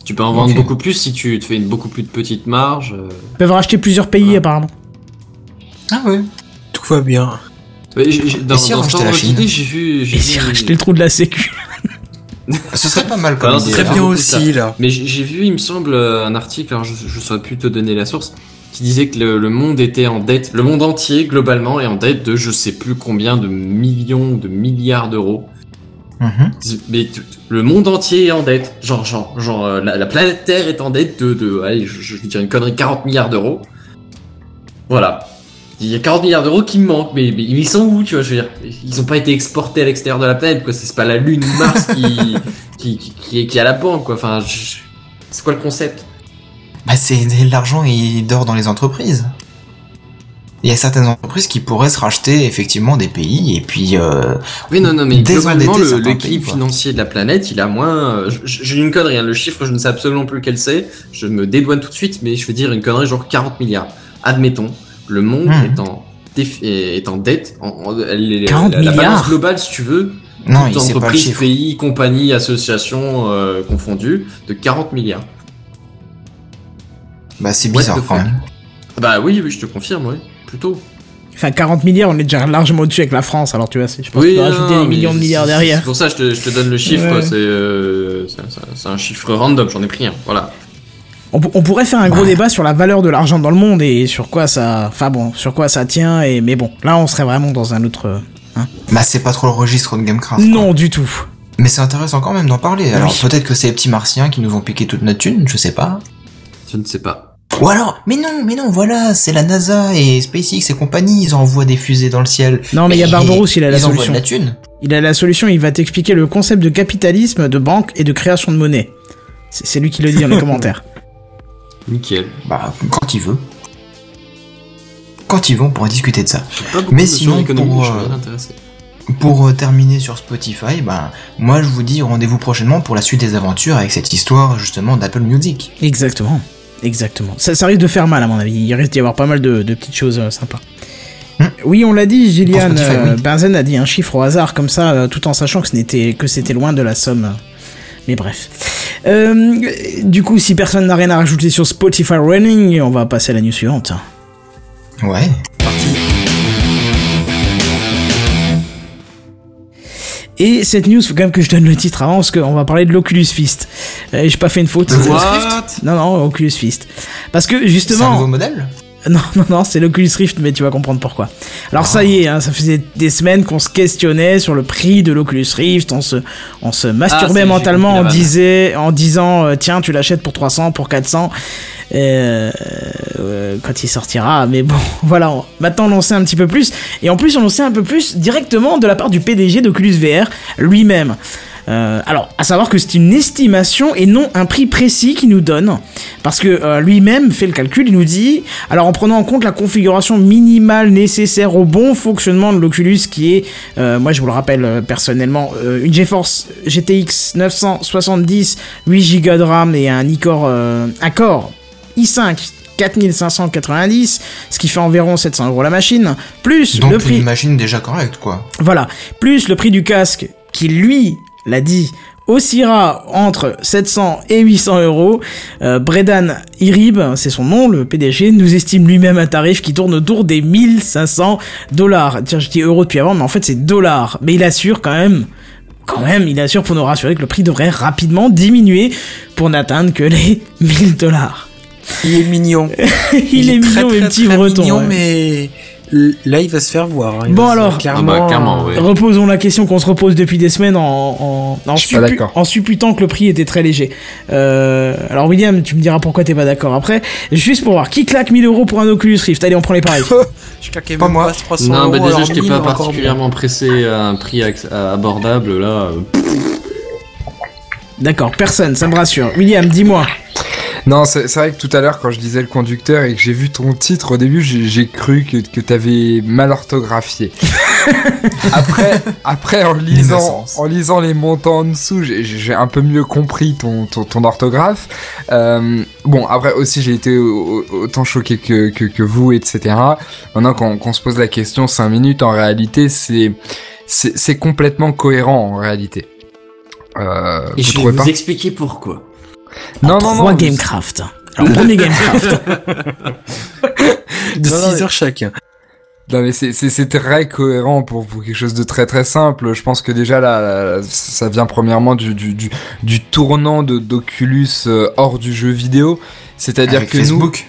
Tu peux en vendre beaucoup plus si tu te fais une beaucoup plus petite marge. Ils peuvent racheter plusieurs pays apparemment. Ah ouais. tout va bien. Ouais, j'ai- j'ai- dans Et si on dans j'ai vu. j'ai Et si vu- racheter le trou de la sécu Ce serait pas mal Ah comme idée. hein. bien aussi, là. Mais j'ai j'ai vu, il me semble, euh, un article, alors je, je saurais plus te donner la source, qui disait que le, le monde était en dette, le monde entier globalement est en dette de je sais plus combien de millions, de milliards d'euros. Mhm. Mais le monde entier est en dette. Genre, genre, genre, euh, la, la planète Terre est en dette de, de allez, je, je vais dire une connerie, 40 milliards d'euros. Voilà. Il y a 40 milliards d'euros qui me manquent, mais, mais ils sont où, tu vois, je veux dire, ils ont pas été exportés à l'extérieur de la planète, quoi, c'est pas la Lune ou Mars qui, qui, qui, qui est, qui est à la banque, quoi, enfin, je- c'est quoi le concept? Bah, c'est l'argent, il dort dans les entreprises. Il y a certaines entreprises qui pourraient se racheter effectivement des pays et puis euh, Oui, non, non, mais globalement, l'équilibre financier de la planète, il a moins. euh, J'ai une connerie, hein, le chiffre, je ne sais absolument plus quel c'est. Je me dédouane tout de suite, mais je vais dire une connerie, genre 40 milliards. Admettons, le monde Hmm. est, en défi- est en dette. En, en- elle est- 40 la, la balance globale, si tu veux, non, toutes entreprises, pays, compagnies, associations euh, confondues, de 40 milliards. Bah, c'est bizarre quand fuck même. Bah oui, oui, je te confirme, oui, plutôt. Enfin, 40 milliards, on est déjà largement au-dessus avec la France, alors tu vois, je pense Oui, qu'on rajouter des millions de milliards derrière. C'est pour ça que je te, je te donne le chiffre, Ouais. c'est euh, un chiffre random, j'en ai pris un, voilà. On, pou- on pourrait faire un gros Ouais. débat sur la valeur de l'argent dans le monde et sur quoi ça, enfin bon, sur quoi ça tient. Et mais bon, là, on serait vraiment dans un autre. euh, Bah, c'est pas trop le registre de Gamecraft. quoi. Non, du tout. Mais c'est intéressant quand même d'en parler. Alors Oui. peut-être que c'est les petits martiens qui nous ont piqué toute notre thune, je sais pas. Je ne sais pas. Ou alors, mais non, mais non, voilà, c'est la NASA et SpaceX et compagnie, ils envoient des fusées dans le ciel. Non, mais il y a Barbarousse, il a la ils envoient solution. de la thune. Il a la solution. Il va t'expliquer le concept de capitalisme, de banque et de création de monnaie. C'est lui qui le dit dans les commentaires. Nickel. Bah, quand il veut. Quand il veut, on pourra discuter de ça. Pas Mais de sinon, pour, euh. Pour euh, terminer sur Spotify, bah, moi je vous dis rendez-vous prochainement pour la suite des aventures avec cette histoire justement d'Apple Music. Exactement. Exactement. Ça, ça risque de faire mal à mon avis. Il risque d'y avoir pas mal de, de petites choses euh, sympas. Hmm. Oui, on l'a dit, Gillian. Pour Spotify, euh, oui. Benzen a dit un chiffre au hasard comme ça, euh, tout en sachant que ce n'était que c'était loin de la somme. Mais bref. Euh, du coup, si personne n'a rien à rajouter sur Spotify Running, on va passer à la news suivante. Ouais. Et cette news, faut quand même que je donne le titre avant, parce qu'on va parler de l'Oculus Fist. Euh, J'ai pas fait une faute. What Non, non, Oculus Fist. Parce que C'est un justement. nouveau modèle Non, non, non, c'est l'Oculus Rift, mais tu vas comprendre pourquoi. Alors ça y est, hein, ça faisait des semaines qu'on se questionnait sur le prix de l'Oculus Rift, on se, on se Ah, masturbait j'ai mentalement disait, en disant, euh, tiens, tu l'achètes pour 300, pour 400, euh, euh, quand il sortira. Mais bon, voilà, on- maintenant on en sait un petit peu plus. Et en plus, on en sait un peu plus directement de la part du PDG d'Oculus VR lui-même. Euh, alors, à savoir que c'est une estimation et non un prix précis qu'il nous donne, parce que euh, lui-même fait le calcul, il nous dit, alors en prenant en compte la configuration minimale nécessaire au bon fonctionnement de l'Oculus, qui est, euh, moi je vous le rappelle personnellement, euh, une GeForce GTX 970, 8 Go de RAM et un iCore, euh, un Core i5 4590, ce qui fait environ 700 euros la machine, plus Donc le prix... une machine déjà correcte quoi. Voilà. Plus le prix du casque, qui lui l'a dit, oscillera entre 700 et 800 euros. Euh, Bredan Irib, c'est son nom, le PDG, nous estime lui-même un tarif qui tourne autour des 1500 dollars. Tiens, je dis euros depuis avant, mais en fait c'est dollars. Mais il assure quand même quand même, il assure pour nous rassurer que le prix devrait rapidement diminuer pour n'atteindre que les 1000 dollars. Il est mignon. il, est, très, mignon, très, petit très breton. mignon, ouais. mais là, il va se faire voir. hein. Bon, alors. clairement, Ah bah, clairement, ouais. Reposons la question qu'on se repose depuis des semaines en, suppu- supputant que le prix était très léger. Euh, alors William, tu me diras pourquoi t'es pas d'accord après. Juste pour voir, qui claque 1000 euros pour un Oculus Rift? Allez, on prend les pareils. Je claquais Pas même moi. pas 300 Non, euros, bah déjà, j'étais 1000, pas particulièrement pressé à un prix abordable, là. euh, D'accord, personne, ça me rassure. William, dis-moi. Non, c'est vrai que tout à l'heure, quand je disais le conducteur et que j'ai vu ton titre, au début, j'ai cru que, que t'avais mal orthographié. après, après, en lisant, en lisant les montants en dessous, j'ai- un peu mieux compris ton, ton, ton orthographe. Euh, bon, après aussi, j'ai été au- au- autant choqué que, que, que vous, etc. Maintenant qu'on qu'on se pose la question 5 minutes, en réalité, c'est c'est c'est complètement cohérent, en réalité. Euh, Et vous je vais vous pas? expliquer pourquoi. Non, non, non. Gamecraft. Alors, premier Gamecraft. De Non, non, 6 heures chacun. Non mais c'est très cohérent pour pour quelque chose de très très simple. Je pense que déjà là, là, ça vient premièrement du du du, du tournant de d'Oculus euh, hors du jeu vidéo, c'est-à-dire que nous Facebook.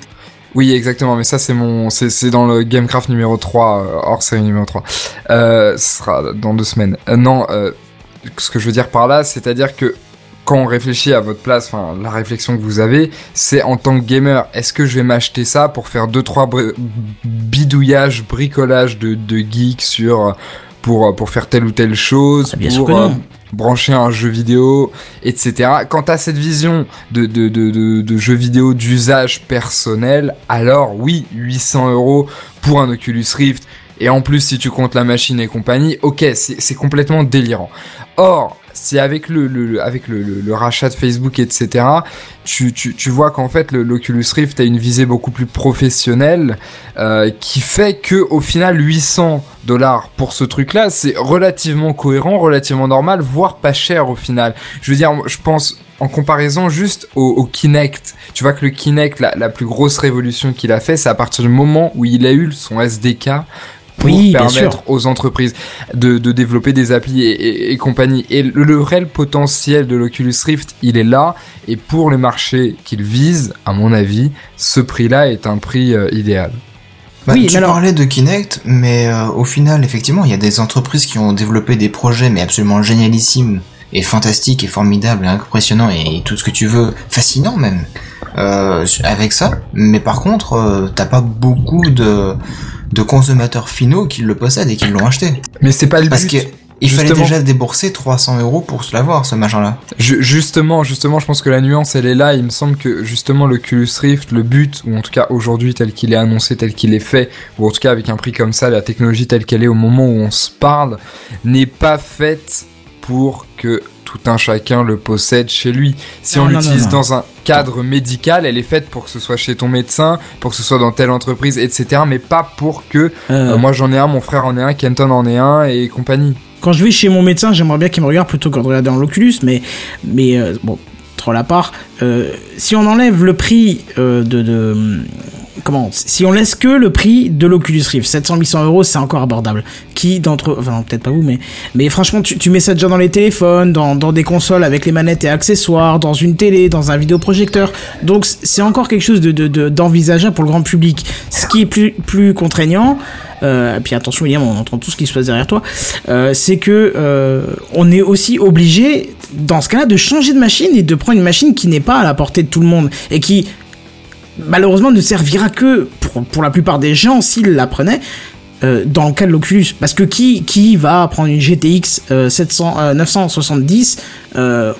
oui, exactement, mais ça c'est mon c'est c'est dans le Gamecraft numéro 3 euh, hors série numéro 3. Euh ce sera dans deux semaines. Euh, non, euh, ce que je veux dire par là, c'est-à-dire que quand on réfléchit à votre place, enfin la réflexion que vous avez, c'est en tant que gamer, est-ce que je vais m'acheter ça pour faire deux trois bri- bidouillages, bricolages de de geeks sur pour pour faire telle ou telle chose, Ah, bien sûr pour euh, brancher un jeu vidéo, etc. Quant à cette vision de, de, de, de, de jeu vidéo d'usage personnel, alors oui, 800 euros pour un Oculus Rift, et en plus si tu comptes la machine et compagnie, ok, c'est complètement délirant. Or, si avec le, le, avec le, le, rachat de Facebook, etc., tu, tu, tu vois qu'en fait l'Oculus Rift a une visée beaucoup plus professionnelle, euh, qui fait que au final 800 dollars pour ce truc-là, c'est relativement cohérent, relativement normal, voire pas cher au final. Je veux dire, je pense en comparaison juste au, au Kinect. Tu vois que le Kinect, la, la plus grosse révolution qu'il a fait, c'est à partir du moment où il a eu son SDK pour Oui, permettre aux entreprises de, de développer des applis et, et- et compagnie. Et le, le réel potentiel de l'Oculus Rift, il est là. Et pour le marché qu'il vise, à mon avis, ce prix-là est un prix euh, idéal. Bah, Oui, tu alors- parlais de Kinect, mais euh, au final, effectivement, il y a des entreprises qui ont développé des projets, mais absolument génialissimes, et fantastiques, et formidables, et impressionnants, et tout ce que tu veux, fascinants même, euh, avec ça. Mais par contre, euh, t'as pas beaucoup de, de consommateurs finaux qui le possèdent et qui l'ont acheté. Mais c'est pas le Parce but. que il fallait déjà débourser 300 euros pour se l'avoir, ce machin-là. Ju- justement, justement, je pense que la nuance elle est là. Il me semble que justement l'Oculus Rift, le but, ou en tout cas aujourd'hui tel qu'il est annoncé, tel qu'il est fait, ou en tout cas avec un prix comme ça, la technologie telle qu'elle est au moment où on se parle, n'est pas faite pour que tout un chacun le possède chez lui. Si Non, on non, l'utilise dans un cadre médical, elle est faite pour que ce soit chez ton médecin, pour que ce soit dans telle entreprise, etc. Mais pas pour que Euh, euh, moi j'en ai un, mon frère en est un, Kenton en est un et compagnie. quand je vais chez mon médecin, j'aimerais bien qu'il me regarde plutôt que de regarder dans l'Oculus, mais, mais euh, bon, trop la part. si on enlève le prix de, de. Si on laisse que le prix de l'Oculus Rift, 700-800 euros, c'est encore abordable. Qui d'entre. Enfin, peut-être pas vous, mais. Mais franchement, tu, mets ça déjà dans les téléphones, dans, des consoles avec les manettes et accessoires, dans une télé, dans un vidéoprojecteur. Donc, c'est encore quelque chose de, de, de- d'envisageable pour le grand public. Ce qui est plus, plus contraignant. Euh, et puis attention William, on entend tout ce qui se passe derrière toi. Euh, c'est que euh, on est aussi obligé, dans ce cas-là, de changer de machine et de prendre une machine qui n'est pas à la portée de tout le monde et qui malheureusement ne servira que pour, pour la plupart des gens s'ils la prenaient. euh, dans le cas de l'Oculus, parce que qui qui va prendre une GTX euh, 700, euh, 970 euh,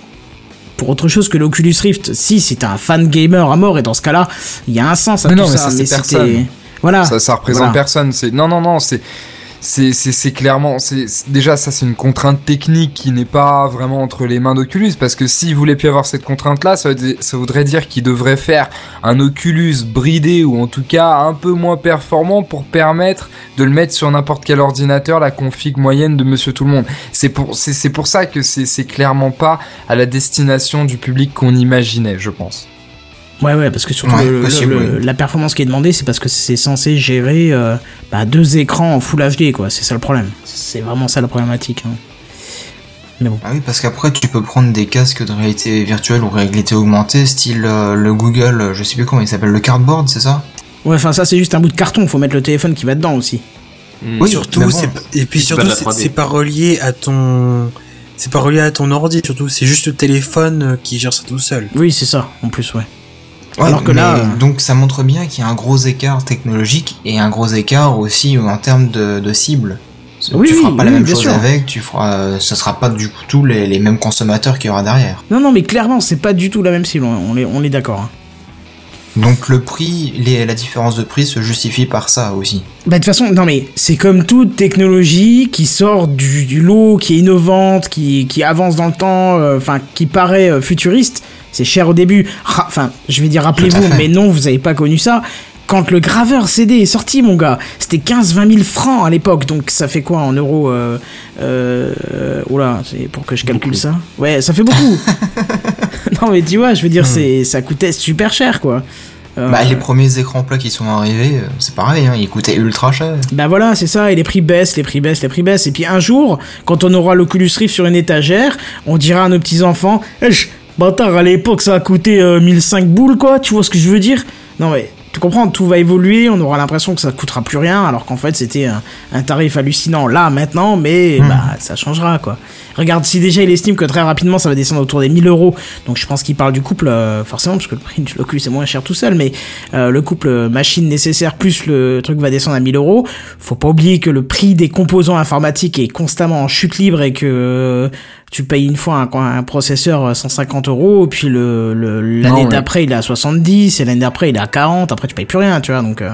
pour autre chose que l'Oculus Rift? Si c'est un fan gamer à mort, et dans ce cas-là, il y a un sens à Mais tout non, mais ça. ça, c'est mais personne. voilà. ça, ça représente Voilà. personne. C'est non, non, non. C'est c'est clairement c'est déjà ça c'est une contrainte technique qui n'est pas vraiment entre les mains d'Oculus parce que s'il voulait plus avoir cette contrainte là ça, voudrait dire qu'il devrait faire un Oculus bridé ou en tout cas un peu moins performant pour permettre de le mettre sur n'importe quel ordinateur la config moyenne de Monsieur Tout le Monde. C'est pour c'est pour ça que c'est clairement pas à la destination du public qu'on imaginait, je pense. Ouais, ouais, parce que surtout Ouais, le- le- possible, le- oui. la performance qui est demandée, c'est parce que c'est censé gérer euh, bah, deux écrans en Full HD, quoi. C'est ça le problème. C'est vraiment ça la problématique. hein. Mais bon. Ah oui, parce qu'après, tu peux prendre des casques de réalité virtuelle ou réalité augmentée, style euh, le Google, euh, je sais plus comment il s'appelle, le Cardboard, c'est ça? Ouais, enfin, ça, c'est juste un bout de carton. Faut mettre le téléphone qui va dedans aussi. Oui, surtout, bon. et puis surtout, c'est 3D. c'est pas relié à ton, c'est pas relié à ton ordi. Surtout, c'est juste le téléphone qui gère ça tout seul. Oui, c'est ça, en plus, ouais. Ouais, Alors que là, euh, Donc ça montre bien qu'il y a un gros écart technologique et un gros écart aussi en termes de, de cible. Oui, tu feras oui, pas la même chose sûr. avec, tu feras, euh, ce sera pas du coup tous les, les mêmes consommateurs qu'il y aura derrière. Non, non, mais clairement, c'est pas du tout la même cible. On est, on est d'accord. hein. Donc le prix, les, la différence de prix se justifie par ça aussi. Bah, de toute façon, non, mais c'est comme toute technologie qui sort du, du lot, qui est innovante, qui, qui avance dans le temps, euh, enfin, qui paraît euh, futuriste. C'est cher au début. Ra- Enfin, je vais dire, rappelez-vous, mais non, vous avez pas connu ça. Quand le graveur CD est sorti, mon gars, c'était 15-20 000 francs à l'époque. Donc ça fait quoi en euros euh, euh, Oula, c'est pour que je calcule ça. Ouais, ça fait beaucoup. non, mais tu vois, je veux dire, c'est ça coûtait super cher, quoi. Euh, Bah, les premiers écrans plats qui sont arrivés, euh, c'est pareil, hein, ils coûtaient ultra cher. Bah voilà, c'est ça, et les prix baissent, les prix baissent, les prix baissent. Et puis un jour, quand on aura l'Oculus Rift sur une étagère, on dira à nos petits-enfants Eh, bâtard, à l'époque ça a coûté euh, 1005 boules, quoi, tu vois ce que je veux dire? Non mais, tu comprends, tout va évoluer, on aura l'impression que ça coûtera plus rien, alors qu'en fait c'était un, un tarif hallucinant là, maintenant, mais Hmm. bah ça changera, quoi. Regarde, si déjà il estime que très rapidement ça va descendre autour des 1000 euros, donc je pense qu'il parle du couple, euh, forcément, parce que le prix de l'Oculus est moins cher tout seul, mais euh, le couple euh, machine nécessaire plus le truc va descendre à 1000 euros. Faut pas oublier que le prix des composants informatiques est constamment en chute libre et que euh, tu payes une fois un, un processeur euh, 150 euros, puis le l'année ouais. d'après il est à 70, et l'année d'après il est à 40, après tu payes plus rien, tu vois, donc... euh,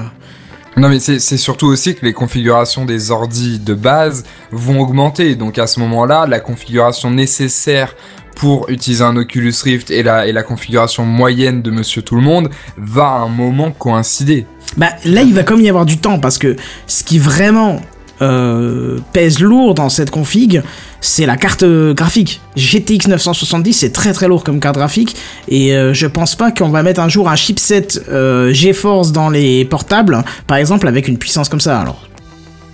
Non mais c'est c'est surtout aussi que les configurations des ordis de base vont augmenter. Donc à ce moment-là, la configuration nécessaire pour utiliser un Oculus Rift et la, et la configuration moyenne de Monsieur Tout le Monde va à un moment coïncider. Bah là, il va comme y avoir du temps parce que ce qui vraiment euh, pèse lourd dans cette config, c'est la carte euh, graphique. GTX 970, c'est très très lourd comme carte graphique et euh, je pense pas qu'on va mettre un jour un chipset euh, GeForce dans les portables, par exemple, avec une puissance comme ça. Alors.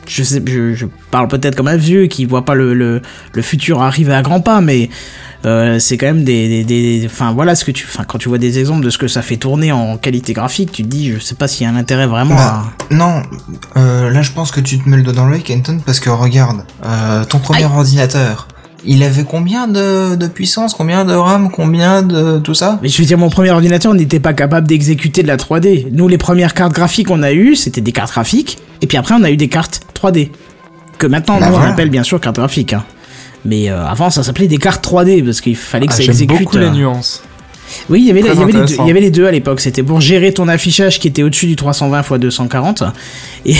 Je, parle peut-être comme un vieux qui voit pas le, le futur arriver à grands pas, mais euh, c'est quand même des, des, enfin voilà ce que tu, enfin quand tu vois des exemples de ce que ça fait tourner en qualité graphique, tu te dis, je sais pas s'il y a un intérêt vraiment à. Bah, non, euh, là je pense que tu te mets le doigt dans l'œil, Kenton, parce que regarde, euh, ton premier ordinateur, il avait combien de, de puissance, combien de RAM, combien de tout ça? Mais je veux dire, mon premier ordinateur n'était pas capable d'exécuter de la 3D. Nous, les premières cartes graphiques qu'on a eues, c'était des cartes graphiques, et puis après, on a eu des cartes 3D. Que maintenant, Bah nous, on appelle bien sûr cartes graphiques. hein. Mais euh, avant, ça s'appelait des cartes 3D, parce qu'il fallait que Ah, ça J'aime exécute. beaucoup les euh, nuances. Oui, il y avait, les- il y avait les deux, il y avait les deux à l'époque. C'était pour gérer ton affichage qui était au-dessus du 320 x 240. Et,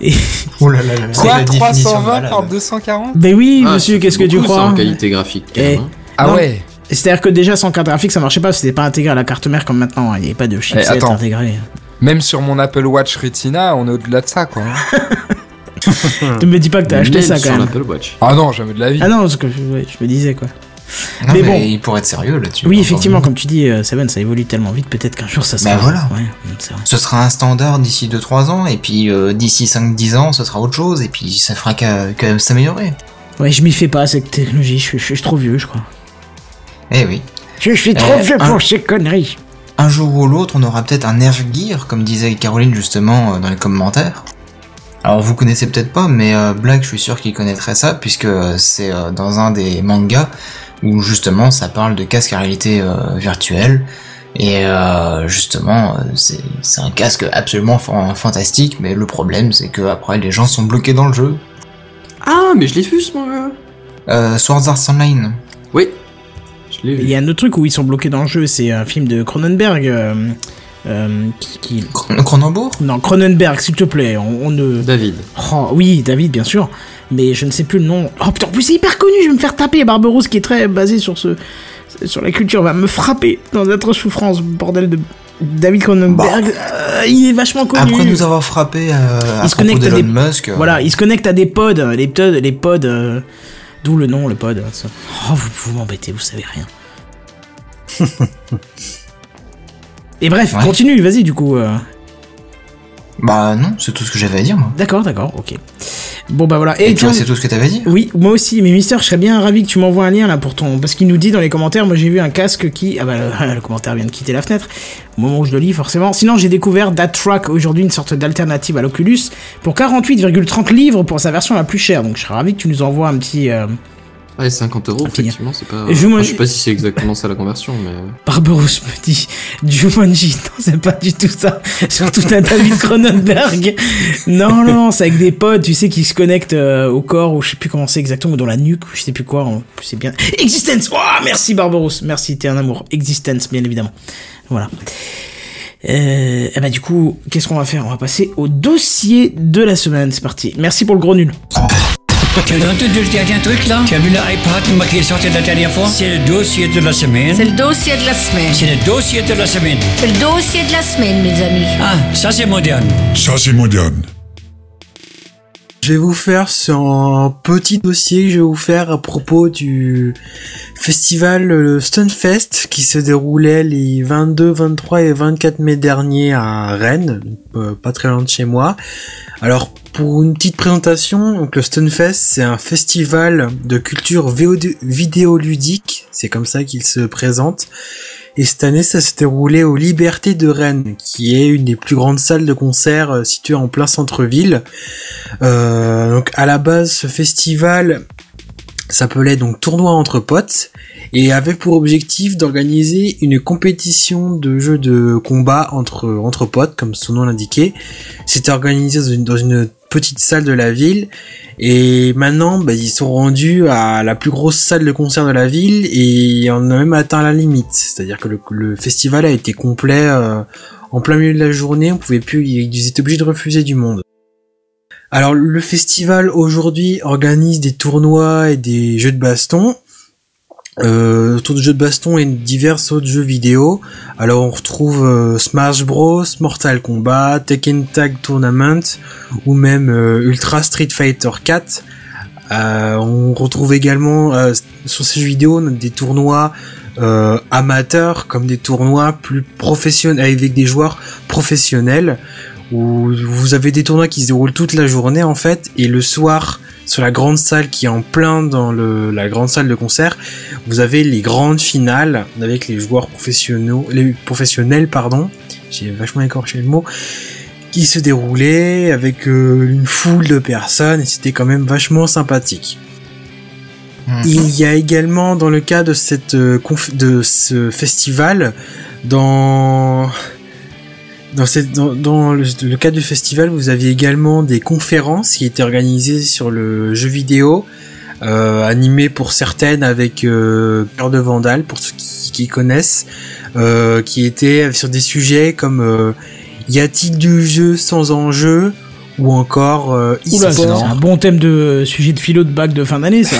et Oh là là là Quoi la définition 320 malade. par 240 ben oui, Ah, monsieur, qu'est-ce que tu beaucoup, ça, crois en qualité graphique. Eh. hein. Ah Non. ouais C'est-à-dire que déjà sans carte graphique, ça marchait pas, c'était pas intégré à la carte mère comme maintenant. hein. Il n'y avait pas de chipset attends. intégré. Même sur mon Apple Watch Retina, on est au-delà de ça quoi. hein. Tu me dis pas que t'as acheté ça sur quand même. Watch. Ah non, jamais de la vie. Ah non, parce que ouais, je me disais quoi. Non, Mais mais, bon. il pourrait être sérieux là-dessus. Oui, encore effectivement, comme tu dis, euh, Seven, ça évolue tellement vite, peut-être qu'un jour ça sera. Bah voilà. Ouais, vrai. Ce sera un standard d'ici 2-3 ans, et puis euh, d'ici 5-10 ans, ce sera autre chose, et puis ça fera qu'à qu'à s'améliorer. Ouais, je m'y fais pas cette technologie, je suis, je suis trop vieux, je crois. Eh oui. Je suis trop Euh, vieux un- pour ces conneries. Un jour ou l'autre, on aura peut-être un Nerf Gear, comme disait Caroline justement euh, dans les commentaires. Alors vous connaissez peut-être pas, mais euh, Black, je suis sûr qu'il connaîtrait ça, puisque euh, c'est euh, dans un des mangas où justement ça parle de casque à réalité euh, virtuelle. Et euh, justement, c'est un casque absolument fan- fantastique, mais le problème c'est que après les gens sont bloqués dans le jeu. Ah, mais je l'ai vu ce manga. Euh, Swords Art Online. Oui. Je l'ai Il y a un autre truc où ils sont bloqués dans le jeu, c'est un film de Cronenberg. euh, euh, qui, qui- Chron- Cronenbourg? Non, Cronenberg, s'il te plaît, on, on ne. David. Oh, oui, David, bien sûr. Mais je ne sais plus le nom. Oh putain, en plus c'est hyper connu, je vais me faire taper. Barberousse qui est très basé sur ce. sur la culture va me frapper dans d'atroces souffrances, bordel de. David Cronenberg, euh, il est vachement connu. Après nous avoir frappé euh, à Il se connecte à des- Musk. euh, Voilà, il se connecte à des pods, les pods, les pods. euh, D'où le nom, le pod. ça. Oh, vous, vous m'embêtez, vous savez rien. Et bref, Ouais. continue, vas-y du coup. euh. Bah non, c'est tout ce que j'avais à dire moi. D'accord, d'accord, ok. Bon bah voilà. Et, Et toi, c'est tout ce que t'avais à dire? oui, moi aussi, mais Mister, je serais bien ravi que tu m'envoies un lien là pour ton. Parce qu'il nous dit dans les commentaires, moi j'ai vu un casque qui. Ah bah le, le commentaire vient de quitter la fenêtre. Au moment où je le lis, forcément. Sinon, j'ai découvert Track aujourd'hui, une sorte d'alternative à l'Oculus, pour 48,30 livres pour sa version la plus chère. Donc je serais ravi que tu nous envoies un petit. euh, Ouais, 50 euros, Ah, effectivement, c'est pas. Et je me- Enfin, je sais pas si c'est exactement ça la conversion, mais. Barberousse me dit Jumanji, non c'est pas du tout ça, surtout un David Cronenberg. Non, non, c'est avec des potes, tu sais, qui se connectent euh, au corps, ou je sais plus comment c'est exactement, ou dans la nuque, ou je sais plus quoi, c'est bien. Existence Oh, merci Barberousse, merci, t'es un amour. Existence, bien évidemment. Voilà. Euh, et bah du coup, qu'est-ce qu'on va faire? On va passer au dossier de la semaine, c'est parti. Merci pour le gros nul. Tu as entendu le dernier truc là Tu as vu l'iPad qui est sorti la dernière fois C'est le dossier de la semaine. C'est le dossier de la semaine. C'est le dossier de la semaine. C'est le dossier de la semaine, mes amis? Ah, ça c'est moderne. Ça, c'est moderne. je vais vous faire un petit dossier que je vais vous faire à propos du festival le Stunfest qui se déroulait les 22, 23 et 24 mai dernier à Rennes, euh, pas très loin de chez moi. Alors pour une petite présentation, donc le Stunfest c'est un festival de culture vidéoludique, c'est comme ça qu'il se présente. Et cette année, ça s'est déroulé au Liberté de Rennes, qui est une des plus grandes salles de concert euh, situées en plein centre-ville. Euh, donc à la base, ce festival s'appelait donc Tournoi entre potes et avait pour objectif d'organiser une compétition de jeux de combat entre entre potes, comme son nom l'indiquait. C'était organisé dans une, dans une petite salle de la ville et maintenant bah, ils sont rendus à la plus grosse salle de concert de la ville et on a même atteint la limite. C'est-à-dire que le, le festival a été complet euh, en plein milieu de la journée, on pouvait plus, ils étaient obligés de refuser du monde. Alors le festival aujourd'hui organise des tournois et des jeux de baston. Euh, autour de jeux de baston et divers autres jeux vidéo. Alors on retrouve euh, Smash Bros, Mortal Kombat, Tekken Tag Tournament ou même euh, Ultra Street Fighter 4. Euh, on retrouve également sur ces jeux vidéo des tournois amateurs comme des tournois plus professionnels avec des joueurs professionnels où vous avez des tournois qui se déroulent toute la journée en fait et le soir sur la grande salle qui est en plein dans le, la grande salle de concert, vous avez les grandes finales avec les joueurs professionnels, les professionnels pardon, j'ai vachement écorché le mot, qui se déroulaient avec euh, une foule de personnes et c'était quand même vachement sympathique. Mhm. Il y a également dans le cas de cette euh, de ce festival dans dans, le, cadre du festival, vous aviez également des conférences qui étaient organisées sur le jeu vidéo, euh, animées pour certaines avec euh, Cœur de Vandal, pour ceux qui, qui connaissent, euh, qui étaient sur des sujets comme euh, Y a-t-il du jeu sans enjeu? Ou encore euh, c'est e-sport un bon thème de sujet de philo de bac de fin d'année, ça.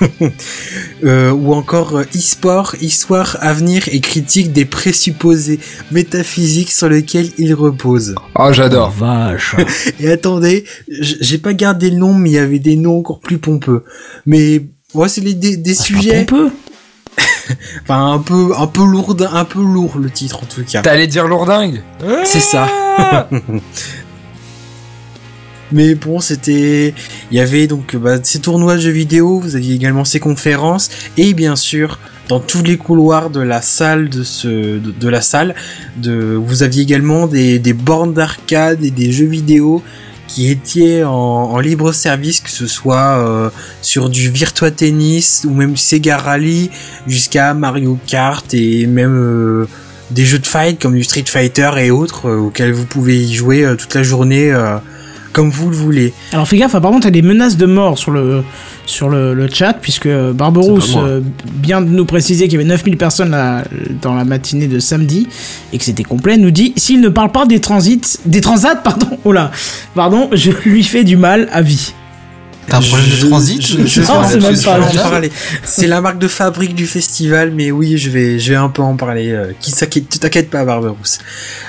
euh, ou encore euh, e-sport, histoire, avenir et critique des présupposés métaphysiques sur lesquels il repose. Oh, j'adore. Vache. Et attendez, j'ai pas gardé le nom, mais il y avait des noms encore plus pompeux. Mais ouais, c'est les, des, des On sujets, peut. enfin un peu, un peu lourd, un peu lourd le titre en tout cas. T'allais dire lourdingue? C'est ça. Mais bon, c'était, il y avait donc bah, ces tournois de jeux vidéo, vous aviez également ces conférences et bien sûr dans tous les couloirs de la salle de ce, de, la salle, de, vous aviez également des, des bornes d'arcade et des jeux vidéo qui étaient en, en libre service, que ce soit euh, sur du Virtua Tennis ou même Sega Rally jusqu'à Mario Kart et même euh, des jeux de fight comme du Street Fighter et autres euh, auxquels vous pouvez y jouer euh, toute la journée euh, comme vous le voulez. Alors fais gaffe, apparemment t'as des menaces de mort sur le sur le, le chat puisque Barberousse pas moi. euh, vient de nous préciser qu'il y avait 9000 personnes là, dans la matinée de samedi et que c'était complet. Nous dit s'il ne parle pas des transits, des transats, pardon, oh là, pardon, je lui fais du mal à vie. T'as un problème Je- de transit je- je- Non, c'est même pas. C'est la marque de fabrique du festival, mais oui, je vais, je vais un peu en parler. euh, Qui t'inquiètes pas, Barberousse.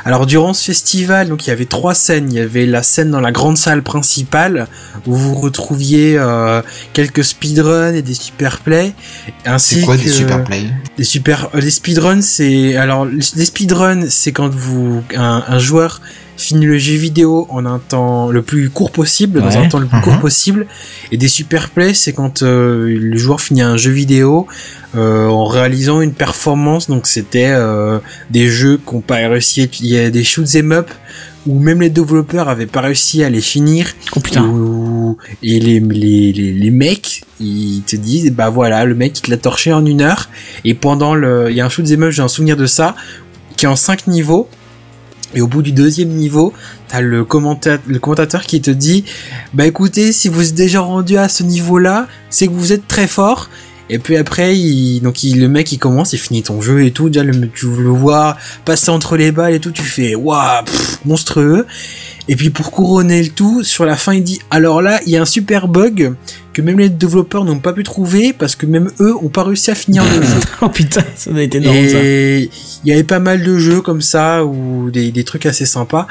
Alors, durant ce festival, donc il y avait trois scènes. Il y avait la scène dans la grande salle principale où vous retrouviez euh, quelques speedruns et des super plays, ainsi C'est quoi que des super plays? des super. euh, les speedruns, c'est alors les speedruns, c'est quand vous un, un joueur finit le jeu vidéo en un temps le plus court possible, dans un temps le plus Mhm. court possible. Et des super plays, c'est quand euh, le joueur finit un jeu vidéo euh, en réalisant une performance. Donc c'était euh, des jeux qu'on pas réussi. à- Il y a des shoots 'em up où même les développeurs avaient pas réussi à les finir. Oh putain. Où- et les, les, les, les mecs, ils te disent, bah voilà, le mec, il te l'a torché en une heure. Et pendant le, il y a un shoot des meufs, j'ai un souvenir de ça, qui est en cinq niveaux. Et au bout du deuxième niveau, t'as le commentateur, qui te dit, bah écoutez, si vous êtes déjà rendu à ce niveau-là, c'est que vous êtes très fort. Et puis après, il, donc il, le mec il commence, il finit ton jeu et tout. Déjà, le, tu le vois passer entre les balles et tout, tu fais waouh, monstrueux. Et puis pour couronner le tout, sur la fin, il dit alors là, il y a un super bug que même les développeurs n'ont pas pu trouver parce que même eux ont pas réussi à finir le jeu. Oh putain, ça doit être énorme ça. Et il y avait pas mal de jeux comme ça ou des, des trucs assez sympas.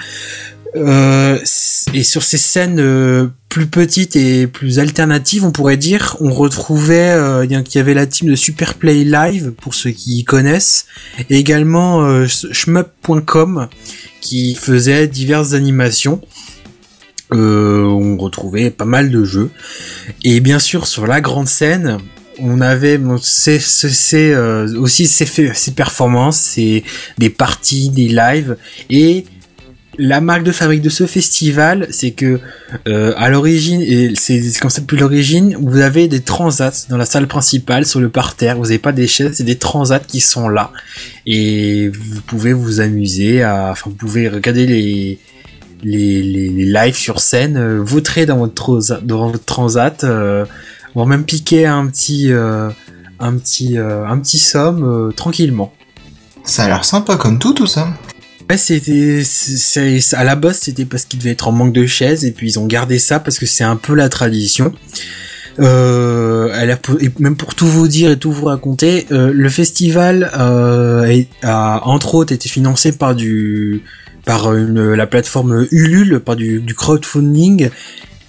Euh, et sur ces scènes euh, plus petites et plus alternatives, on pourrait dire, on retrouvait euh, y qu'il y avait la team de Superplay Live pour ceux qui connaissent, et également euh, shmup.com qui faisait diverses animations. Euh, on retrouvait pas mal de jeux. Et bien sûr, sur la grande scène, on avait bon, c'est c'est- euh, aussi ses performances, c'est des parties, des lives et la marque de fabrique de ce festival, c'est que euh, à l'origine et c'est comme ça depuis l'origine, vous avez des transats dans la salle principale sur le parterre. Vous n'avez pas des chaises, c'est des transats qui sont là et vous pouvez vous amuser enfin vous pouvez regarder les les, les, lives sur scène, euh, vautrer dans votre transa- dans transat, euh, voire même piquer un petit euh, un un petit somme tranquillement. Ça a l'air sympa comme tout, tout ça. Ouais, c'était, à la base, c'était parce qu'il devait être en manque de chaises, et puis ils ont gardé ça parce que c'est un peu la tradition. Euh, elle a, et même pour tout vous dire et tout vous raconter, euh, le festival euh, a entre autres été financé par du, par une, la plateforme Ulule, par du, du crowdfunding.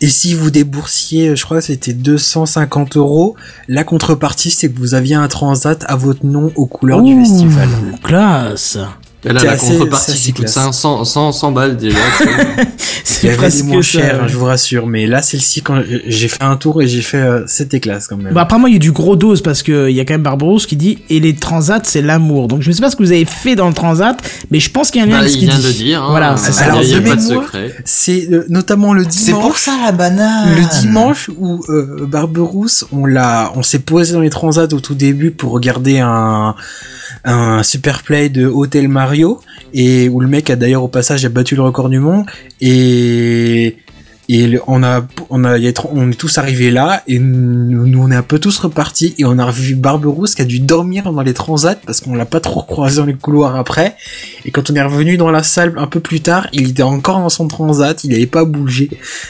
Et si vous déboursiez, je crois que c'était 250 euros, la contrepartie c'est que vous aviez un transat à votre nom aux couleurs du festival. Classe. Et là, la assez- contrepartie qui coûte classe. 500, 100, 100 balles déjà. C'est presque moins ça. hein, je vous rassure, mais là celle-ci quand j'ai fait un tour et j'ai fait euh, c'était classe quand même. Bah, apparemment, il y a du gros dose parce que il y a quand même Barbarousse qui dit et les transats c'est l'amour. Donc je ne sais pas ce que vous avez fait dans le transat, mais je pense qu'il y a un lien Bah, avec ce il qu'il vient dit. de dire. Hein, Voilà, y ça. Alors, il y a pas de secret. C'est euh, notamment le C'est pour dimanche. ça la banane. Le dimanche où euh, Barberousse, on l'a, on s'est posé dans les transats au tout début pour regarder un un super play de Hotel Et où le mec a d'ailleurs au passage a battu le record du monde et on a on a on est tous arrivés là et nous, on est un peu tous repartis et on a revu Barberousse qui a dû dormir dans les transats parce qu'on l'a pas trop croisé dans les couloirs après et quand on est revenu dans la salle un peu plus tard il était encore dans son transat il avait pas bougé.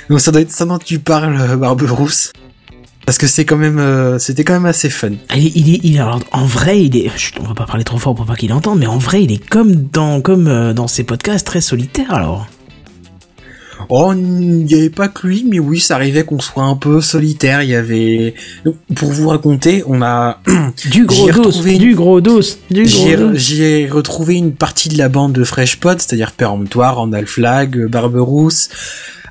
Donc ça doit être ça dont tu parles Barberousse parce que c'est quand même euh, c'était quand même assez fun Ah, Il alors, en vrai, il est, chut, on va pas parler trop fort pour pas qu'il entende, mais en vrai, il est comme dans, comme euh, dans ses podcasts très solitaire, alors. Oh, il n'y avait pas que lui, mais oui, ça arrivait qu'on soit un peu solitaire. Il y avait, Donc, pour vous raconter, on a, Du gros dos, une- du gros dos, du gros j'ai, dos. j'ai retrouvé une partie de la bande de Fresh Pod, c'est-à-dire Péremptoire, Randall Flag, Barberousse,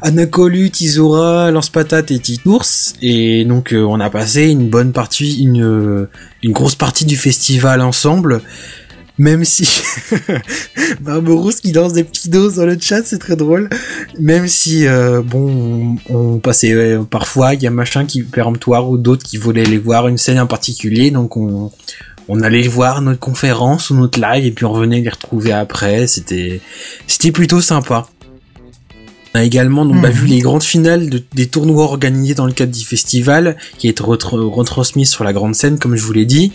Anacolut, Isora, Lance Patate et Titours. Et donc, euh, on a passé une bonne partie, une, euh, une grosse partie du festival ensemble. Même si Barberousse qui lance des petits doses dans le chat, c'est très drôle. Même si euh, bon, on, on passait euh, parfois, il y a machin qui péremptoire ou d'autres qui voulaient aller voir une scène en particulier, donc on on allait voir notre conférence ou notre live et puis on revenait les retrouver après. C'était c'était plutôt sympa. On a également donc, bah, Mhm. vu les grandes finales de- des tournois organisés dans le cadre du festival, qui est retr- retransmis sur la grande scène, comme je vous l'ai dit,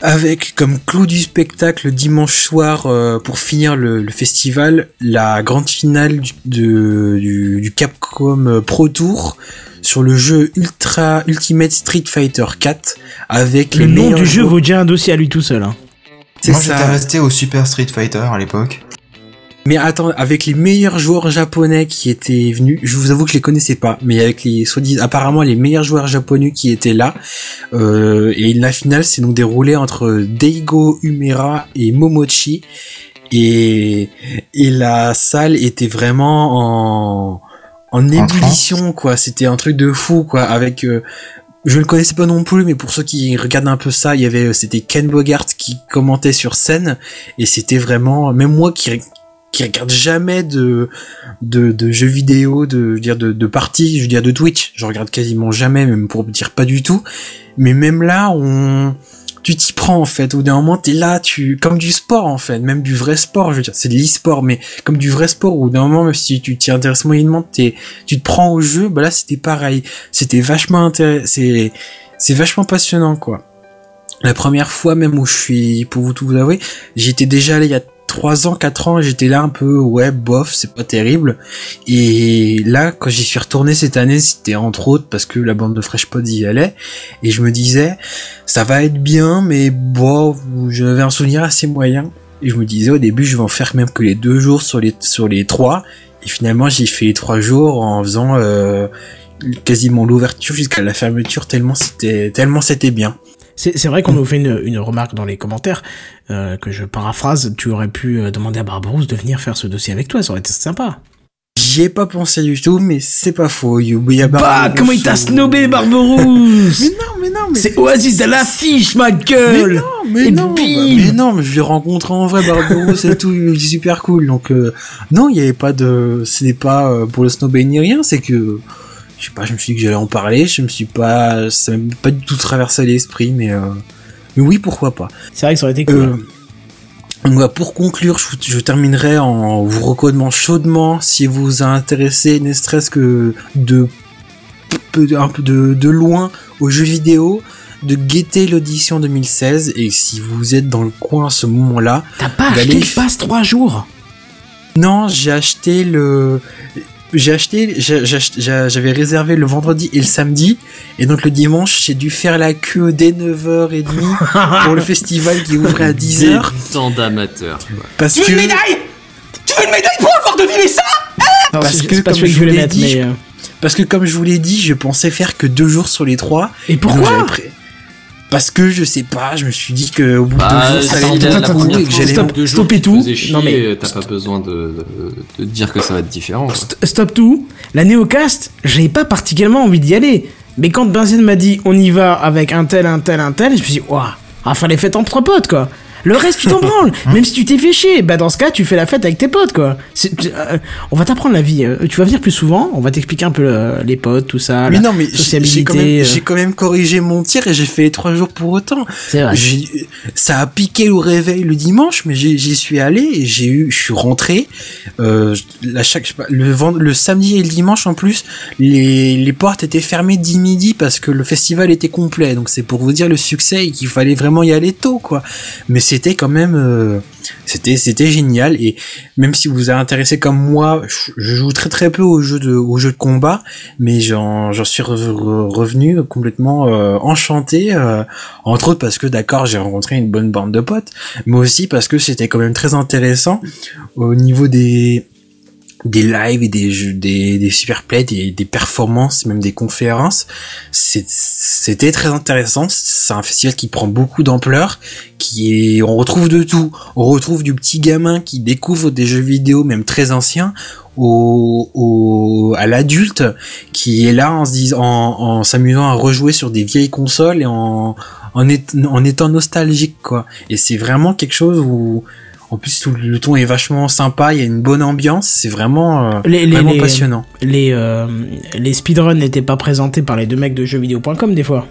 avec comme clou du spectacle dimanche soir euh, pour finir le, le festival, la grande finale du, de- du, du Capcom Pro Tour sur le jeu Ultra Ultimate Street Fighter 4 avec Le les nom du jeu vaut déjà un dossier à lui tout seul. Hein. C'est Moi, ça. j'étais resté au Super Street Fighter à l'époque. Mais attends, avec les meilleurs joueurs japonais qui étaient venus, je vous avoue que je les connaissais pas, mais avec les soi-disant apparemment les meilleurs joueurs japonais qui étaient là, euh, et la finale s'est donc déroulée entre Daigo Umera et Momochi, et et la salle était vraiment en en ébullition quoi. C'était un truc de fou quoi, avec euh, je ne le connaissais pas non plus, mais pour ceux qui regardent un peu ça, il y avait, c'était Ken Bogart qui commentait sur scène, et c'était vraiment, même moi qui, qui regarde jamais de, de, de jeux vidéo, de, je veux dire, de, de parties, je veux dire, de Twitch. Je regarde quasiment jamais, même pour dire pas du tout. Mais même là, on, tu t'y prends, en fait. Au d'un moment, t'es là, tu, comme du sport, en fait. Même du vrai sport, je veux dire, c'est de l'e-sport, mais comme du vrai sport, au d'un moment, même si tu t'y intéresses moyennement, t'es, tu te prends au jeu, bah là, c'était pareil. C'était vachement intéressant, c'est, c'est vachement passionnant, quoi. La première fois même où je suis, pour vous tout vous avouer, j'étais déjà allé il y a 3 ans, 4 ans, j'étais là un peu, ouais, bof, c'est pas terrible. Et là, quand j'y suis retourné cette année, c'était entre autres parce que la bande de Fresh Pod y allait. Et je me disais, ça va être bien, mais bon, j'avais un souvenir assez moyen. Et je me disais au début, je vais en faire même que les deux jours sur les, sur les trois. Et finalement, j'ai fait les trois jours en faisant euh, quasiment l'ouverture jusqu'à la fermeture tellement c'était tellement c'était bien. C'est vrai qu'on nous fait une, une remarque dans les commentaires euh, que je paraphrase. Tu aurais pu euh, demander à Barbarousse de venir faire ce dossier avec toi, ça aurait été sympa. J'y ai pas pensé du tout, mais c'est pas faux. Il y a Bah, Barbarousse comment il t'a snobé, Barberousse Mais non, mais non, mais C'est Oasis de l'affiche, ma Mais gueule non, mais Et non, bah, mais non, mais je l'ai rencontré en vrai, Barbarousse et tout, il est super cool. Donc euh, non, il y avait pas de, ce n'est pas euh, pour le snowboard ni rien, c'est que je sais pas, je me suis dit que j'allais en parler, je me suis pas, ça m'a pas du tout traversé l'esprit, mais euh, mais oui, pourquoi pas. C'est vrai que ça aurait été cool. Euh, donc voilà, pour conclure, je, je terminerai en vous recommandant chaudement, si vous vous intéressez, ne serait-ce que de, peu- un peu de, de loin aux jeux vidéo, de guetter l'audition 2016, et si vous êtes dans le coin à ce moment-là, T'as pas acheté les- le pass 3 jours? Non, j'ai acheté le... J'ai acheté, j'avais réservé le vendredi et le samedi, et donc le dimanche, j'ai dû faire la queue dès 9h30 pour le festival qui ouvrait à 10h, Débutant d'amateur. quoi. parce que... Non, Parce c'est- que, c'est pas comme celui que je je voulais vous l'ai mettre, dit, mais... euh, Parce que comme je vous l'ai dit, je pensais faire que deux jours sur les trois. Et pourquoi? Parce que je sais pas, je me suis dit que au bout de Bah, deux jours, ça allait la, être et que j'allais. Stop. deux jours stoppez qui te tout. chier, Non, mais- t'as pas besoin de, dire que ça va être différent. St- Stop tout. La Néocast, j'avais pas particulièrement envie d'y aller. Mais quand Benzine m'a dit on y va avec un tel, un tel, un tel, je me suis dit, ouah, ah, fallait fête entre potes, quoi. Le reste, tu t'en branles. Même si tu t'es fait chier, bah dans ce cas, tu fais la fête avec tes potes, quoi. C'est- euh, on va t'apprendre la vie. euh, Tu vas venir plus souvent. On va t'expliquer un peu euh, les potes, tout ça. Mais la non, mais j'ai- quand, même- j'ai quand même corrigé mon tir et j'ai fait les trois jours pour autant. C'est vrai. Ça a piqué au réveil le dimanche, mais j'y suis allé j'ai eu, je suis rentré. Euh, la chaque, je sais pas, le, vend- le samedi et le dimanche en plus, les, les portes étaient fermées dix midi parce que le festival était complet. Donc c'est pour vous dire le succès et qu'il fallait vraiment y aller tôt, quoi. Mais c'était quand même, euh, c'était c'était génial. Et même si vous êtes intéressé comme moi, je, joue très très peu aux jeux de aux jeux de combat, mais j'en suis re- re- revenu complètement euh, enchanté, euh, entre autres parce que d'accord j'ai rencontré une bonne bande de potes, mais aussi parce que c'était quand même très intéressant au niveau des des lives et des jeux, des, des super plays, des, des performances, même des conférences. C'était très intéressant. C'est un festival qui prend beaucoup d'ampleur, qui est, on retrouve de tout. On retrouve du petit gamin qui découvre des jeux vidéo, même très anciens, au, au à l'adulte qui est là en se disant, en, s'amusant à rejouer sur des vieilles consoles et en, en, en étant nostalgique, quoi. Et c'est vraiment quelque chose où, en plus, tout le ton est vachement sympa, il y a une bonne ambiance, c'est vraiment, euh, Les- vraiment les- passionnant. les, euh, les speedruns n'étaient pas présentés par les deux mecs de jeuxvideo.com des fois.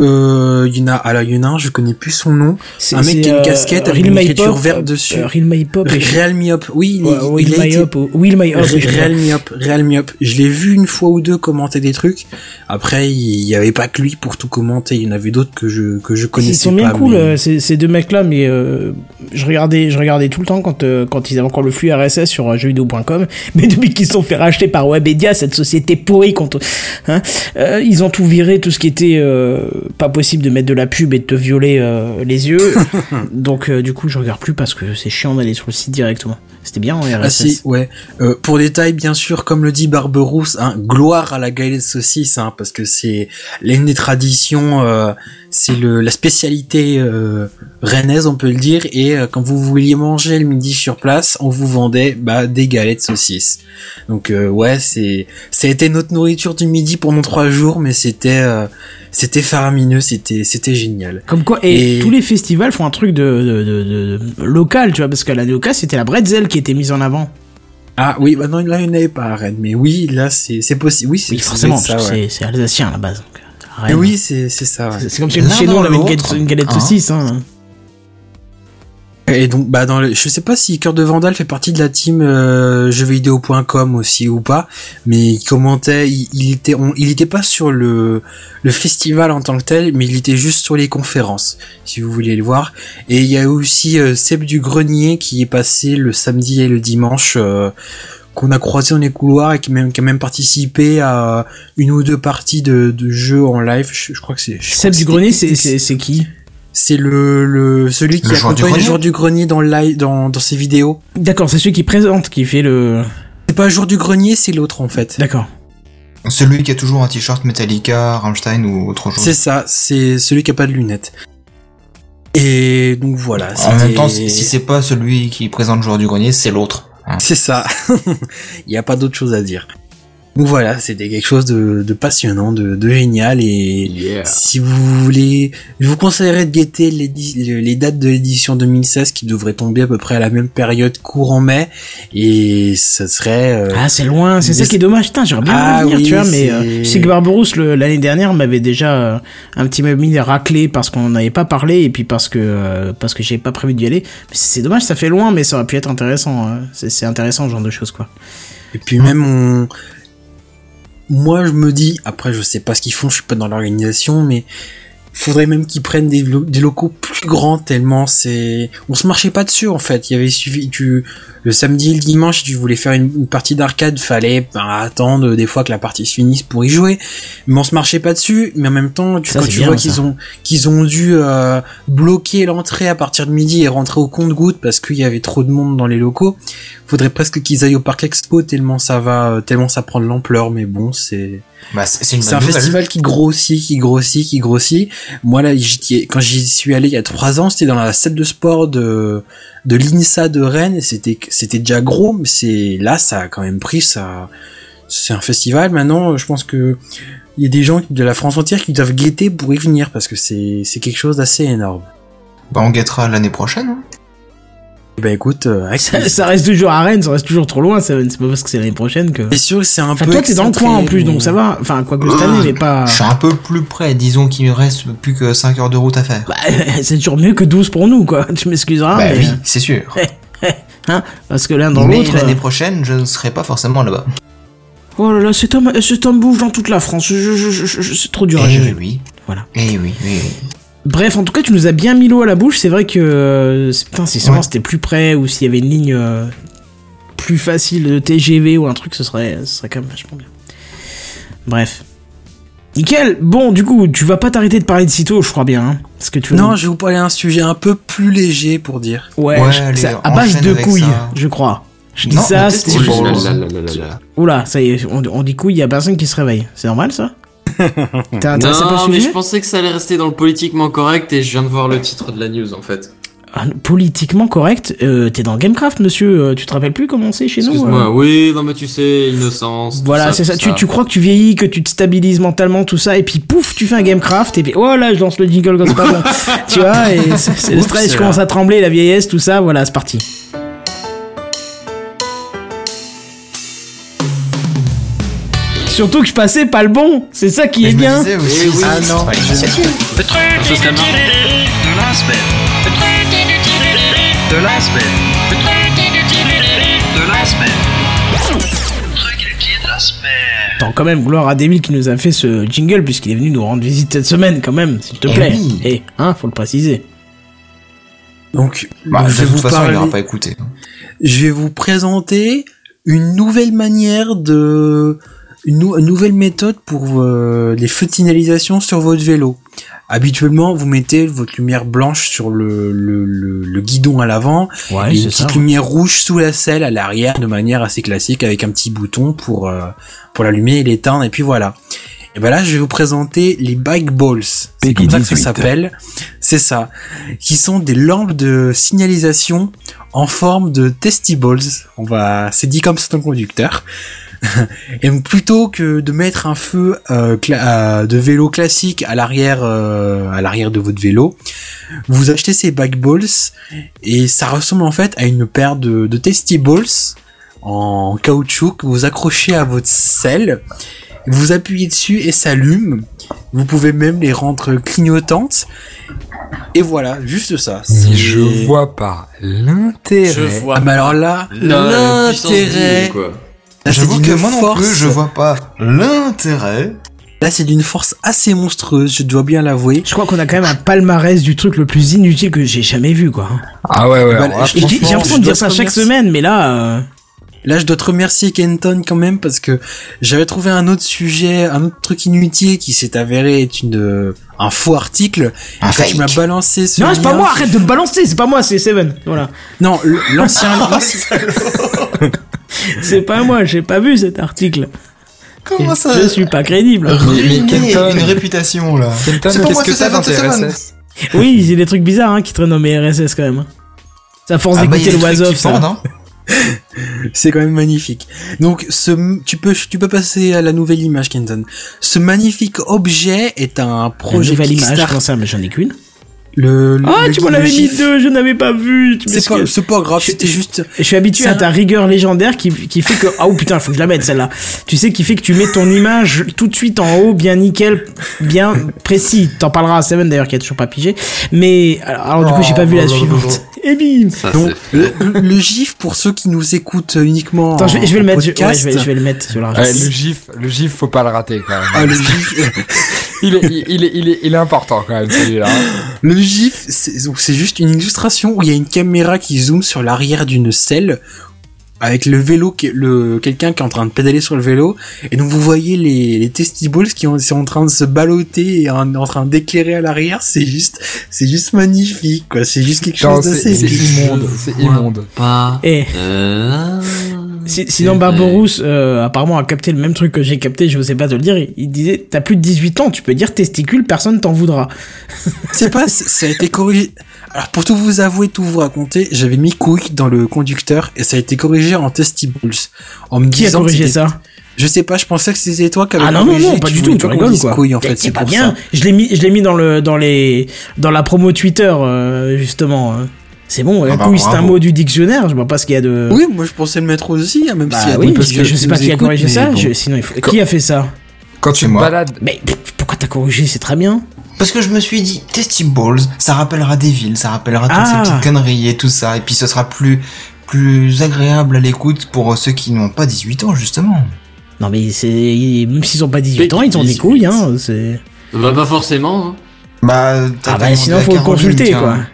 Euh, il y en a, alors il y en a un, je connais plus son nom. C'est- Un mec qui a une euh, casquette avec une écriture verte dessus. Real My Pop. et- Real Me Up, oui, Will My Up, Will My Up. oui, je Real Me Up, Real Me Up. Je l'ai vu une fois ou deux commenter des trucs. Après, il y avait pas que lui pour tout commenter. Il y en avait d'autres que je que je Ils connaissais sont bien pas. cool mais- euh, ces, ces deux mecs là mais euh, je regardais je regardais tout le temps quand euh, quand ils avaient encore le flux RSS sur jeuxvideo.com mais depuis qu'ils se sont fait racheter par Webedia cette société pourrie contre hein, euh, ils ont tout viré tout ce qui était pas possible de mettre de la pub et de te violer les yeux donc du coup je regarde plus parce que c'est chiant d'aller sur le site directement c'était bien en RSS Ah si, ouais. Euh, pour détail, bien sûr, comme le dit Barberousse, hein, gloire à la galette saucisse, hein, parce que c'est l'une des traditions, euh, c'est le la spécialité euh, rennaise, on peut le dire. Et euh, quand vous vouliez manger le midi sur place, on vous vendait bah, des galettes saucisses. Donc euh, ouais, c'est ça a été notre nourriture du midi pendant trois jours, mais c'était euh, c'était faramineux, c'était c'était génial. Comme quoi, et, Et- tous les festivals font un truc de, de, de, de- de- local, tu vois, parce qu'à la Neoca, c'était la bretzel qui était mise en avant. Ah oui, bah non, là il n'y en avait pas à Rennes, mais oui, là c'est possible. Oui, forcément, ouais. c'est alsacien à la base. donc, oui, c'est ça. ouais. C'est comme si chez nous on avait une galette, une galette hein. saucisse. Hein. Et donc, bah dans le, je sais pas si Cœur de Vandal fait partie de la team euh, jeuxvideo.com aussi ou pas, mais il commentait, il, il était, on, il était pas sur le le festival en tant que tel, mais il était juste sur les conférences, si vous voulez le voir. Et il y a aussi euh, Seb du Grenier qui est passé le samedi et le dimanche. euh, qu'on a croisé dans les couloirs et qui, même, qui a même participé à une ou deux parties de, de jeux en live. Je, je crois que c'est. Seb du Grenier, c'est c'est qui? C'est le, le celui qui Le joueur du accompagne le grenier joueur du grenier dans le live, dans, dans ses vidéos. D'accord, c'est celui qui présente qui fait le. C'est pas le joueur du grenier, c'est l'autre en fait. D'accord. Celui qui a toujours un t-shirt Metallica, Rammstein ou autre chose. C'est ça, c'est celui qui a pas de lunettes. Et donc voilà. En même temps, si si c'est pas celui qui présente le joueur du grenier, c'est l'autre. hein. C'est ça. Il n'y a pas d'autre chose à dire. Donc voilà, c'était quelque chose de, de passionnant, de, de génial et Yeah. si vous voulez, je vous conseillerais de guetter les dates de l'édition 2016 qui devraient tomber à peu près à la même période courant mai et ça serait euh, Ah, c'est loin, c'est ça qui est dommage. Putain, j'aurais bien Ah voulu venir, oui, tu vois, mais euh, je sais que Barberousse, l'année dernière, m'avait déjà euh, un petit peu mis raclé parce qu'on n'avait pas parlé et puis parce que euh, parce que j'avais pas prévu d'y aller. Mais c'est dommage, ça fait loin, mais ça aurait pu être intéressant. hein. C'est c'est intéressant, ce genre de choses, quoi. Et puis même on... Moi je me dis, après je sais pas ce qu'ils font, je suis pas dans l'organisation, mais faudrait même qu'ils prennent des, lo- des locaux plus grands tellement c'est... On se marchait pas dessus en fait, il y avait suffi... Tu... Le samedi et le dimanche, si tu voulais faire une, une partie d'arcade, fallait ben, attendre des fois que la partie se finisse pour y jouer. Mais on se marchait pas dessus, mais en même temps, tu, Ça, quand tu bien, vois qu'ils ont qu'ils ont dû euh, bloquer l'entrée à partir de midi et rentrer au compte-goutte parce qu'il y avait trop de monde dans les locaux, faudrait presque qu'ils aillent au parc expo tellement ça va tellement ça prend de l'ampleur mais bon c'est Bah, c'est un nouvelle. festival qui grossit qui grossit qui grossit moi là quand j'y suis allé il y a trois ans c'était dans la salle de sport de de l'INSA de Rennes et c'était c'était déjà gros mais c'est là ça a quand même pris ça c'est un festival maintenant je pense que il y a des gens de la France entière qui doivent guetter pour y venir parce que c'est c'est quelque chose d'assez énorme Bah, on guettera l'année prochaine. hein. Ben écoute euh, Ça, reste toujours à Rennes, ça reste toujours trop loin. C'est pas parce que c'est l'année prochaine que. c'est sûr que c'est un Enfin, peu toi, t'es dans le coin en plus, donc ça va. Enfin, quoi que cette année, mais pas. Je suis un peu plus près, disons qu'il me reste plus que 5 heures de route à faire. Bah, c'est toujours mieux que 12 pour nous, quoi. Tu m'excuseras. bah mais, oui, c'est sûr. Hein, parce que l'un dans Mais l'autre. l'année euh, prochaine, je ne serai pas forcément là-bas. Oh là là, cet homme, cet homme bouge dans toute la France. Je, je, je, je- je- c'est trop dur à Eh gérer. oui, oui. Voilà. Eh oui, oui, oui. Bref, en tout cas, tu nous as bien mis l'eau à la bouche. C'est vrai que, euh, c'est- putain, si seulement Ouais. c'était plus près ou s'il y avait une ligne euh, plus facile de TGV ou un truc, ce serait, ce serait quand même vachement bien. Bref. Nickel. Bon, du coup, tu vas pas t'arrêter de parler de sitôt, je crois bien. Hein, parce que tu Non, je vais vous parler d'un sujet un peu plus léger pour dire. Ouais, Ouais, je- allez, ça- à base de couilles, ça. je crois. Je dis Non, ça, là. Oula, ça y est, on, on dit couille, y a personne qui se réveille. C'est normal ça? Non, mais je pensais que ça allait rester dans le politiquement correct et je viens de voir le titre de la news en fait. Ah, Politiquement correct, euh, t'es dans Gamecraft, monsieur. euh, tu te rappelles plus comment c'est chez nous Excuse-moi, euh oui, non mais tu sais, innocence. Voilà, c'est ça. Tu, tu crois que tu vieillis, que tu te stabilises mentalement, tout ça, et puis pouf, tu fais un Gamecraft, et puis oh là, je lance le jingle quand c'est pas bon. tu vois, et c'est le stress, je commence à trembler, la vieillesse, tout ça, voilà, c'est parti. Surtout que je passais pas le bon, c'est ça qui Mais est je me bien. disais ah non, pas l'initiative. Le truc Ce serait marrant. de la semaine. Le truc de la semaine. Le truc de la semaine. Le truc inutile de la semaine. Attends, quand même, gloire à Devil qui nous a fait ce jingle, puisqu'il est venu nous rendre visite cette semaine, quand même, s'il te Eh plaît. oui. Eh, hein, faut le préciser. Donc, Bah, je de vais toute vous façon, il parler. n'aura pas écouté. je vais vous présenter une nouvelle manière de une, nou- une nouvelle méthode pour euh, les feux de signalisation sur votre vélo. Habituellement, vous mettez votre lumière blanche sur le, le, le, le guidon à l'avant Ouais, et une petite lumière rouge sous la selle à l'arrière de manière assez classique avec un petit bouton pour euh, pour l'allumer et l'éteindre et puis voilà. Et ben là, je vais vous présenter les bike balls. C'est comme ça que ça 18. s'appelle. C'est ça. Qui sont des lampes de signalisation en forme de testibles. On va, c'est dit comme c'est un conducteur. Et donc plutôt que de mettre un feu euh, euh, de vélo classique à l'arrière, euh, à l'arrière de votre vélo, vous achetez ces bike balls et ça ressemble en fait à une paire de, de testibles en caoutchouc que vous accrochez à votre selle, vous appuyez dessus et ça allume. Vous pouvez même les rendre clignotantes. Et voilà, juste ça. Mais je vois pas l'intérêt. Je vois. Ah, mais alors là, l'intérêt. J'avoue d'une que moi non force- plus, je vois pas l'intérêt. Là, c'est d'une force assez monstrueuse, je dois bien l'avouer. Je crois qu'on a quand même un palmarès du truc le plus inutile que j'ai jamais vu, quoi. Ah ouais, ouais. Bah, J'ai l'impression de dire ça chaque semaine, mais là, euh, Là, je dois te remercier Kenton quand même parce que j'avais trouvé un autre sujet, un autre truc inutile qui s'est avéré être une euh, un faux article. Un quand tu fake. m'as balancé ce Non, c'est pas moi, arrête de me balancer, c'est pas moi, c'est Seven. Voilà. Non, l'ancien. C'est pas moi, j'ai pas vu cet article. Comment ça Je suis pas crédible. Ruiner Kenton- une réputation là. Kenton, qu'est-ce moi, que t'as dans RSS Oui, il y a des trucs bizarres hein, qui traînent dans mes RSS quand même. Ça à force Ah bah, d'écouter le of, ça. pendent, hein. C'est quand même magnifique. Donc, ce, tu peux, tu peux passer à la nouvelle image, Kenton. Ce magnifique objet est un projet nouvelle image, Kickstarter. comment ça, mais j'en ai qu'une. Le, le- Ah, le- tu m'en avais mis deux, je n'avais pas vu. C'est pas, pas grave, Je- c'était juste. Je suis habitué à ta rigueur légendaire qui, qui fait que... Ah oh putain, faut que je la mette celle-là. Tu sais, qui fait que tu mets ton image tout de suite en haut, bien nickel, bien précis. T'en parleras à Seven d'ailleurs qui a toujours pas pigé. Mais alors, alors, du coup, j'ai pas vu la suivante. Et bim Ça, Donc, c'est le, le gif, pour ceux qui nous écoutent uniquement. Attends, je vais, je vais en le mettre. je- Ouais, je vais, je vais le mettre. Je Ouais, le gif, le gif, faut pas le rater quand même. Ah, le gif, il, est, il, il est, il est, il est important quand même celui-là. le gif, c'est juste une illustration où il y a une caméra qui zoome sur l'arrière d'une selle avec le vélo, qui- le quelqu'un qui est en train de pédaler sur le vélo, et donc vous voyez les, les testibles qui ont- sont en train de se balloter et en, en train d'éclairer à l'arrière. C'est juste, c'est juste magnifique, quoi. C'est juste quelque Non, chose c'est d'assez immonde, c'est immonde. Pas. Eh. Euh... Si- Sinon, Barberousse, euh, apparemment, a capté le même truc que j'ai capté, je sais pas te le dire. Il, il disait, t'as plus de 18 ans, tu peux dire testicule, personne t'en voudra. C'est pas, ça a été corrigé. Alors pour tout vous avouer, tout vous raconter, j'avais mis couille dans le conducteur et ça a été corrigé en testibles. En me Qui a disant que corrigé ça Je sais pas, je pensais que c'était toi qui avais Ah non, non, non, pas du tout, tu rigoles quoi couille, en fait, c'est pas bien. ça. Je l'ai mis, je l'ai mis dans le, dans les, dans la promo Twitter, euh, justement. Euh. C'est bon, la Ah bah, couille, c'est un mot du dictionnaire, je vois pas ce qu'il y a de... Oui, moi je pensais le mettre aussi, hein, même Bah a oui, parce que je sais pas qui a corrigé ça, bon. je- sinon il faut... Qui a fait ça Quand tu moi. balades, Mais pourquoi t'as corrigé C'est très bien. Parce que je me suis dit, Testibles, ça rappellera des villes, ça rappellera toutes Ah. ces petites conneries et tout ça, et puis ce sera plus, plus agréable à l'écoute pour ceux qui n'ont pas 18 ans, justement. Non mais c'est... Même s'ils ont pas 18 ans, Mais ils ont des 18. couilles, hein, c'est... Bah, pas forcément. Hein. Bah, t'as Ah bah sinon faut le consulter, quoi. Ah,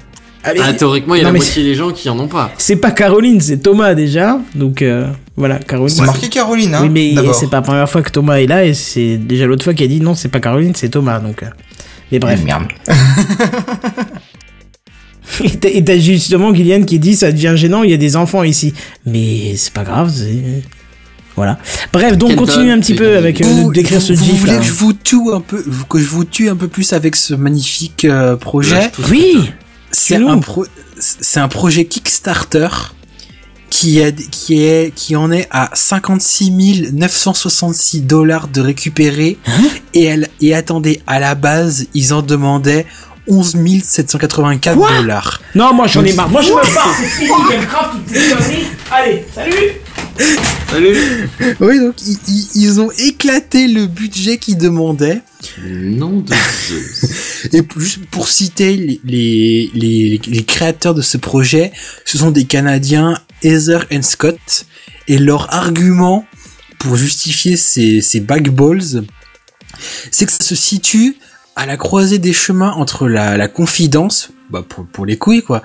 Ah, théoriquement, il y a Non, la moitié des gens qui en ont pas. C'est pas Caroline, c'est Thomas déjà. Donc euh, voilà, Caroline. C'est marqué Caroline, hein, Oui, mais c'est pas la première fois que Thomas est là et c'est déjà l'autre fois qu'il a dit non, c'est pas Caroline, c'est Thomas. Donc, euh. mais bref. Merde. Et t'as- justement Guyliane qui dit ça devient gênant, il y a des enfants ici. Mais c'est pas grave, c'est. Voilà. Bref, donc continue un petit peu avec euh, Vous, de décrire vous- ce vous gif voulez là. que je vous tue un peu, que je vous tue un peu plus avec ce magnifique euh, projet. Oui. C'est un pro- c'est un projet Kickstarter qui est qui est qui en est à 56 966 dollars de récupérer. Et elle et attendez à la base ils en demandaient 11 784 Quoi dollars. Non, moi j'en ai marre. Moi je me pars. C'est fini, Gamecraft, toutes conneries. Allez, salut. Salut Oui donc ils, ils- ils ont éclaté le budget qu'ils demandaient Nom de Zeus. et juste pour citer les, les, les, les créateurs de ce projet, ce sont des Canadiens Heather and Scott et leur argument pour justifier ces, ces backballs, c'est que ça se situe à la croisée des chemins entre la, la confidence, bah pour, pour les couilles quoi,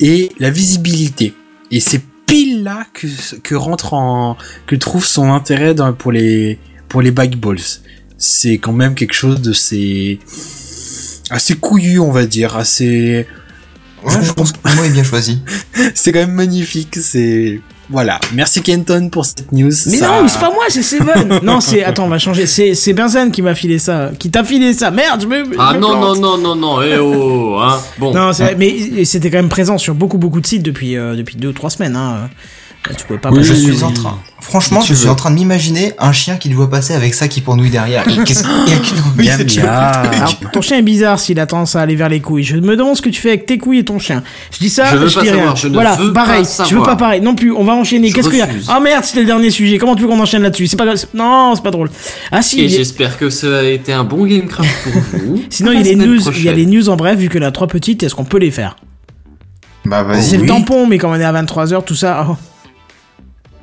et la visibilité. Et c'est pile là que, que rentre en, que trouve son intérêt dans, pour les, pour les backballs. C'est quand même quelque chose de ces, assez couillu on va dire, assez, Ouais, je pense que le mot est bien choisi. c'est quand même magnifique, c'est, voilà. Merci Kenton pour cette news. Mais Ça- non, mais c'est pas moi, c'est Seven. non, c'est. Attends, on va changer. C'est c'est Benzen qui m'a filé ça. Qui t'a filé ça. Merde, je me. je Ah me non, non, plante. non, non, non, eh oh, hein. Bon. Non, mais c'était quand même présent sur beaucoup beaucoup de sites depuis euh, depuis deux ou trois semaines. Hein. Euh, Tu pouvais pas. Oui, passer- Je suis en train. Franchement, je suis en train de m'imaginer un chien qui doit passer avec ça qui pournouille derrière. Et qu'est-ce qu'il y a qu'une c'est le. Alors, ton chien est bizarre s'il a tendance à aller vers les couilles. Je me demande ce que tu fais avec tes couilles et ton chien. Je dis ça, Je veux je pas dis rien. je voilà, veux pareil. pas je veux pas pareil. Non plus. On va enchaîner. Qu'est-ce qu'il y a. Ah merde, c'était le dernier sujet. Comment tu veux qu'on enchaîne là-dessus? C'est pas. Non, c'est pas drôle. Ah si. Et j'espère que ça a été un bon Gamecraft pour vous. Sinon, il y a semaine news. Il y a des news en bref. Vu que la trois petites, est-ce qu'on peut les faire? Bah C'est vas-y. le tampon, mais quand on est à 23h, tout ça.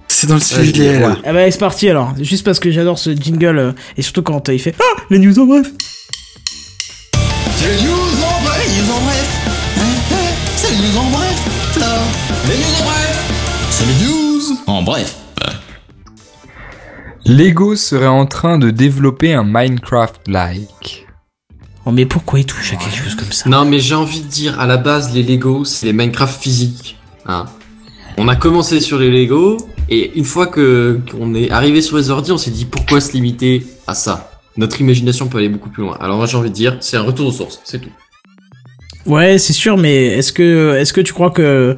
Oh. C'est dans le Ouais, sujet, là. Ah bah c'est parti alors. Juste parce que j'adore ce jingle euh, et surtout quand euh, il fait ah les news en bref. C'est les news en bref, les news en bref. Hein, hein, C'est les news en bref, Flore. Les news en bref. C'est les news en bref. Lego serait en train de développer un Minecraft-like. Oh, mais pourquoi il touche à quelque chose comme ça Non, mais j'ai envie de dire, à la base, les Lego, c'est les Minecraft physiques. Hein. On a commencé sur les Lego, et une fois que qu'on est arrivé sur les ordi, on s'est dit pourquoi se limiter à ça? Notre imagination peut aller beaucoup plus loin. Alors moi j'ai envie de dire, c'est un retour aux sources, c'est tout. Ouais, c'est sûr, mais est-ce que est-ce que tu crois que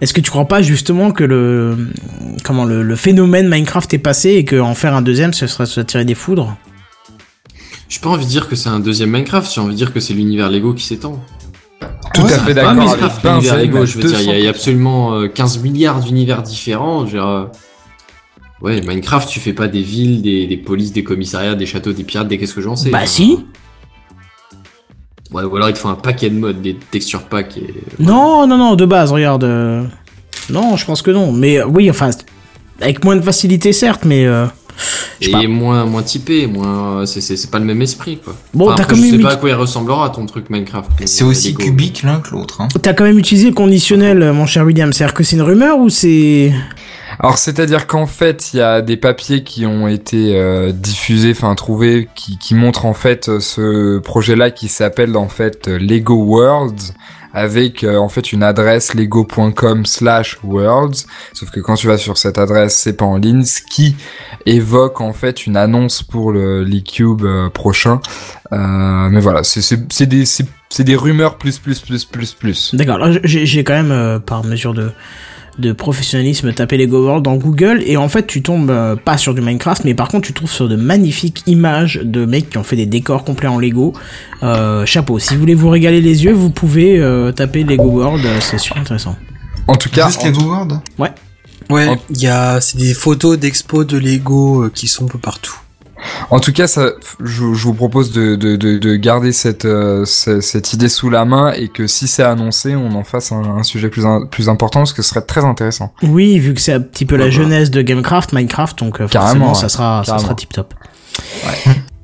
est-ce que tu crois pas justement que le comment le, le phénomène Minecraft est passé et que en faire un deuxième ce serait se tirer des foudres? J'ai pas envie de dire que c'est un deuxième Minecraft, j'ai envie de dire que c'est l'univers Lego qui s'étend. Tout Ouais, à fait d'accord avec je veux dire, il y a- il y, a 200%. absolument euh, 15 milliards d'univers différents. dire, euh, Ouais, Minecraft, tu fais pas des villes, des, des polices, des commissariats, des châteaux, des pirates, des qu'est-ce que j'en sais. Bah si. Ouais, ou alors ils te font un paquet de modes, des textures packs et... Non, non, non, de base, regarde. euh, Non, je pense que non. Mais euh, oui, enfin, avec moins de facilité, certes, mais. euh, je sais pas. Et moins, moins typé, moins... C'est, c'est, c'est pas le même esprit, quoi. Bon, Enfin, t'as quand je même sais mis- pas à quoi il ressemblera ton truc Minecraft. C'est aussi Lego. cubique l'un que l'autre. Hein. T'as quand même utilisé le conditionnel, mon cher William. C'est-à-dire que c'est une rumeur ou c'est. Alors c'est-à-dire qu'en fait, il y a des papiers qui ont été euh, diffusés, enfin trouvés, qui, qui montrent en fait ce projet-là qui s'appelle en fait Lego Worlds avec euh, en fait une adresse lego.com slash worlds. Sauf que quand tu vas sur cette adresse c'est pas en ligne ce qui évoque en fait une annonce pour le l'e-cube euh, prochain. Euh, mais voilà c'est des c'est des rumeurs plus plus plus plus plus. D'accord, j'ai quand même, par mesure de, de professionnalisme, tapé Lego World dans Google et en fait tu tombes euh, pas sur du Minecraft, mais par contre tu trouves sur de magnifiques images de mecs qui ont fait des décors complets en Lego. Euh, chapeau, si vous voulez vous régaler les yeux, vous pouvez euh, taper Lego World, euh, c'est super intéressant. en tout cas Juste Lego World Ouais, En- il y a, c'est des photos d'expos de Lego euh, qui sont un peu partout. En tout cas, ça, je, je vous propose de, de, de, de garder cette, euh, ce- cette idée sous la main et que si c'est annoncé, on en fasse un, un sujet plus, un- plus important parce que ce serait très intéressant. Oui, vu que c'est un petit peu la jeunesse de Gamecraft, Minecraft, donc euh, Carrément, forcément ça ouais. sera, ça Carrément. sera tip top.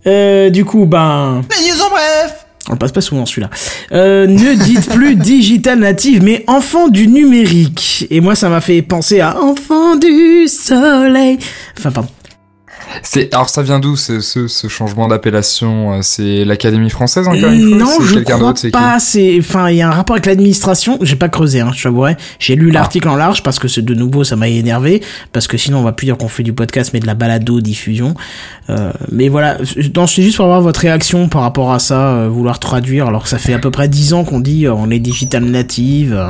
Euh, du coup, ben, Les news en bref On le passe pas souvent celui-là. Euh, ne dites plus digital native, mais enfant du numérique. Et moi, ça m'a fait penser à enfant du soleil. Enfin, pardon. C'est, alors ça vient d'où ce, ce, ce changement d'appellation euh, C'est l'Académie française encore une fois non, je crois pas. C'est, enfin, il y a un rapport avec l'administration. J'ai pas creusé, hein, je t'avouerai. J'ai lu l'article en large parce que c'est de nouveau, ça m'a énervé. Parce que sinon, on va plus dire qu'on fait du podcast, mais de la balado diffusion. Euh, mais voilà, non, c'est juste pour avoir votre réaction par rapport à ça, euh, vouloir traduire, alors que ça fait à peu près 10 ans qu'on dit euh, on est digital native.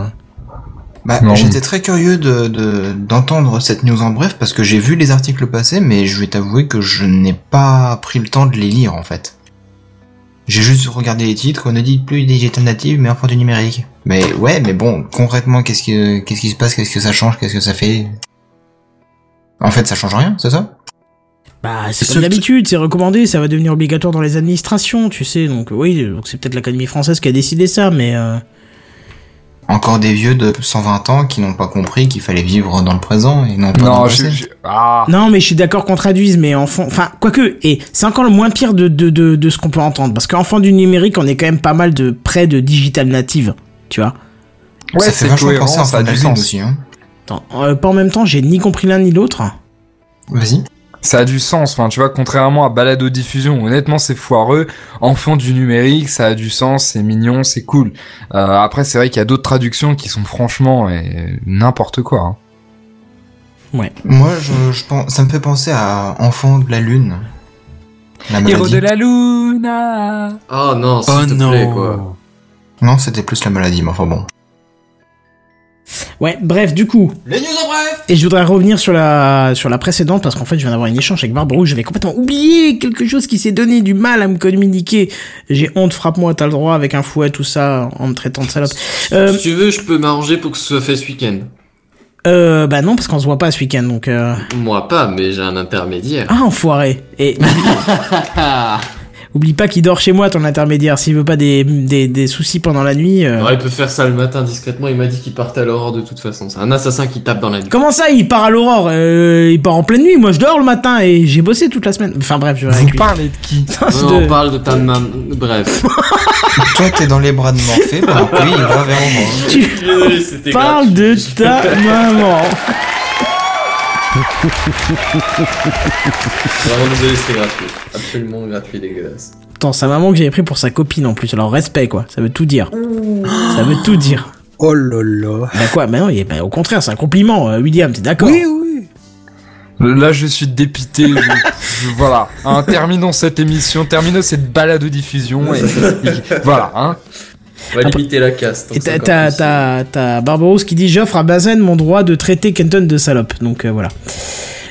Bah, j'étais très curieux de de- d'entendre cette news en bref parce que j'ai vu les articles passer, mais je vais t'avouer que je n'ai pas pris le temps de les lire en fait. J'ai juste regardé les titres, on ne dit plus digital native mais enfant du numérique. Mais ouais, mais bon, concrètement, qu'est-ce qui qu'est-ce qui se passe, qu'est-ce que ça change, qu'est-ce que ça fait? En fait, ça change rien, c'est ça? Bah, c'est Ce- comme d'habitude, c'est recommandé, ça va devenir obligatoire dans les administrations, tu sais. Donc oui, donc c'est peut-être l'Académie française qui a décidé ça, mais euh, Encore des vieux de 120 ans qui n'ont pas compris qu'il fallait vivre dans le présent et non pas dans Non, le je, passé. je- ah, non, mais je suis d'accord qu'on traduise, mais enfant, enfin, quoique, et c'est encore le moins pire de de de, de ce qu'on peut entendre, parce qu'enfant du numérique, on est quand même pas mal de près de digital native, tu vois. ouais, ça fait c'est vachement penser à ça a du sens. aussi, hein. Attends, euh, pas en même temps, j'ai ni compris l'un ni l'autre. Vas-y. Ça a du sens, enfin tu vois, contrairement à Balado Diffusion, honnêtement c'est foireux, Enfant du numérique, ça a du sens, c'est mignon, c'est cool. Euh, après c'est vrai qu'il y a d'autres traductions qui sont franchement euh, n'importe quoi. hein. Moi, je, je pense, ça me fait penser à Enfant de la Lune. La Héros de la Luna Oh non, s'il Oh te non. plaît, quoi. Non, c'était plus la maladie, mais enfin bon. Ouais, bref, du coup, Les news en bref et je voudrais revenir sur la sur la précédente parce qu'en fait, je viens d'avoir une échange avec Barbaro, j'avais complètement oublié quelque chose qui s'est donné du mal à me communiquer. J'ai honte, frappe-moi, t'as le droit avec un fouet, tout ça, en me traitant de salope. Euh, Si tu veux, je peux m'arranger pour que ce soit fait ce week-end. Euh, bah non, parce qu'on se voit pas ce week-end, donc. Euh... Moi pas, mais j'ai un intermédiaire. Ah, enfoiré. Et oublie pas qu'il dort chez moi, ton intermédiaire. S'il veut pas des, des, des soucis pendant la nuit. euh. Ouais, il peut faire ça le matin discrètement. Il m'a dit qu'il partait à l'aurore de toute façon. C'est un assassin qui tape dans la nuit. Comment ça, il part à l'aurore euh, Il part en pleine nuit? Moi, je dors le matin et j'ai bossé toute la semaine. Enfin bref, je vais Vous avec parlez de qui? Non, de- on parle de ta main. Bref. Toi, t'es dans les bras de Morphée, que lui, il va vers moi. Tu Désolé, c'était parles de ta maman. Vraiment désolé, c'était gratuit. Absolument gratuit, dégueulasse. Attends, sa maman que j'avais pris pour sa copine en plus. Alors respect quoi, ça veut tout dire. Ça veut tout dire. Oh là là. Bah quoi, bah non, il est- bah, au contraire, c'est un compliment, euh, William, t'es d'accord? Oui, oui. Là, je suis dépité. je- je- voilà. Hein, terminons cette émission. Terminons cette balade de diffusion. Et, et- voilà. Hein. On va limiter la caste. Et t'as- t'as t'as- t'as Barbaros qui dit j'offre à Bazen mon droit de traiter Kenton de salope. Donc euh, voilà.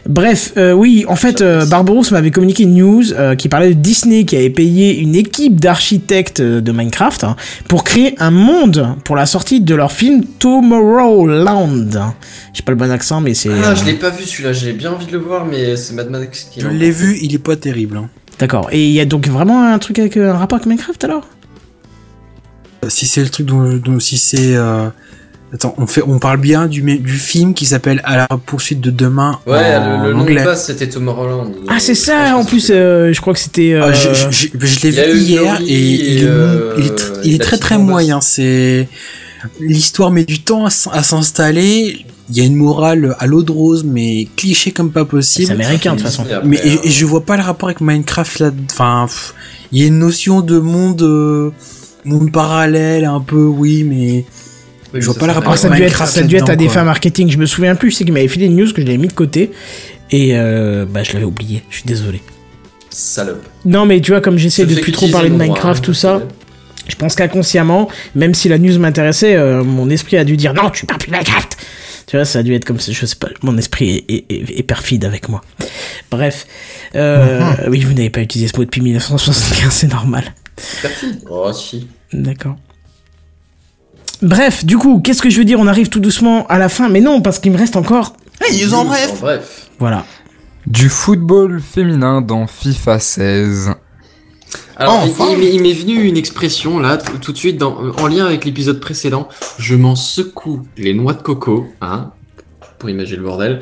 Bref, euh, oui, en fait, euh, Barbaros m'avait communiqué une news euh, qui parlait de Disney qui avait payé une équipe d'architectes euh, de Minecraft hein, pour créer un monde pour la sortie de leur film Tomorrowland. J'ai pas le bon accent, mais c'est. Ah, je l'ai pas vu celui-là, j'ai bien envie de le voir, mais c'est Mad Max qui Je l'a l'ai vu, il est pas terrible. hein. D'accord. Et il y a donc vraiment un truc avec euh, un rapport avec Minecraft alors? Si c'est le truc dont, dont- si c'est euh, attends, on fait on parle bien du du film qui s'appelle À la poursuite de demain Ouais, en le, le nom de anglais. base c'était Tomorrowland. Ah, c'est ça. En plus, c'est- euh, je crois que c'était. Ah, euh, je je- je- je l'ai vu hier et, il, est, euh, il est tr- il est la très très moyen. C'est l'histoire met du temps à, s'installer. Il y a une morale à l'eau de rose, mais cliché comme pas C'est possible. américain de toute façon. Après, Mais et, et je vois pas le rapport avec Minecraft là. Enfin, il y a une notion de monde, euh, monde parallèle un peu, oui, mais oui, je vois ça, pas le ça rapport Ah, ça a dû être, Minecraft ça dû être à des fins marketing. Je me souviens plus. C'est qu'il m'avait filé une news que je l'avais mis de côté. Et euh, bah, je l'avais oublié. Je suis désolé. Salope. Non, mais tu vois, comme j'essaie Je de plus trop parler de Minecraft, hein, tout ça, je pense qu'inconsciemment, même si la news m'intéressait, euh, mon esprit a dû dire non, tu parles plus de Minecraft. Tu vois, ça a dû être comme ça. Je sais pas. Mon esprit est, est- est- est perfide avec moi. Bref. Euh, Oui, vous n'avez pas utilisé ce mot depuis 1975, c'est normal. Perfide. Oh, si. D'accord. Bref, du coup, qu'est-ce que je veux dire? On arrive tout doucement à la fin, mais non, parce qu'il me reste encore. Hey, en bref bref. Voilà. Du football féminin dans FIFA 16. Alors, il- Enfin. il, m'est- il m'est venu une expression là, tout, de suite, dans, en lien avec l'épisode précédent. Je m'en secoue les noix de coco, hein, pour imaginer le bordel.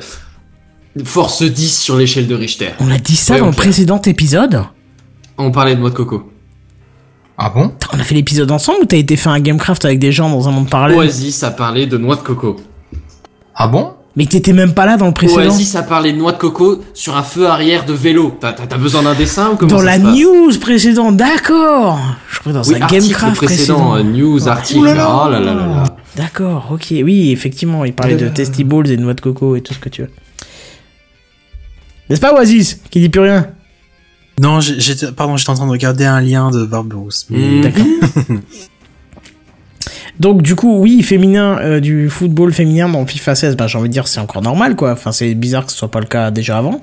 Force 10 sur l'échelle de Richter. On a dit ça Ouais, dans le précédent épisode? On parlait de noix de coco. Ah bon On a fait l'épisode ensemble ou t'as été fait un Gamecraft avec des gens dans un monde parallèle Oasis a parlé de noix de coco. Ah bon Mais t'étais même pas là dans le précédent Oasis a parlé de noix de coco sur un feu arrière de vélo. T'as, besoin d'un dessin ou comment Dans ça la se passe news précédente, d'accord Je crois dans Oui, un Gamecraft précédent, précédent. euh, news, article. Ouh là là. Oh là là là là. D'accord, ok, oui, effectivement, il parlait de testiballs et de noix de coco et tout ce que tu veux. N'est-ce pas Oasis Qui dit plus rien? Non, j'étais pardon, j'étais en train de regarder un lien de Barbaros. mais- Mhm. D'accord. Donc du coup, oui, féminin, euh, du football féminin dans FIFA 16, bah, j'ai envie de dire c'est encore normal quoi. Enfin, c'est bizarre que ce soit pas le cas déjà avant.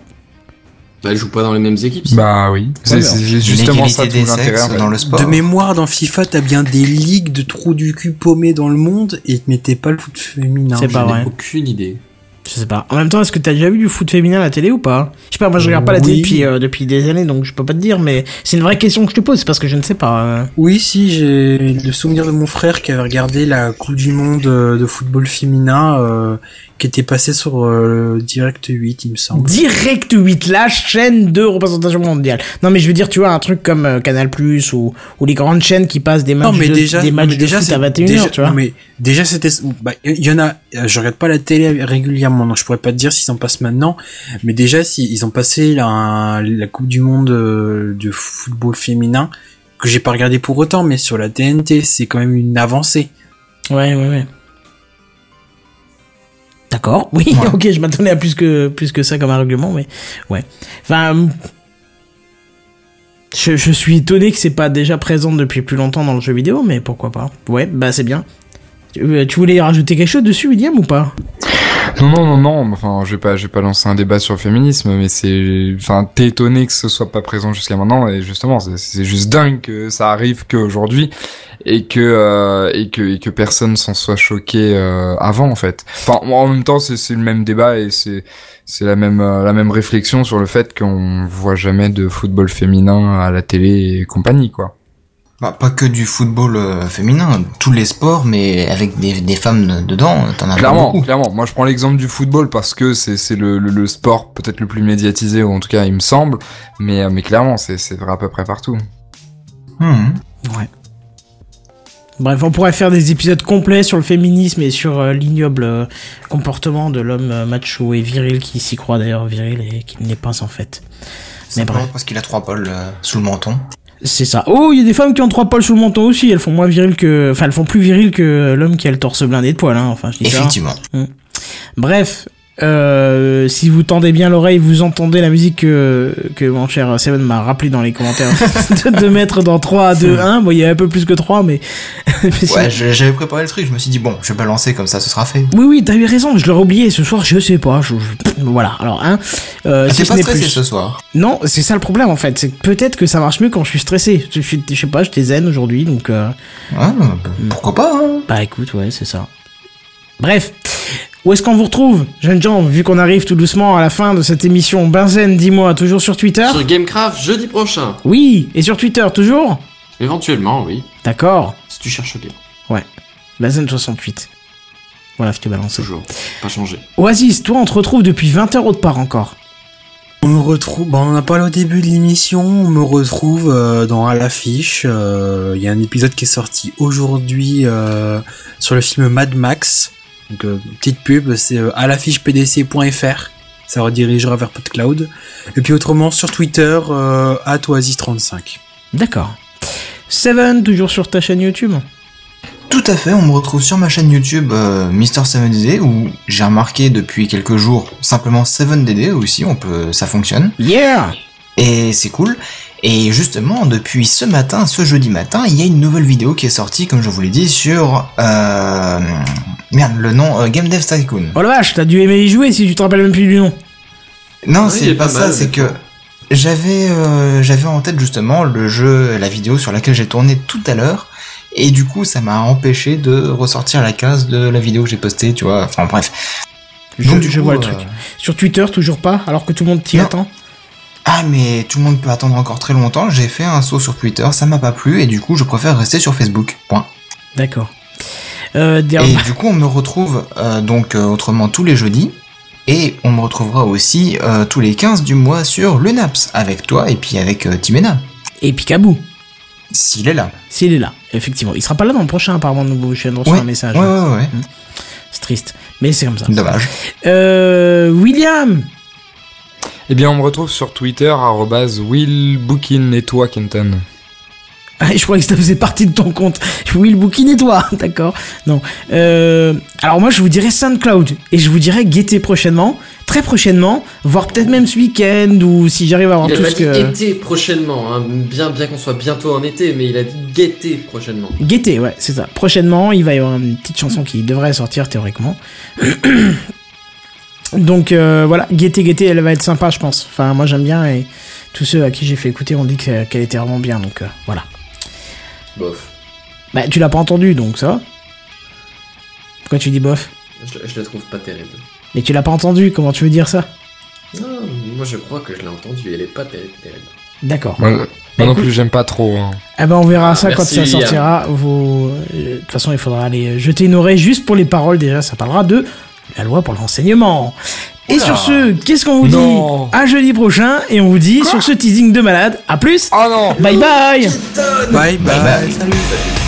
Bah, elles jouent pas dans les mêmes équipes. ça. Bah oui. C'est justement ça tout l'intérêt. sexes en fait. dans le sport. De mémoire, dans FIFA, t'as bien des ligues de trous du cul paumés dans le monde et mais t'es pas le foot féminin. C'est Je pas vrai. Aucune idée. Je sais pas. En même temps, est-ce que t'as déjà vu du foot féminin à la télé ou pas? Je sais pas, moi je regarde pas la télé depuis, euh, depuis des années, donc je peux pas te dire, mais c'est une vraie question que je te pose, parce que je ne sais pas. euh. Oui, si, j'ai le souvenir de mon frère qui avait regardé la Coupe du Monde euh, de football féminin euh, qui était passée sur euh, Direct 8, il me semble. Direct 8, la chaîne de représentation mondiale. Non mais je veux dire, tu vois, un truc comme Canal+, ou, ou les grandes chaînes qui passent des matchs Non mais de, déjà, des non, matchs mais de déjà, foot c'est- à 21h, déjà- tu vois. non, mais déjà c'était, bah, il y en a, je regarde pas la télé régulièrement, donc je pourrais pas te dire s'ils en passent maintenant, mais déjà si ils ont passé la, la Coupe du Monde euh, de football féminin que j'ai pas regardé pour autant, mais sur la TNT, c'est quand même une avancée. Ouais, ouais, ouais. D'accord, oui, Ouais. ok, je m'attendais à plus que, plus que ça comme argument, mais ouais. Enfin, euh, je, je suis étonné que c'est pas déjà présent depuis plus longtemps dans le jeu vidéo, mais pourquoi pas. Ouais, bah c'est bien. Tu euh, tu voulais rajouter quelque chose dessus, William, ou pas Non, non, non, non. Enfin, je vais pas, je vais pas lancer un débat sur le féminisme, mais c'est, enfin, t'es étonné que ce soit pas présent jusqu'à maintenant, et justement, c'est- juste dingue que ça arrive qu'aujourd'hui, et que, euh, et que, et que personne s'en soit choqué euh, avant, en fait. Enfin, en même temps, c'est c'est le même débat et c'est, c'est la même, euh, la même réflexion sur le fait qu'on voit jamais de football féminin à la télé et compagnie, quoi. Bah, pas que du football euh, féminin, tous les sports, mais avec des, des femmes dedans, t'en as pas Clairement, beaucoup. clairement. Moi, je prends l'exemple du football parce que c'est c'est le, le, le sport peut-être le plus médiatisé, ou en tout cas, il me semble. Mais, euh, mais clairement, c'est c'est vrai à peu près partout. Mhm. Ouais. Bref, on pourrait faire des épisodes complets sur le féminisme et sur euh, l'ignoble euh, comportement de l'homme euh, macho et viril qui s'y croit d'ailleurs viril et qui ne l'est pas en fait. Mais bref, parce qu'il a trois pôles euh, sous le menton. C'est ça. Oh, il y a des femmes qui ont trois poils sous le menton aussi. Elles font moins viril que, enfin, elles font plus viril que l'homme qui a le torse blindé de poils. Hein. Enfin, je dis ça. Effectivement. Bref, euh, si vous tendez bien l'oreille, vous entendez la musique que, que mon cher Seven m'a rappelé dans les commentaires de, de mettre dans 3, 2, 1. Bon, il y a un peu plus que 3, mais... Ouais, j'avais préparé le truc, je me suis dit, bon, je vais balancer comme ça, ce sera fait. Oui, oui, t'as eu raison, je l'aurais oublié. Ce soir, je sais pas. Je, je- voilà, alors, hein... Euh, Ah, si pas stressé plus. ce soir Non, c'est ça le problème, en fait. C'est que peut-être que ça marche mieux quand je suis stressé. Je, suis- je sais pas, j'étais zen aujourd'hui, donc... Euh... Ah, bah, Pourquoi pas hein Bah écoute, ouais, c'est ça. Bref, où est-ce qu'on vous retrouve, jeunes gens, vu qu'on arrive tout doucement à la fin de cette émission Benzen, dis-moi, toujours sur Twitter Sur Gamecraft jeudi prochain. Oui, et sur Twitter, toujours Éventuellement, oui. D'accord. Si tu cherches bien. Benzen68. Voilà, je t'ai balancé. Toujours. Pas changé. Oasis, toi, on te retrouve depuis 20h autre part encore. On me retrouve, bon, on en a parlé au début de l'émission, on me retrouve euh, dans À l'affiche. euh, Il y a un épisode qui est sorti aujourd'hui euh, sur le film Mad Max. Donc, euh, petite pub, c'est euh, à l'affiche pdc.fr. Ça redirigera vers PodCloud. Et puis autrement, sur Twitter, euh, @oasis35. D'accord. Seven, toujours sur ta chaîne YouTube? Tout à fait, on me retrouve sur ma chaîne YouTube euh, Mister7DD où j'ai remarqué depuis quelques jours simplement 7DD aussi, on peut, ça fonctionne. Yeah Et c'est cool. Et justement, depuis ce matin, ce jeudi matin, il y a une nouvelle vidéo qui est sortie, comme je vous l'ai dit, sur... Euh, merde, le nom euh, Game Dev Tycoon. Oh la vache, t'as dû aimer y jouer si tu te rappelles même plus du nom. Non, Oui, c'est est pas pas ça, c'est que j'avais euh, j'avais en tête justement le jeu, la vidéo sur laquelle j'ai tourné tout à l'heure, et du coup ça m'a empêché de ressortir la case de la vidéo que j'ai postée, tu vois. Enfin bref. Je, Donc, du je coup, vois le truc. Sur Twitter, toujours pas, alors que tout le monde t'y Non. attend Ah mais tout le monde peut attendre encore très longtemps. J'ai fait un saut sur Twitter, ça m'a pas plu, et du coup je préfère rester sur Facebook. Point. D'accord. Euh, Et du coup, on me retrouve euh, donc euh, autrement tous les jeudis. Et on me retrouvera aussi euh, tous les 15 du mois sur le Naps avec toi et puis avec Timena, Et Picaboo, s'il est là. s'il est là, effectivement. Il sera pas là dans le prochain, apparemment, de nouveau. Je viens de recevoir Ouais, un message. ouais, ouais, ouais. C'est triste. Mais c'est comme ça. Dommage. Euh, William Eh bien, on me retrouve sur Twitter, arrobase willbookin et toi, Kenton. Ah, je croyais que ça faisait partie de ton compte. Will Bookin et toi, d'accord Non. Euh, alors moi, je vous dirais SoundCloud. Et je vous dirais guetter prochainement. Très prochainement. Voire peut-être même ce week-end. Ou si j'arrive à avoir Il a tout pas ce dit que... été prochainement, hein. bien, bien qu'on soit bientôt en été, mais il a dit guetter prochainement. Guetter, ouais, c'est ça. Prochainement, il va y avoir une petite chanson qui devrait sortir théoriquement. Donc euh, voilà, Guetter, Guetter, elle va être sympa, je pense. Enfin, moi j'aime bien et tous ceux à qui j'ai fait écouter ont dit que- qu'elle était vraiment bien. Donc euh, voilà. Bof. Bah, tu l'as pas entendu, donc ça va Pourquoi tu dis bof? Je, je la trouve pas terrible. Mais tu l'as pas entendu, comment tu veux dire ça? Non, moi je crois que je l'ai entendue, elle est pas terrible. terrible. D'accord. Moi, moi non plus, j'aime pas trop. hein. Eh ben on verra Ah, ça quand ça sortira. Euh, De toute façon, il faudra aller jeter une oreille juste pour les paroles déjà. Ça parlera de la loi pour le renseignement. Et sur ce, qu'est-ce qu'on vous Non. dit À jeudi prochain et on vous dit sur ce teasing de malade. À plus. Oh non Bye bye. Bye bye. Salut.